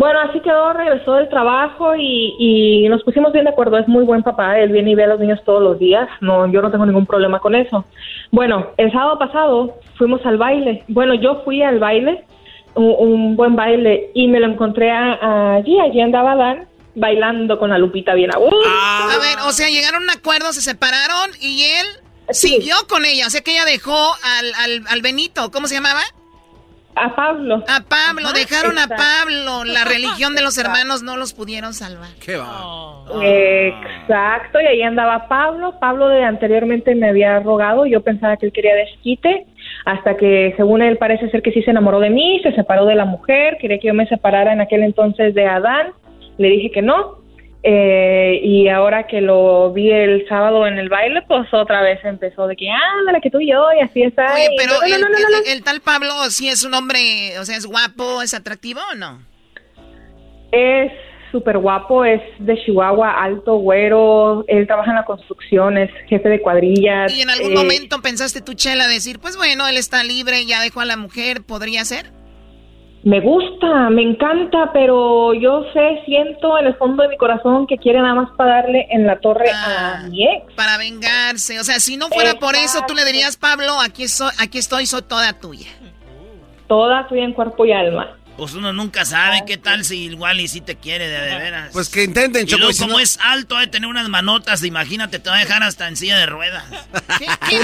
Bueno, así quedó, regresó del trabajo y, y nos pusimos bien de acuerdo. Es muy buen papá, él viene y ve a los niños todos los días. No, yo no tengo ningún problema con eso. Bueno, el sábado pasado fuimos al baile. Bueno, yo fui al baile, un, un buen baile, y me lo encontré a- allí. Allí andaba Dan bailando con la Lupita bien a gusto. A ver, o sea, llegaron a un acuerdo, se separaron y él siguió con ella. O sea, que ella dejó al, al, al Benito, ¿cómo se llamaba? A Pablo. A Pablo, Ajá, dejaron a. Pablo. La religión de los hermanos no los pudieron salvar. ¿Qué va? Exacto, y ahí andaba Pablo. Pablo de anteriormente me había rogado, yo pensaba que él quería desquite, hasta que según él parece ser que sí se enamoró de mí, se separó de la mujer, quería que yo me separara en aquel entonces de Adán, le dije que no. Eh, y ahora que lo vi el sábado en el baile, pues otra vez empezó de que, ándale, que tú y yo, y así está. Oye, pero no, el, no, no, el- el tal Pablo, ¿sí es un hombre, o sea, es guapo, es atractivo o no? Es súper guapo, es de Chihuahua, alto, güero, él trabaja en la construcción, es jefe de cuadrillas. ¿Y en algún eh, momento pensaste tú, Chela, decir, pues bueno, él está libre, ya dejó a la mujer, podría ser? Me gusta, me encanta, pero yo sé, siento en el fondo de mi corazón que quiere nada más pagarle en la torre a ah, mi ex. Para vengarse. O sea, si no fuera por eso, tú le dirías, Pablo, aquí, soy, aquí estoy, soy toda tuya. Toda tuya en cuerpo y alma. Pues uno nunca sabe qué tal si igual y si te quiere de, veras. Pues que intenten, Choco. Y luego, como es alto, de tener unas manotas, imagínate, te va a dejar hasta en silla de ruedas. ¿Qué, qué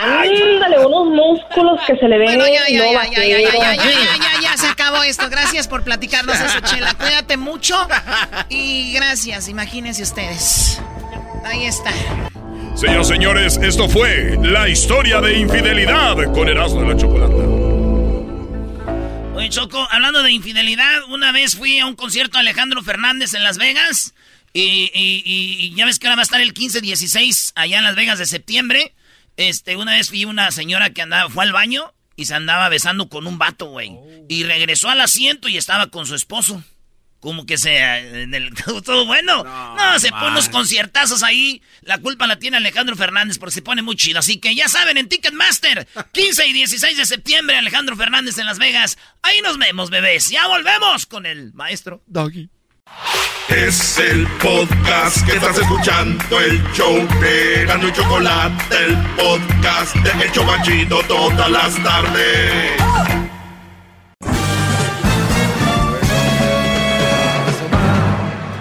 Ándale, unos músculos que se le ven. Bueno, ya, ya, ya, ya, ya, ya, ya, ya, ya, ya, se acabó esto. Gracias por platicarnos eso, Chela. Cuídate mucho y gracias, imagínense ustedes. Ahí está. Señoras y señores, esto fue la historia de infidelidad con Erasmo de la Chocolata. Choco, hablando de infidelidad, una vez fui a un concierto de Alejandro Fernández en Las Vegas. Y, ya ves que ahora va a estar el 15-16 allá en Las Vegas de septiembre. Este, una vez vi una señora que andaba, fue al baño y se andaba besando con un vato, güey. Y regresó al asiento y estaba con su esposo como que sea en el, *laughs* todo bueno. No, se pone unos conciertazos ahí. La culpa la tiene Alejandro Fernández porque se pone muy chido. Así que ya saben, en Ticketmaster, *laughs* 15 y 16 de septiembre, Alejandro Fernández en Las Vegas. Ahí nos vemos, bebés. Ya volvemos con el maestro Doggy. Es el podcast que estás escuchando, el show de Gano y Chocolate, el podcast de El todas las tardes.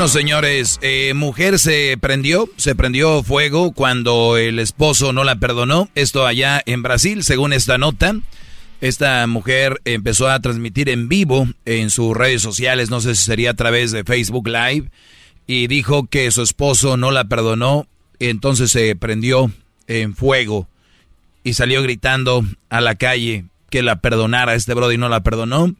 Bueno, señores, eh, mujer se prendió, se prendió fuego cuando el esposo no la perdonó. Esto allá en Brasil, según esta nota. Esta mujer empezó a transmitir en vivo en sus redes sociales, no sé si sería a través de Facebook Live, y dijo que su esposo no la perdonó, entonces se prendió en fuego y salió gritando a la calle que la perdonara. Este brody no la perdonó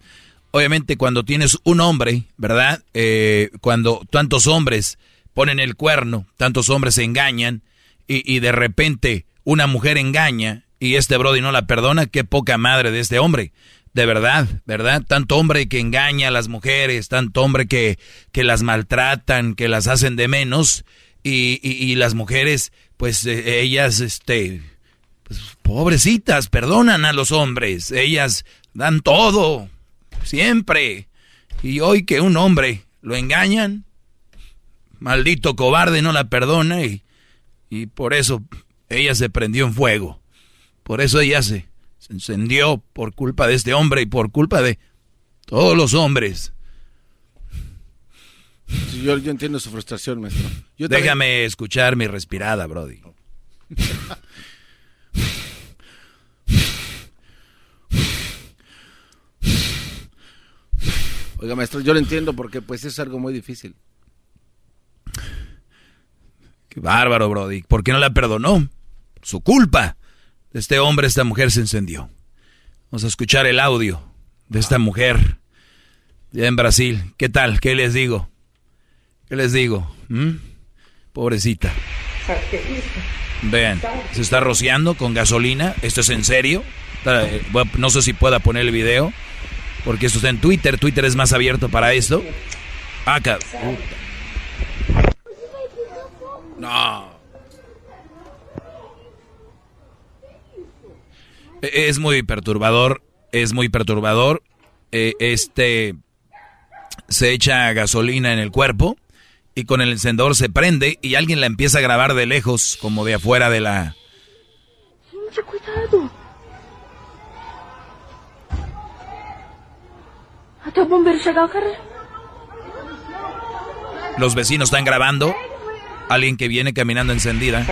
obviamente cuando tienes un hombre, ¿verdad? Eh, cuando tantos hombres ponen el cuerno, tantos hombres se engañan y, de repente una mujer engaña y este Brody no la perdona, qué poca madre de este hombre. De verdad, ¿verdad? Tanto hombre que engaña a las mujeres, tanto hombre que, que las maltratan, que las hacen de menos y, y, las mujeres, pues eh, ellas, este, pues, pobrecitas, perdonan a los hombres, ellas dan todo, siempre. Y hoy que un hombre lo engañan, maldito cobarde no la perdona y, y por eso ella se prendió en fuego. Por eso ella se, encendió por culpa de este hombre y por culpa de todos los hombres. yo, entiendo su frustración, maestro. Déjame escuchar mi respirada, Brody. *laughs* Oiga, maestro, yo lo entiendo porque pues es algo muy difícil. Qué bárbaro, Brody. ¿Por qué no la perdonó? Su culpa. Este hombre, esta mujer se encendió. Vamos a escuchar el audio de esta mujer en Brasil. ¿Qué tal? ¿Qué les digo? ¿Qué les digo? ¿Mm? Pobrecita. Vean, se está rociando con gasolina. ¿Esto es en serio? Eh, no sé si pueda poner el video. Porque esto está en Twitter. Twitter es más abierto para esto. Acá. No. E, es muy perturbador. Es muy perturbador. E, este se echa gasolina en el cuerpo y con el encendedor se prende y alguien la empieza a grabar de lejos, como de afuera de la. Mucho cuidado. Los vecinos están grabando. Alguien que viene caminando encendida.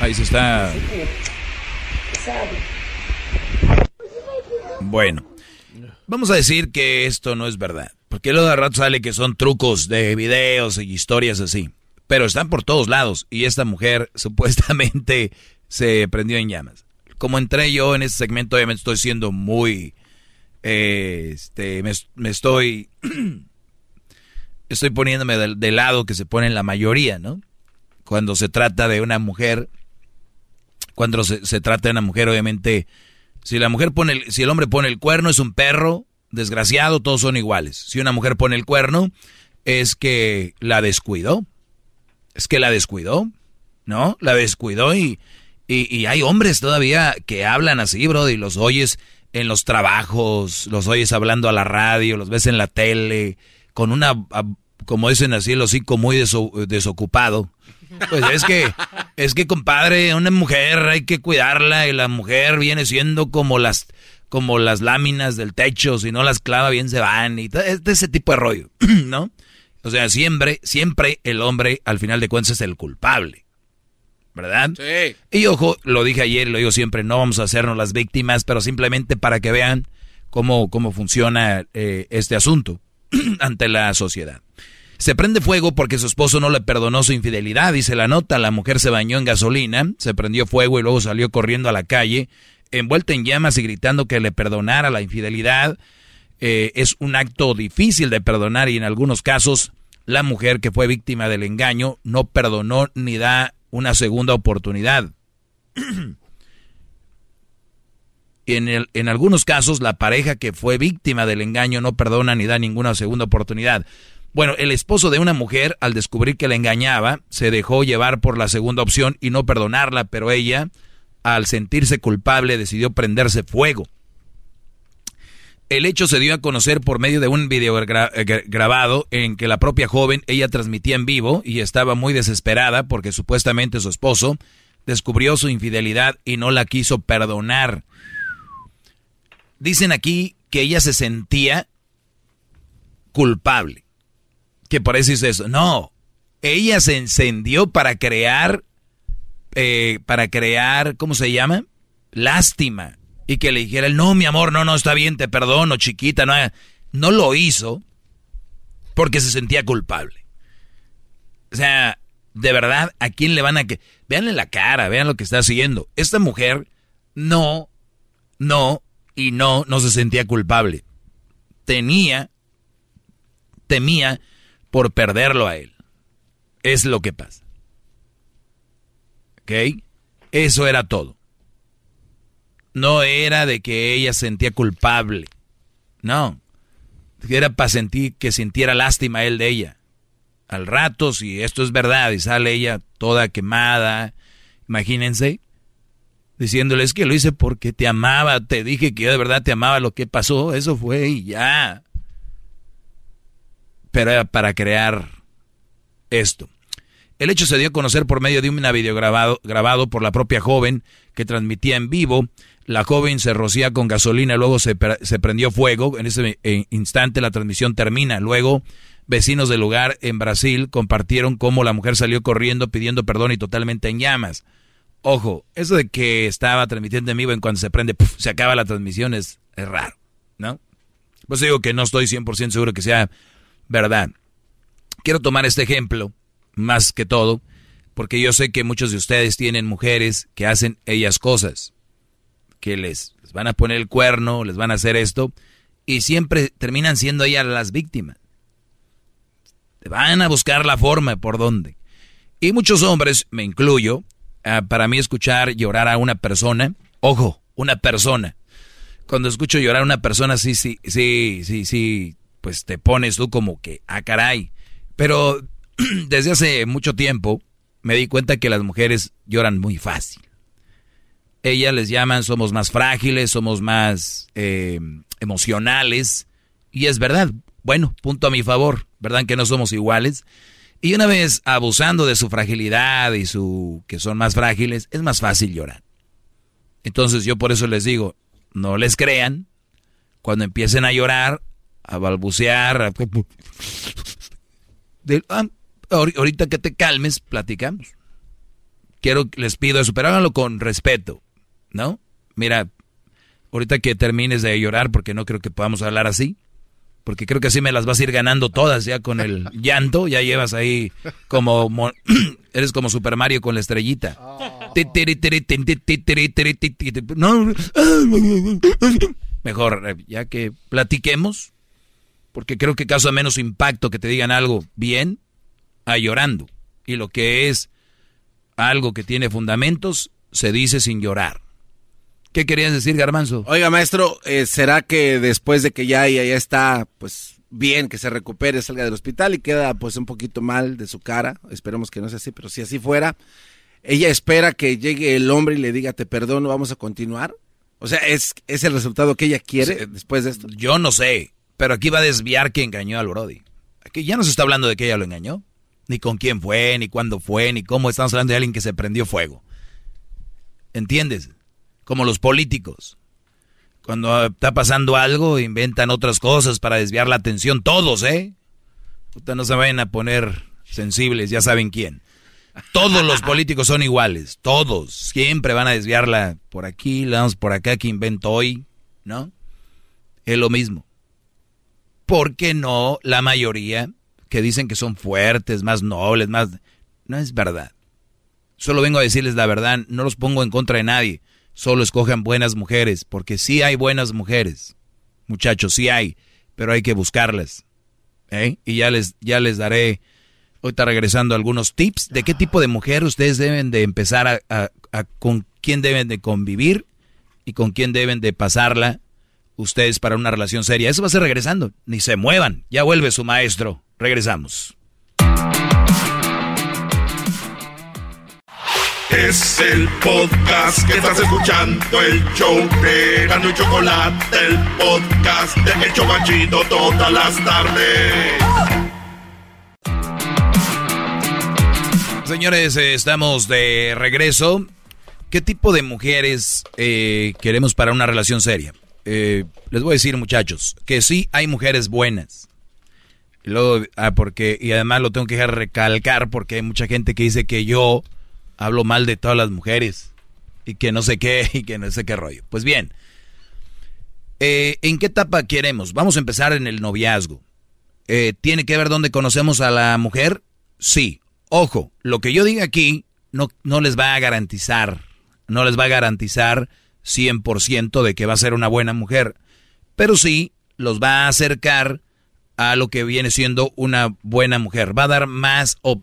Ahí se está. Bueno, vamos a decir que esto no es verdad. Porque luego de rato sale que son trucos de videos y historias así pero están por todos lados y esta mujer *laughs* supuestamente se prendió en llamas. Como entré yo en este segmento, obviamente estoy siendo muy eh, este, me, estoy, *clears throat* estoy poniéndome del, lado que se pone en la mayoría, ¿no? Cuando se trata de una mujer, cuando se, trata de una mujer, obviamente, si la mujer pone, el, si el hombre pone el cuerno, es un perro, desgraciado, todos son iguales. Si una mujer pone el cuerno, es que la descuidó. Es que la descuidó, ¿no? La descuidó y, y, hay hombres todavía que hablan así, bro, y los oyes en los trabajos, los oyes hablando a la radio, los ves en la tele, con una, como dicen así, el hocico muy desocupado. Pues es que, es que compadre, una mujer hay que cuidarla y la mujer viene siendo como las, como las láminas del techo, si no las clava bien se van y de ese tipo de rollo, *clears throat* ¿no? O sea, siempre, siempre el hombre al final de cuentas es el culpable. ¿Verdad? Sí. Y ojo, lo dije ayer, lo digo siempre, no vamos a hacernos las víctimas, pero simplemente para que vean cómo, cómo funciona eh, este asunto *clears throat* ante la sociedad. Se prende fuego porque su esposo no le perdonó su infidelidad, dice la nota. La mujer se bañó en gasolina, se prendió fuego y luego salió corriendo a la calle envuelta en llamas y gritando que le perdonara la infidelidad. Eh, es un acto difícil de perdonar y en algunos casos la mujer que fue víctima del engaño no perdonó ni da una segunda oportunidad. *clears throat* en, el, en algunos casos la pareja que fue víctima del engaño no perdona ni da ninguna segunda oportunidad. Bueno, el esposo de una mujer, al descubrir que la engañaba, se dejó llevar por la segunda opción y no perdonarla, pero ella al sentirse culpable, decidió prenderse fuego. El hecho se dio a conocer por medio de un video eh, grabado en que la propia joven, ella transmitía en vivo y estaba muy desesperada porque supuestamente su esposo descubrió su infidelidad y no la quiso perdonar. Dicen aquí que ella se sentía culpable. Que por eso hizo eso. No, ella se encendió para crear eh, para crear, ¿cómo se llama? Lástima. Y que le dijera, no, mi amor, no, no, está bien, te perdono, chiquita. No, no lo hizo porque se sentía culpable. O sea, de verdad, ¿a quién le van a que... Veanle la cara, vean lo que está haciendo. Esta mujer no, no y no, no se sentía culpable. Tenía, temía por perderlo a él. Es lo que pasa. ¿Ok? Eso era todo. No era de que ella sentía culpable. No. Era para sentir que sintiera lástima él de ella. Al rato, si esto es verdad y sale ella toda quemada, imagínense, diciéndole, es que lo hice porque te amaba, te dije que yo de verdad te amaba, lo que pasó, eso fue y ya. Pero era para crear esto. El hecho se dio a conocer por medio de un video grabado, grabado por la propia joven que transmitía en vivo. La joven se rocía con gasolina, luego se, prendió fuego. En ese eh, instante la transmisión termina. Luego, vecinos del lugar en Brasil compartieron cómo la mujer salió corriendo pidiendo perdón y totalmente en llamas. Ojo, eso de que estaba transmitiendo en vivo en cuanto se prende, se acaba la transmisión es, es raro, ¿no? Pues digo que no estoy 100% seguro que sea verdad. Quiero tomar este ejemplo más que todo, porque yo sé que muchos de ustedes tienen mujeres que hacen ellas cosas, que les, van a poner el cuerno, les van a hacer esto, y siempre terminan siendo ellas las víctimas. Van a buscar la forma por dónde. Y muchos hombres, me incluyo, ah, para mí escuchar llorar a una persona, ojo, una persona. Cuando escucho llorar a una persona, sí, sí, sí, sí, sí, pues te pones tú como que, ah, caray. Pero *clears throat* desde hace mucho tiempo me di cuenta que las mujeres lloran muy fácil. Ellas les llaman somos más frágiles, somos más eh, emocionales. Y es verdad, bueno, punto a mi favor, ¿verdad que no somos iguales? Y una vez abusando de su fragilidad y su que son más frágiles, es más fácil llorar. Entonces yo por eso les digo, no les crean cuando empiecen a llorar, a balbucear, a... *laughs* Ah, ahorita que te calmes, platicamos. Quiero, les pido eso, pero háganlo con respeto, ¿no? Mira, ahorita que termines de llorar, porque no creo que podamos hablar así, porque creo que así me las vas a ir ganando todas ya con el *laughs* llanto, ya llevas ahí como, *clears throat* eres como Super Mario con la estrellita. Mejor, ya que platiquemos, porque creo que causa menos impacto que te digan algo bien a llorando. Y lo que es algo que tiene fundamentos, se dice sin llorar. ¿Qué querías decir, Garmanzo? Oiga, maestro, eh, ¿será que después de que ya ella ya está, pues, bien, que se recupere, salga del hospital y queda, pues, un poquito mal de su cara? Esperemos que no sea así, pero si así fuera, ella espera que llegue el hombre y le diga, te perdono, vamos a continuar. O sea, ¿es, es el resultado que ella quiere después de esto? Yo no sé, pero aquí va a desviar que engañó al Brody. Aquí ya no se está hablando de que ella lo engañó. Ni con quién fue, ni cuándo fue, ni cómo estamos hablando de alguien que se prendió fuego. ¿Entiendes? Como los políticos. Cuando está pasando algo, inventan otras cosas para desviar la atención. Todos, ¿eh? Ustedes no se vayan a poner sensibles, ya saben quién. Todos los *laughs* políticos son iguales. Todos. Siempre van a desviarla por aquí, la vamos por acá, que invento hoy. ¿No? Es lo mismo. ¿Por qué no la mayoría que dicen que son fuertes, más nobles, más... No es verdad. Solo vengo a decirles la verdad, no los pongo en contra de nadie. Solo escojan buenas mujeres, porque sí hay buenas mujeres. Muchachos, sí hay, pero hay que buscarlas. ¿eh? Y ya les, ya les daré, ahorita regresando, algunos tips de qué tipo de mujer ustedes deben de empezar a, a con quién deben de convivir y con quién deben de pasarla ustedes para una relación seria. Eso va a ser regresando. Ni se muevan. Ya vuelve su maestro. Regresamos. Es el podcast que estás escuchando, el show de Gano y Chocolate, el podcast de Hecho Machito todas las tardes. Señores, eh, estamos de regreso. ¿Qué tipo de mujeres eh, queremos para una relación seria? Eh, les voy a decir, muchachos, que sí hay mujeres buenas. Y luego, ah, porque, y además lo tengo que recalcar porque hay mucha gente que dice que yo hablo mal de todas las mujeres y que no sé qué *laughs* y que no sé qué rollo. Pues bien, eh, ¿en qué etapa queremos? Vamos a empezar en el noviazgo. Eh, ¿Tiene que ver dónde conocemos a la mujer? Sí. Ojo, lo que yo diga aquí no, no les va a garantizar, no les va a garantizar 100% de que va a ser una buena mujer, pero sí los va a acercar a lo que viene siendo una buena mujer. Va a dar más, o,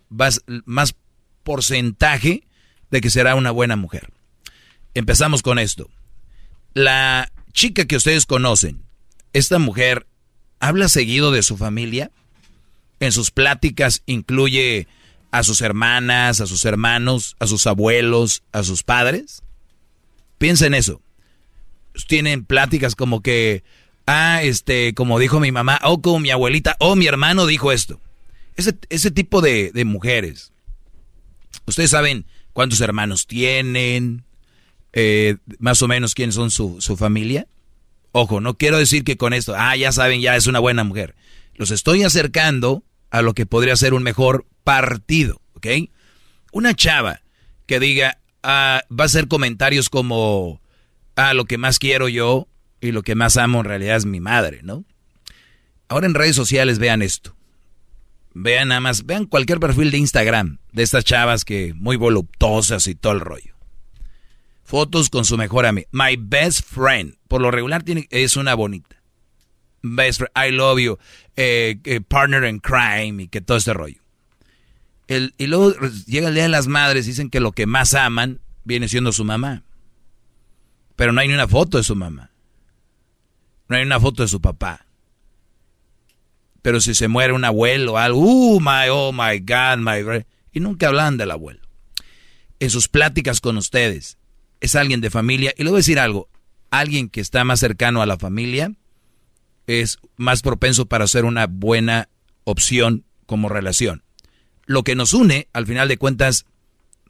más porcentaje de que será una buena mujer. Empezamos con esto. La chica que ustedes conocen, esta mujer, ¿habla seguido de su familia? En sus pláticas incluye a sus hermanas, a sus hermanos, a sus abuelos, a sus padres. Piensa en eso. Tienen pláticas como que, ah, este, como dijo mi mamá, o como mi abuelita, o mi hermano dijo esto. Ese, ese tipo de, mujeres. Ustedes saben cuántos hermanos tienen, eh, más o menos quiénes son su, su familia. Ojo, no quiero decir que con esto, ah, ya saben, ya es una buena mujer. Los estoy acercando a lo que podría ser un mejor partido, ¿ok? Una chava que diga, va a hacer comentarios como, ah, lo que más quiero yo y lo que más amo en realidad es mi madre, ¿no? Ahora en redes sociales vean esto. Vean nada más, vean cualquier perfil de Instagram de estas chavas que muy voluptuosas y todo el rollo. Fotos con su mejor amiga. My best friend. Por lo regular tiene, es una bonita. Best friend, I love you. Eh, eh, partner in crime y que todo este rollo y luego llega el Día de las Madres, dicen que lo que más aman viene siendo su mamá. Pero no hay ni una foto de su mamá. No hay una foto de su papá. Pero si se muere un abuelo o algo, uh, my, oh my God, my... Y nunca hablan del abuelo. En sus pláticas con ustedes, es alguien de familia. Y le voy a decir algo, alguien que está más cercano a la familia es más propenso para ser una buena opción como relación lo que nos une, al final de cuentas,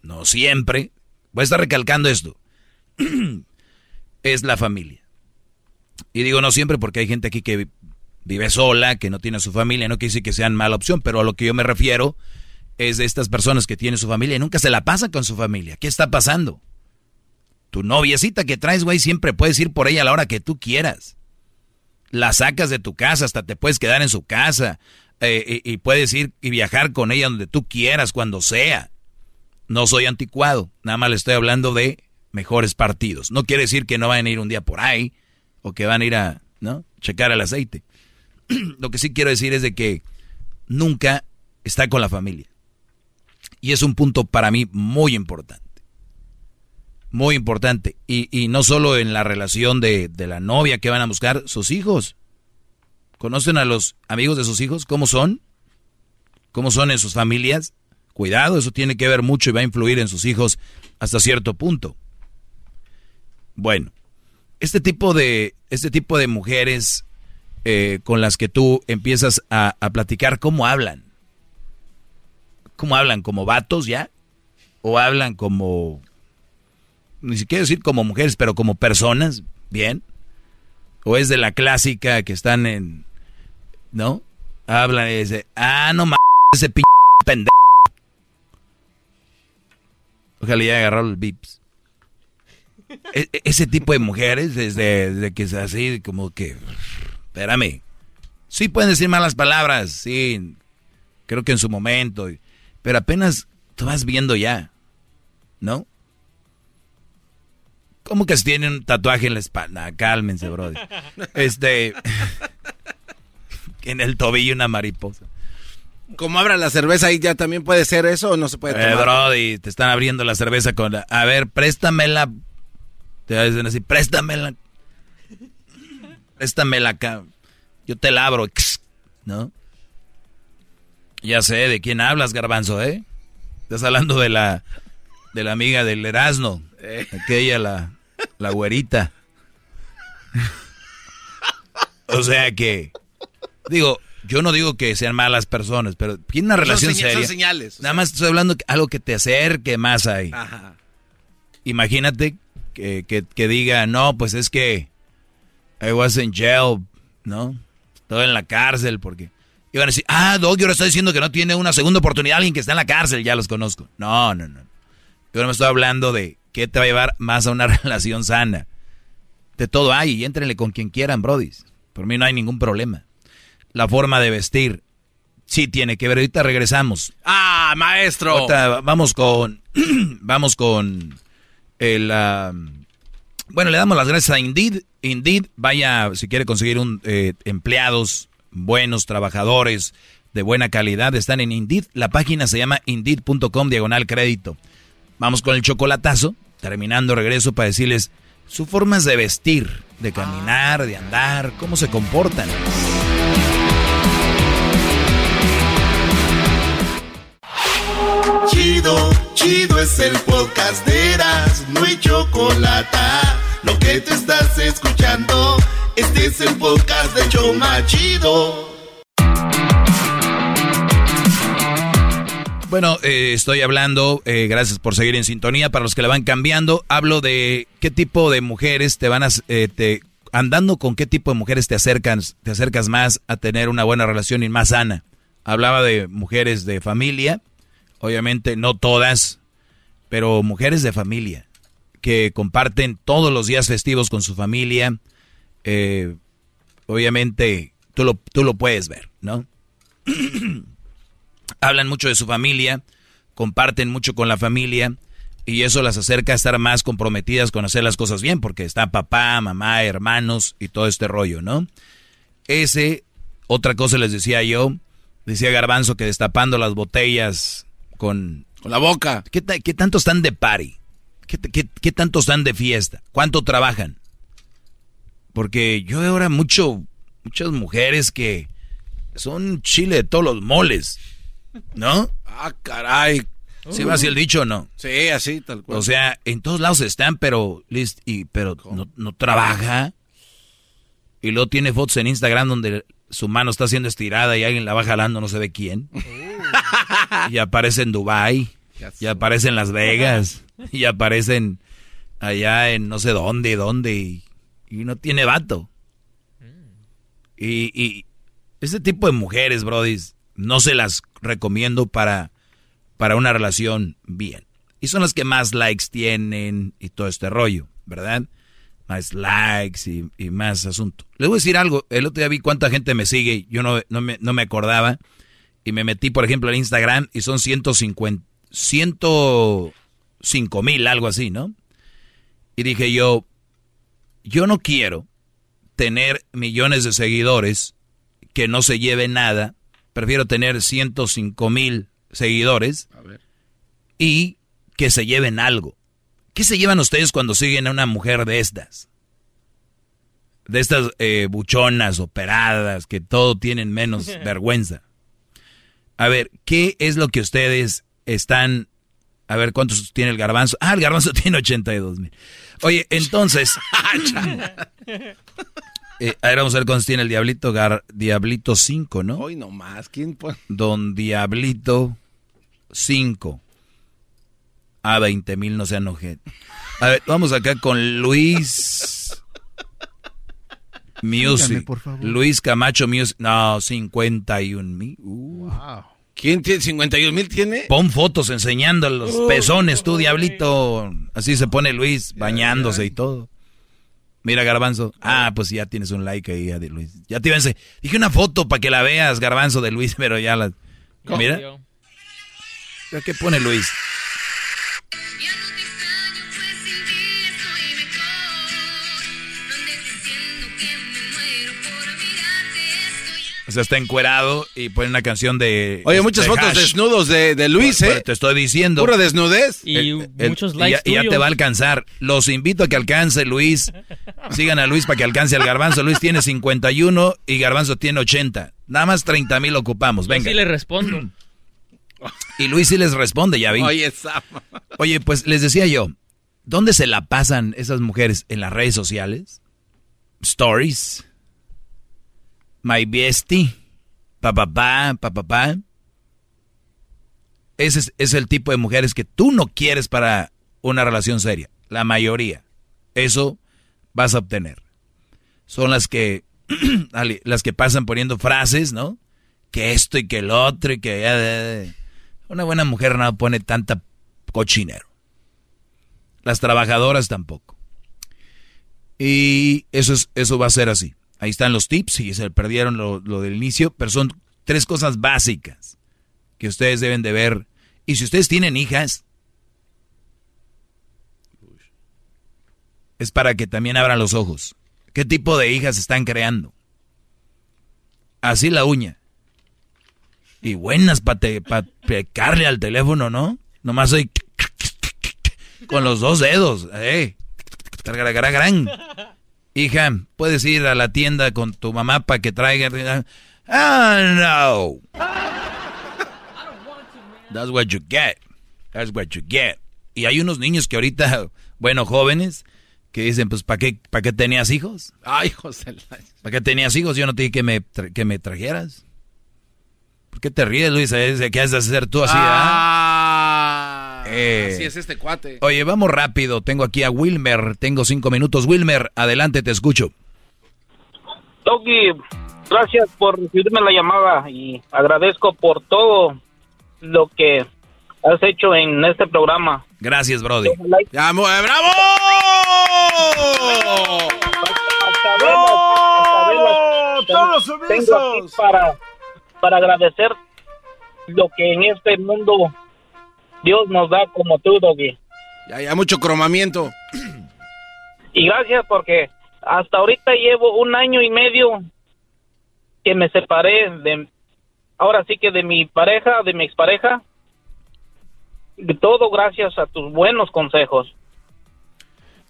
no siempre, voy a estar recalcando esto, *clears throat* es la familia. Y digo no siempre porque hay gente aquí que vive sola, que no tiene su familia, no quiere decir que sean mala opción, pero a lo que yo me refiero es de estas personas que tienen su familia y nunca se la pasan con su familia. ¿Qué está pasando? Tu noviecita que traes, güey, siempre puedes ir por ella a la hora que tú quieras. La sacas de tu casa, hasta te puedes quedar en su casa. Eh, y, puedes ir y viajar con ella donde tú quieras, cuando sea. No soy anticuado, nada más le estoy hablando de mejores partidos. No quiere decir que no vayan a ir un día por ahí, o que van a ir a, ¿no? Checar el aceite. *clears throat* Lo que sí quiero decir es de que nunca está con la familia. Y es un punto para mí muy importante. Muy importante. Y, y no solo en la relación de, de la novia que van a buscar, sus hijos. ¿Conocen a los amigos de sus hijos? ¿Cómo son? ¿Cómo son en sus familias? Cuidado, eso tiene que ver mucho y va a influir en sus hijos hasta cierto punto. Bueno, este tipo de, este tipo de mujeres eh, con las que tú empiezas a, platicar, ¿cómo hablan? ¿Cómo hablan? ¿Como vatos ya? ¿O hablan como, ni siquiera decir como mujeres, pero como personas? ¿Bien? ¿O es de la clásica que están en, ¿no? Hablan y dicen, ah, no mames, ese pendejo. Ojalá ya agarrado el bips. E, e, ese tipo de mujeres, desde, desde, que es así, como que, espérame. Sí pueden decir malas palabras, sí, creo que en su momento, pero apenas tú vas viendo ya, ¿no? ¿Cómo que si tienen un tatuaje en la espalda? Cálmense, brody. Este, *laughs* en el tobillo una mariposa. Como abra la cerveza ahí ya también puede ser eso o no se puede tomar. Eh, brody, te están abriendo la cerveza con la, a ver, préstamela. Te dicen así, préstamela. Préstamela acá. Yo te la abro, ¿no? Ya sé de quién hablas, garbanzo, ¿eh? Estás hablando de la de la amiga del Erasno, eh. aquella la la güerita. o sea que digo, yo no digo que sean malas personas, pero tiene una relación seria. Son señales. Nada más estoy hablando de algo que te acerque más ahí. Ajá. Imagínate que, que, diga, no, pues es que I was in jail, ¿no? Estoy en la cárcel porque... Iban a decir, ah, Dog, yo ahora estoy diciendo que no tiene una segunda oportunidad alguien que está en la cárcel, ya los conozco. No, no, no. Yo no me estoy hablando de qué te va a llevar más a una *laughs* relación sana. De todo hay, y éntrenle con quien quieran, brodis. Por mí no hay ningún problema la forma de vestir. Sí tiene que ver. Ahorita regresamos. Ah, maestro. vamos con, *clears throat* vamos con el, bueno, le damos las gracias a Indeed. Indeed, vaya, si quiere conseguir un, eh, empleados buenos, trabajadores de buena calidad, están en Indeed. La página se llama indeed.com diagonal crédito. Vamos con el chocolatazo. Terminando, regreso para decirles sus formas de vestir, de caminar, de andar, cómo se comportan. Chido, es el podcast de Eras, no hay chocolate. Lo que te estás escuchando, este es el podcast de Choma Chido. Bueno, eh, estoy hablando, eh, gracias por seguir en sintonía. Para los que la van cambiando, hablo de qué tipo de mujeres te van a, eh, andando con qué tipo de mujeres te acercas, te acercas más a tener una buena relación y más sana. Hablaba de mujeres de familia, obviamente no todas, pero mujeres de familia que comparten todos los días festivos con su familia. Eh, obviamente tú lo, tú lo puedes ver, ¿no? *clears throat* Hablan mucho de su familia, comparten mucho con la familia y eso las acerca a estar más comprometidas con hacer las cosas bien, porque está papá, mamá, hermanos y todo este rollo, ¿no? Ese, otra cosa les decía yo, decía Garbanzo que destapando las botellas con... Con la boca. ¿Qué, qué tanto están de party? ¿Qué, ¿Qué, tanto están de fiesta? ¿Cuánto trabajan? Porque yo veo ahora mucho, muchas mujeres que son chile de todos los moles, ¿no? Ah, caray. ¿Sí va así el dicho o no? Sí, así, tal cual. O sea, en todos lados están, pero, y, pero no, no, trabaja. Y luego tiene fotos en Instagram donde su mano está siendo estirada y alguien la va jalando, no sé de quién. Y aparece en Dubai y aparece en Las Vegas y aparecen allá en no sé dónde, dónde y, no tiene vato. Y, y este tipo de mujeres, brodis, no se las recomiendo para para una relación bien. Y son las que más likes tienen y todo este rollo, ¿verdad? Más likes y, más asunto. Les voy a decir algo, el otro día vi cuánta gente me sigue, yo no, no, me, no me acordaba, y me metí, por ejemplo, en Instagram y son 150, 105 mil, algo así, ¿no? Y dije yo, yo no quiero tener millones de seguidores que no se lleve nada. Prefiero tener 105 mil seguidores y que se lleven algo. ¿Qué se llevan ustedes cuando siguen a una mujer de estas? De estas eh, buchonas, operadas, que todo tienen menos *laughs* vergüenza. A ver, ¿qué es lo que ustedes están... A ver, ¿cuántos tiene el garbanzo? Ah, el garbanzo *laughs* tiene 82 mil. Oye, entonces... *laughs* *laughs* eh, a ver, vamos a ver cuántos tiene el Diablito. Diablito 5, ¿no? Hoy nomás, ¿quién pone? Don Diablito 5. A 20 mil, no sean ojete. A ver, vamos acá con Luis Music. Luis Camacho Music. No, 51 mil. Wow. ¿Quién tiene 51 mil tiene? Pon fotos enseñando los pezones, tú, diablito. Así se pone Luis, bañándose y todo. Mira, Garbanzo. Ah, pues ya tienes un like ahí de Luis. Ya te iba a Dije una foto para que la veas, Garbanzo, de Luis, *laughs* pero ya la... Mira. ¿Qué pone Luis? O sea, está encuerado y pone una canción de. Oye, muchas fotos desnudos de, Luis, ¿eh? te estoy diciendo. Pura desnudez. Y muchos likes. Y ya, te va a alcanzar. Los invito a que alcance Luis. Sigan a Luis para que alcance al Garbanzo. Luis tiene 51 y Garbanzo tiene 80. Nada más 30 mil ocupamos. Venga. Yo sí le respondo. Y Luis sí les responde, ya vi. Oye, Sam. Oye, pues les decía yo, ¿dónde se la pasan esas mujeres? ¿En las redes sociales? ¿Stories? My bestie, papá, papá, Ese es, el tipo de mujeres que tú no quieres para una relación seria. La mayoría. Eso vas a obtener. Son las que, *clears throat* las que pasan poniendo frases, ¿no? Que esto y que el otro y que... Una buena mujer no pone tanta cochinero. Las trabajadoras tampoco. Y eso, es, eso va a ser así. Ahí están los tips, y se perdieron lo, del inicio, pero son tres cosas básicas que ustedes deben de ver. Y si ustedes tienen hijas, es para que también abran los ojos. ¿Qué tipo de hijas están creando? Así la uña. Y buenas para pecarle al teléfono, ¿no? Nomás soy con los dos dedos. Eh. Hija, puedes ir a la tienda con tu mamá para que traiga. Ah, no. That's what you get. That's what you get. Y hay unos niños que ahorita, bueno, jóvenes, que dicen, pues, ¿para qué, ¿para qué tenías hijos? Ay, José. ¿Para qué tenías hijos? Yo no te dije que me, que me trajeras. ¿Por qué te ríes, Luis? ¿Qué has de hacer tú así? Ah. Eh, Así es este cuate. Oye, vamos rápido. Tengo aquí a Wilmer. Tengo cinco minutos. Wilmer, adelante, te escucho. Doggy, gracias por recibirme la llamada y agradezco por todo lo que has hecho en este programa. Gracias, Brody. ¡Bravo! ¡Bravo! ¡Todos sumisos! para, para agradecer lo que en este mundo Dios nos da como tú, Doggy. Ya, hay mucho cromamiento. Y gracias porque hasta ahorita llevo un año y medio que me separé de, ahora sí que de mi pareja, de mi expareja. Todo gracias a tus buenos consejos.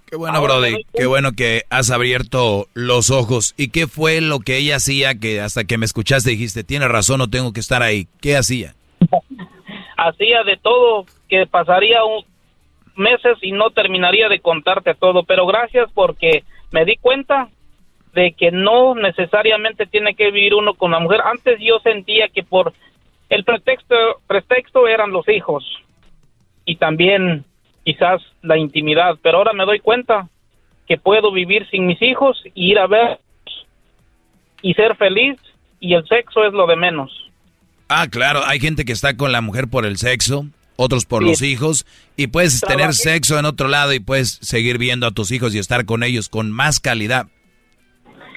Qué bueno, Brody. Qué bueno que has abierto los ojos. ¿Y qué fue lo que ella hacía que hasta que me escuchaste dijiste, tiene razón, no tengo que estar ahí? ¿Qué hacía? Hacía de todo, que pasaría un, meses y no terminaría de contarte todo, pero gracias porque me di cuenta de que no necesariamente tiene que vivir uno con la mujer. Antes yo sentía que por el pretexto, pretexto eran los hijos y también quizás la intimidad, pero ahora me doy cuenta que puedo vivir sin mis hijos y ir a ver y ser feliz y el sexo es lo de menos. Ah, claro, hay gente que está con la mujer por el sexo, otros por los hijos, y puedes tener sexo en otro lado y puedes seguir viendo a tus hijos y estar con ellos con más calidad.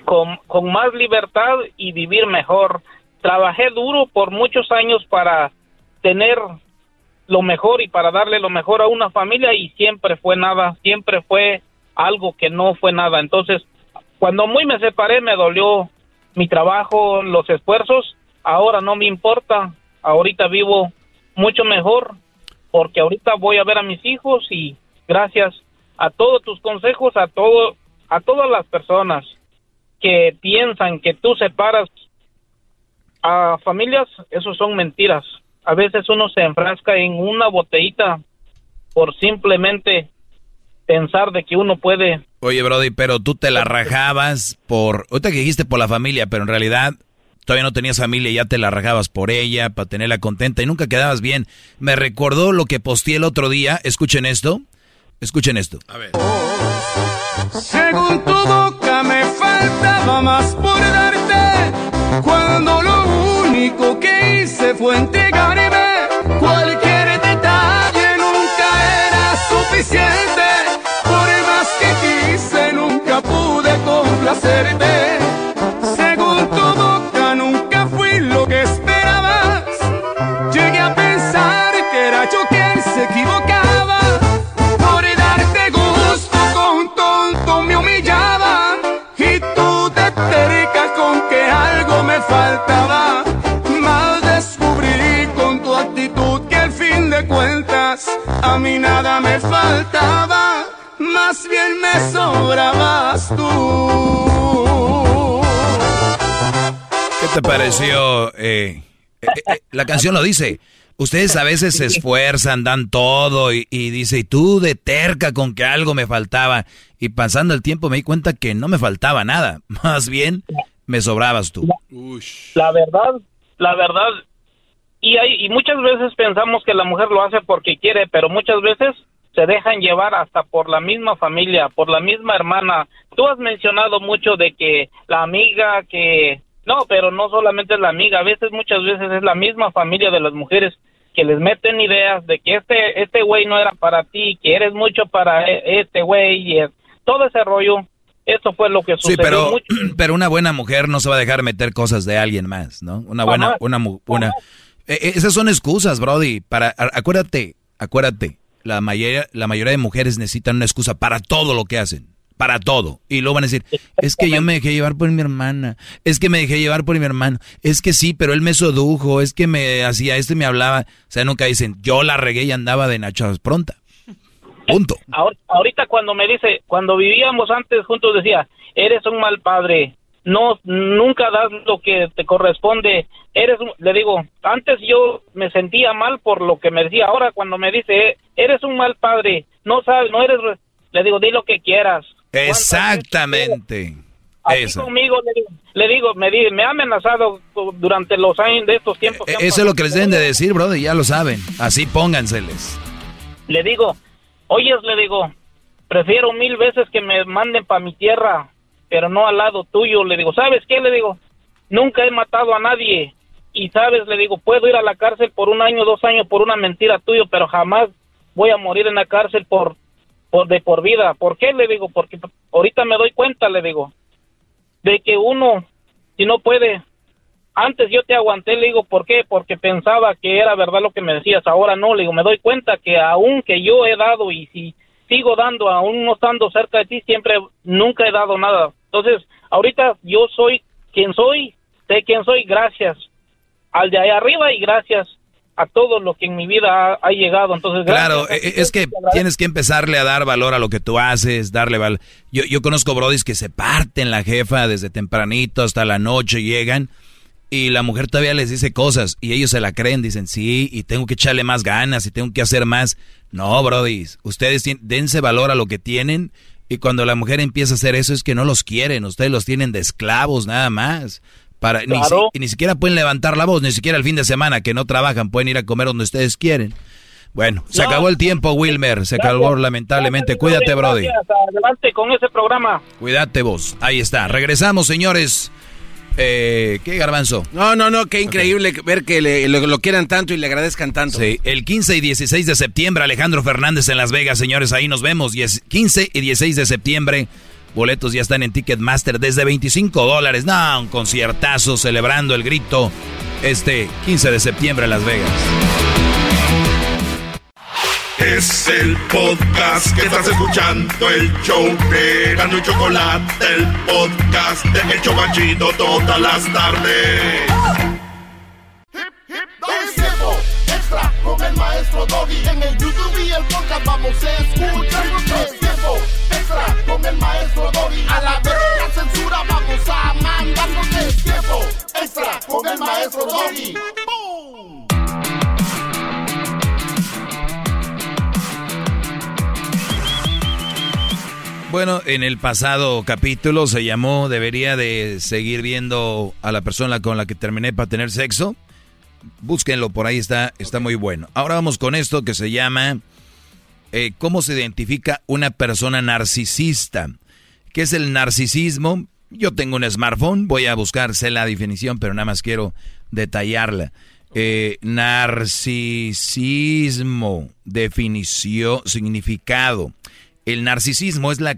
Con, con más libertad y vivir mejor. Trabajé duro por muchos años para tener lo mejor y para darle lo mejor a una familia y siempre fue nada, siempre fue algo que no fue nada. Entonces, cuando muy me separé me dolió mi trabajo, los esfuerzos, ahora no me importa, ahorita vivo mucho mejor porque ahorita voy a ver a mis hijos y gracias a todos tus consejos, a todo a todas las personas que piensan que tú separas a familias, eso son mentiras. A veces uno se enfrasca en una botellita por simplemente pensar de que uno puede. Oye, Brody, pero tú te la rajabas por. Ahorita que dijiste por la familia, pero en realidad todavía no tenías familia y ya te la rajabas por ella, para tenerla contenta y nunca quedabas bien. Me recordó lo que posteé el otro día. Escuchen esto. Escuchen esto. A ver. Según tu boca me faltaba más por darte, cuando lo único que hice fue entregarme. Cualquier detalle nunca era suficiente, por más que quise nunca pude complacerte. A mí nada me faltaba, más bien me sobrabas tú. ¿Qué te pareció? eh, eh, eh, la canción lo dice. Ustedes a veces se esfuerzan, dan todo y, y dice, y tú de terca con que algo me faltaba. Y pasando el tiempo me di cuenta que no me faltaba nada. *laughs* Más bien, me sobrabas tú. La verdad, la verdad, y hay y muchas veces pensamos que la mujer lo hace porque quiere, pero muchas veces se dejan llevar hasta por la misma familia, por la misma hermana. Tú has mencionado mucho de que la amiga que no, pero no solamente es la amiga, a veces muchas veces es la misma familia de las mujeres que les meten ideas de que este este güey no era para ti, que eres mucho para e- este güey y todo ese rollo. Eso fue lo que Sí, sucedió pero, mucho. *clears throat* pero una buena mujer no se va a dejar meter cosas de alguien más, ¿no? Una buena, una, mu- una. Eh, eh, esas son excusas, Brody. Para, acuérdate, acuérdate, la mayoría, la mayoría de mujeres necesitan una excusa para todo lo que hacen, para todo. Y luego van a decir, es que yo me dejé llevar por mi hermana, es que me dejé llevar por mi hermano, es que sí, pero él me sedujo, es que me hacía esto y me hablaba. O sea, nunca dicen, yo la regué y andaba de nachas pronta. Punto. Ahor- ahorita cuando me dice, cuando vivíamos antes juntos decía, eres un mal padre, no, nunca das lo que te corresponde, eres, un-", le digo, antes yo me sentía mal por lo que me decía, ahora cuando me dice, eres un mal padre, no sabes, no eres, re-", le digo, di lo que quieras. Exactamente. Eso. conmigo le digo, le digo, me, di- me ha amenazado durante los años de estos tiempos. E-, Eso es lo que les deben de decir, Brody, ya lo saben. Así pónganseles. Le digo, oyes, le digo, prefiero mil veces que me manden para mi tierra, pero no al lado tuyo. Le digo, ¿sabes qué? Le digo, nunca he matado a nadie. Y sabes, le digo, puedo ir a la cárcel por un año, dos años por una mentira tuya, pero jamás voy a morir en la cárcel por, por de por vida. ¿Por qué? Le digo, porque ahorita me doy cuenta, le digo, de que uno, si no puede, antes yo te aguanté, le digo, ¿por qué? Porque pensaba que era verdad lo que me decías, ahora no, le digo, me doy cuenta que aún que yo he dado y si sigo dando, aún no estando cerca de ti, siempre, nunca he dado nada. Entonces, ahorita yo soy quien soy, sé quién soy, gracias al de ahí arriba y gracias a todo lo que en mi vida ha, ha llegado. Entonces, Claro, gracias. eh, es que tienes que empezarle a dar valor a lo que tú haces, darle valor. Yo, yo conozco brodis que se parten la jefa desde tempranito hasta la noche, llegan y la mujer todavía les dice cosas y ellos se la creen, dicen sí, y tengo que echarle más ganas y tengo que hacer más. No, brodis, ustedes dense valor a lo que tienen y cuando la mujer empieza a hacer eso es que no los quieren, ustedes los tienen de esclavos nada más. Para, ni, Claro. ni siquiera pueden levantar la voz, ni siquiera el fin de semana que no trabajan, pueden ir a comer donde ustedes quieren. Bueno, se No. acabó el tiempo, Wilmer. Se acabó lamentablemente. Cuídate, Brody. Gracias, adelante con ese programa. Cuídate vos. Ahí está. Regresamos, señores. Eh, ¿Qué garbanzo? No, no, no, qué increíble ver que le- lo, lo quieran tanto y le agradezcan tanto. Sí, el 15 y 16 de septiembre, Alejandro Fernández en Las Vegas, señores, ahí nos vemos. Y es 15 y 16 de septiembre, boletos ya están en Ticketmaster desde 25 dólares. No, un conciertazo celebrando el grito este 15 de septiembre en Las Vegas. Es el podcast que estás escuchando, el show de Gano y Chocolate, el podcast de El Chocachito todas las tardes. Es tiempo extra con el maestro Doggy. En el YouTube y el podcast vamos a escuchar. Es tiempo extra con el maestro Doggy. A la vez la censura vamos a mandar. Es tiempo extra con el maestro Doggy. Bueno, en el pasado capítulo se llamó Debería de seguir viendo a la persona con la que terminé para tener sexo. Búsquenlo, por ahí está, está muy bueno. Ahora vamos con esto que se llama eh, ¿Cómo se identifica una persona narcisista? ¿Qué es el narcisismo? Yo tengo un smartphone, voy a buscarse la definición, pero nada más quiero detallarla. Eh, narcisismo, definición, significado. El narcisismo es la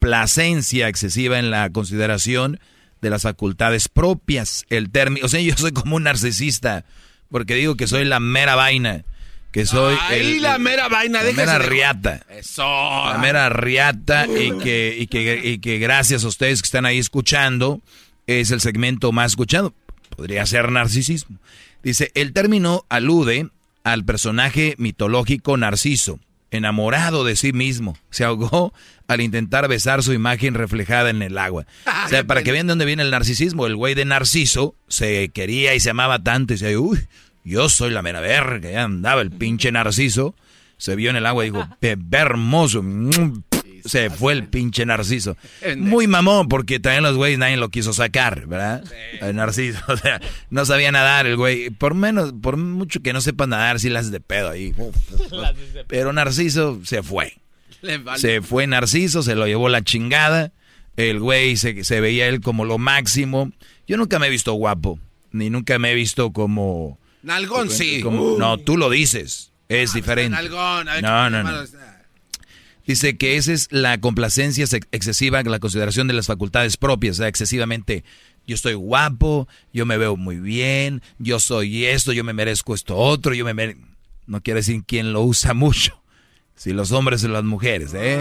complacencia excesiva en la consideración de las facultades propias. El término, *laughs* o sea, yo soy como un narcisista, porque digo que soy la mera vaina, que soy Ahí el- la el- mera vaina, la mera de- riata. Eso. La mera riata y que, y, que, y que gracias a ustedes que están ahí escuchando es el segmento más escuchado. Podría ser narcisismo. Dice, el término alude al personaje mitológico Narciso, enamorado de sí mismo. Se ahogó al intentar besar su imagen reflejada en el agua. *laughs* O sea, para que vean de dónde viene el narcisismo, el güey de Narciso se quería y se amaba tanto y decía, uy, yo soy la mera verga, ya andaba el pinche Narciso. Se vio en el agua y dijo, *laughs* "Pe- ve hermoso. Mm". Se fue el pinche Narciso. Muy mamón, porque también los güeyes nadie lo quiso sacar, ¿verdad? El Narciso, *laughs* o sea, no sabía nadar el güey. Por menos, por mucho que no sepa nadar, sí las de pedo ahí. *laughs* Pero Narciso se fue. Se fue Narciso, se lo llevó la chingada. El güey se, se veía él como lo máximo. Yo nunca me he visto guapo, ni nunca me he visto como... Nalgón, sí. como- Uh. No, tú lo dices, es diferente. Nalgón. a ver, No, no, no. Dice que esa es la complacencia ex- excesiva, la consideración de las facultades propias, o sea, excesivamente. Yo estoy guapo, yo me veo muy bien, yo soy esto, yo me merezco esto otro, yo me mere- No quiere decir quién lo usa *laughs* mucho. Si los hombres o las mujeres, ¿eh?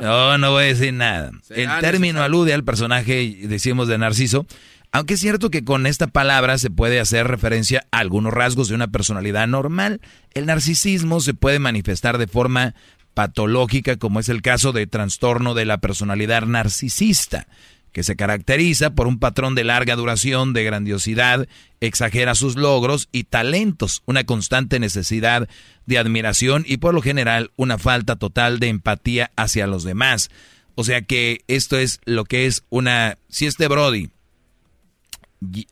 No, no voy a decir nada. El término alude al personaje, decimos, de Narciso, aunque es cierto que con esta palabra se puede hacer referencia a algunos rasgos de una personalidad normal. El narcisismo se puede manifestar de forma patológica, como es el caso de trastorno de la personalidad narcisista, que se caracteriza por un patrón de larga duración, de grandiosidad, exagera sus logros y talentos, una constante necesidad de admiración y por lo general una falta total de empatía hacia los demás. O sea que esto es lo que es una... Si este Brody...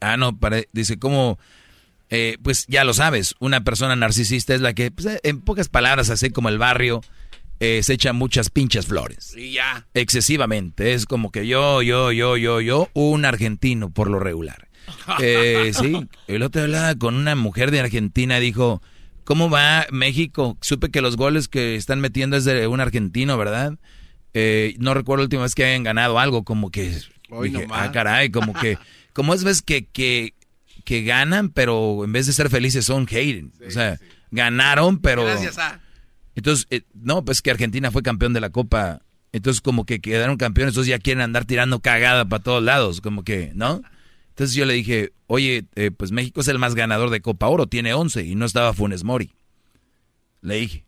Ah, no, pare- dice como... eh, pues ya lo sabes, una persona narcisista es la que, pues, en pocas palabras, así como el barrio, eh, se echa muchas pinches flores. Y ya. Excesivamente. Es como que yo, yo, yo, yo, yo, un argentino por lo regular. *laughs* Eh, sí, el otro hablaba con una mujer de Argentina, dijo, ¿cómo va México? Supe que los goles que están metiendo es de un argentino, ¿verdad? Eh, no recuerdo la última vez que hayan ganado algo, como que... Hoy dije, nomás. ah, caray, como que... Como es ves que, que, que ganan, pero en vez de ser felices son hating. o sea, ganaron, pero... Gracias a. Entonces, eh, no, pues que Argentina fue campeón de la Copa. Entonces, como que quedaron campeones, entonces ya quieren andar tirando cagada para todos lados, como que, ¿no? Entonces yo le dije, oye, eh, pues México es el más ganador de Copa Oro, tiene 11 y no estaba Funes Mori. Le dije,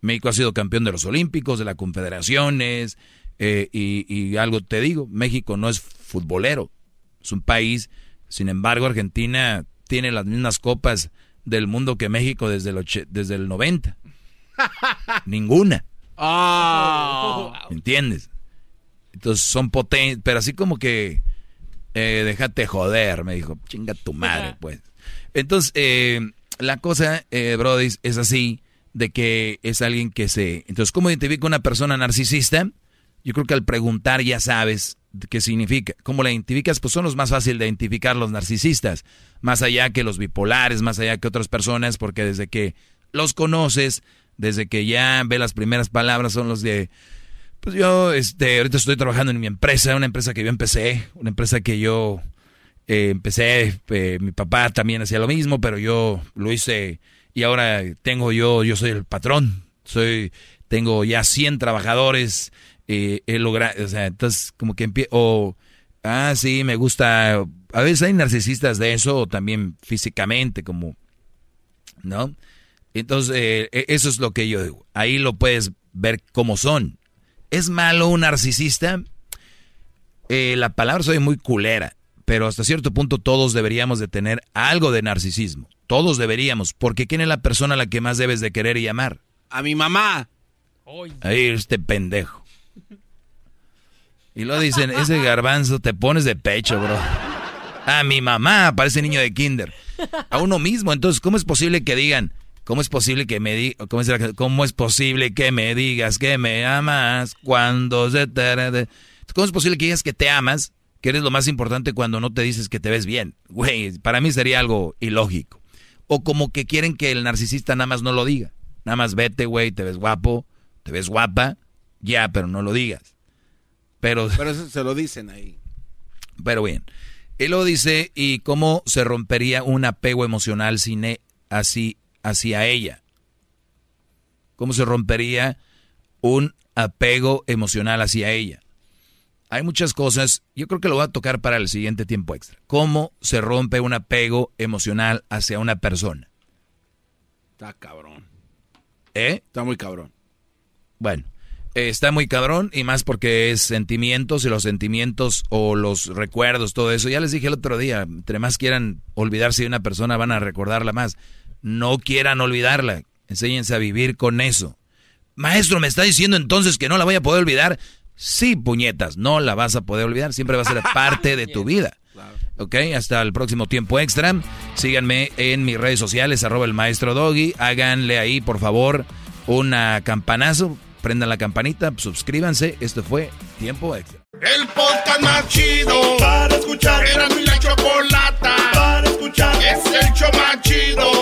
México ha sido campeón de los Olímpicos, de las Confederaciones, eh, y, algo te digo, México no es futbolero, es un país, sin embargo Argentina tiene las mismas copas del mundo que México desde el, desde el 90. *laughs* Ninguna. Oh. ¿Entiendes? Entonces son potentes, pero así como que eh, déjate joder, me dijo, chinga tu madre, pues. Entonces, eh, la cosa, eh, Brody, es así, de que es alguien que se... Entonces, ¿cómo identifica una persona narcisista? Yo creo que al preguntar ya sabes qué significa. ¿Cómo la identificas? Pues son los más fáciles de identificar los narcisistas, más allá que los bipolares, más allá que otras personas, porque desde que los conoces, desde que ya ve las primeras palabras, son los de... Pues yo, este, ahorita estoy trabajando en mi empresa, una empresa que yo empecé, una empresa que yo eh, empecé, eh, mi papá también hacía lo mismo, pero yo lo hice y ahora tengo yo, yo soy el patrón, soy, tengo ya 100 trabajadores, eh, he logrado, o sea, entonces como que empiezo, o, ah, sí, me gusta, a veces hay narcisistas de eso, también físicamente, como, ¿no? Entonces, eh, e, eso es lo que yo digo, ahí lo puedes ver cómo son. ¿Es malo un narcisista? Eh, la palabra soy muy culera, pero hasta cierto punto todos deberíamos de tener algo de narcisismo. Todos deberíamos, porque ¿quién es la persona a la que más debes de querer y amar? A mi mamá. Ahí este pendejo. Y lo dicen, ese garbanzo te pones de pecho, bro. A mi mamá, parece niño de kinder. A uno mismo. Entonces, ¿cómo es posible que digan, cómo es posible que me digas, cómo, cómo, es posible que me digas que me amas cuando se te... ¿Cómo es posible que digas que te amas, que eres lo más importante cuando no te dices que te ves bien? Güey, para mí sería algo ilógico. O como que quieren que el narcisista nada más no lo diga. Nada más vete, güey, te ves guapo, te ves guapa, ya, pero no lo digas. Pero, pero eso se lo dicen ahí. Pero bien. Él lo dice, ¿y cómo se rompería un apego emocional sin e, así hacia ella? ¿Cómo se rompería un apego emocional hacia ella? Hay muchas cosas, yo creo que lo voy a tocar para el siguiente tiempo extra. ¿Cómo se rompe un apego emocional hacia una persona? Está cabrón. ¿Eh? Está muy cabrón. Bueno, eh, está muy cabrón y más porque es sentimientos y los sentimientos o los recuerdos, todo eso. Ya les dije el otro día, entre más quieran olvidarse de una persona van a recordarla más. No quieran olvidarla, enséñense a vivir con eso. Maestro, ¿me está diciendo entonces que no la voy a poder olvidar? Sí, puñetas, no la vas a poder olvidar, siempre va a ser *laughs* parte de tu vida. Ok, hasta el próximo tiempo extra. Síganme en mis redes sociales, arroba el maestro Doggy. Háganle ahí, por favor, una campanazo. Prendan la campanita, suscríbanse. Esto fue Tiempo Extra. El podcast más chido para escuchar. Era mi la chocolata para escuchar. Es el show más chido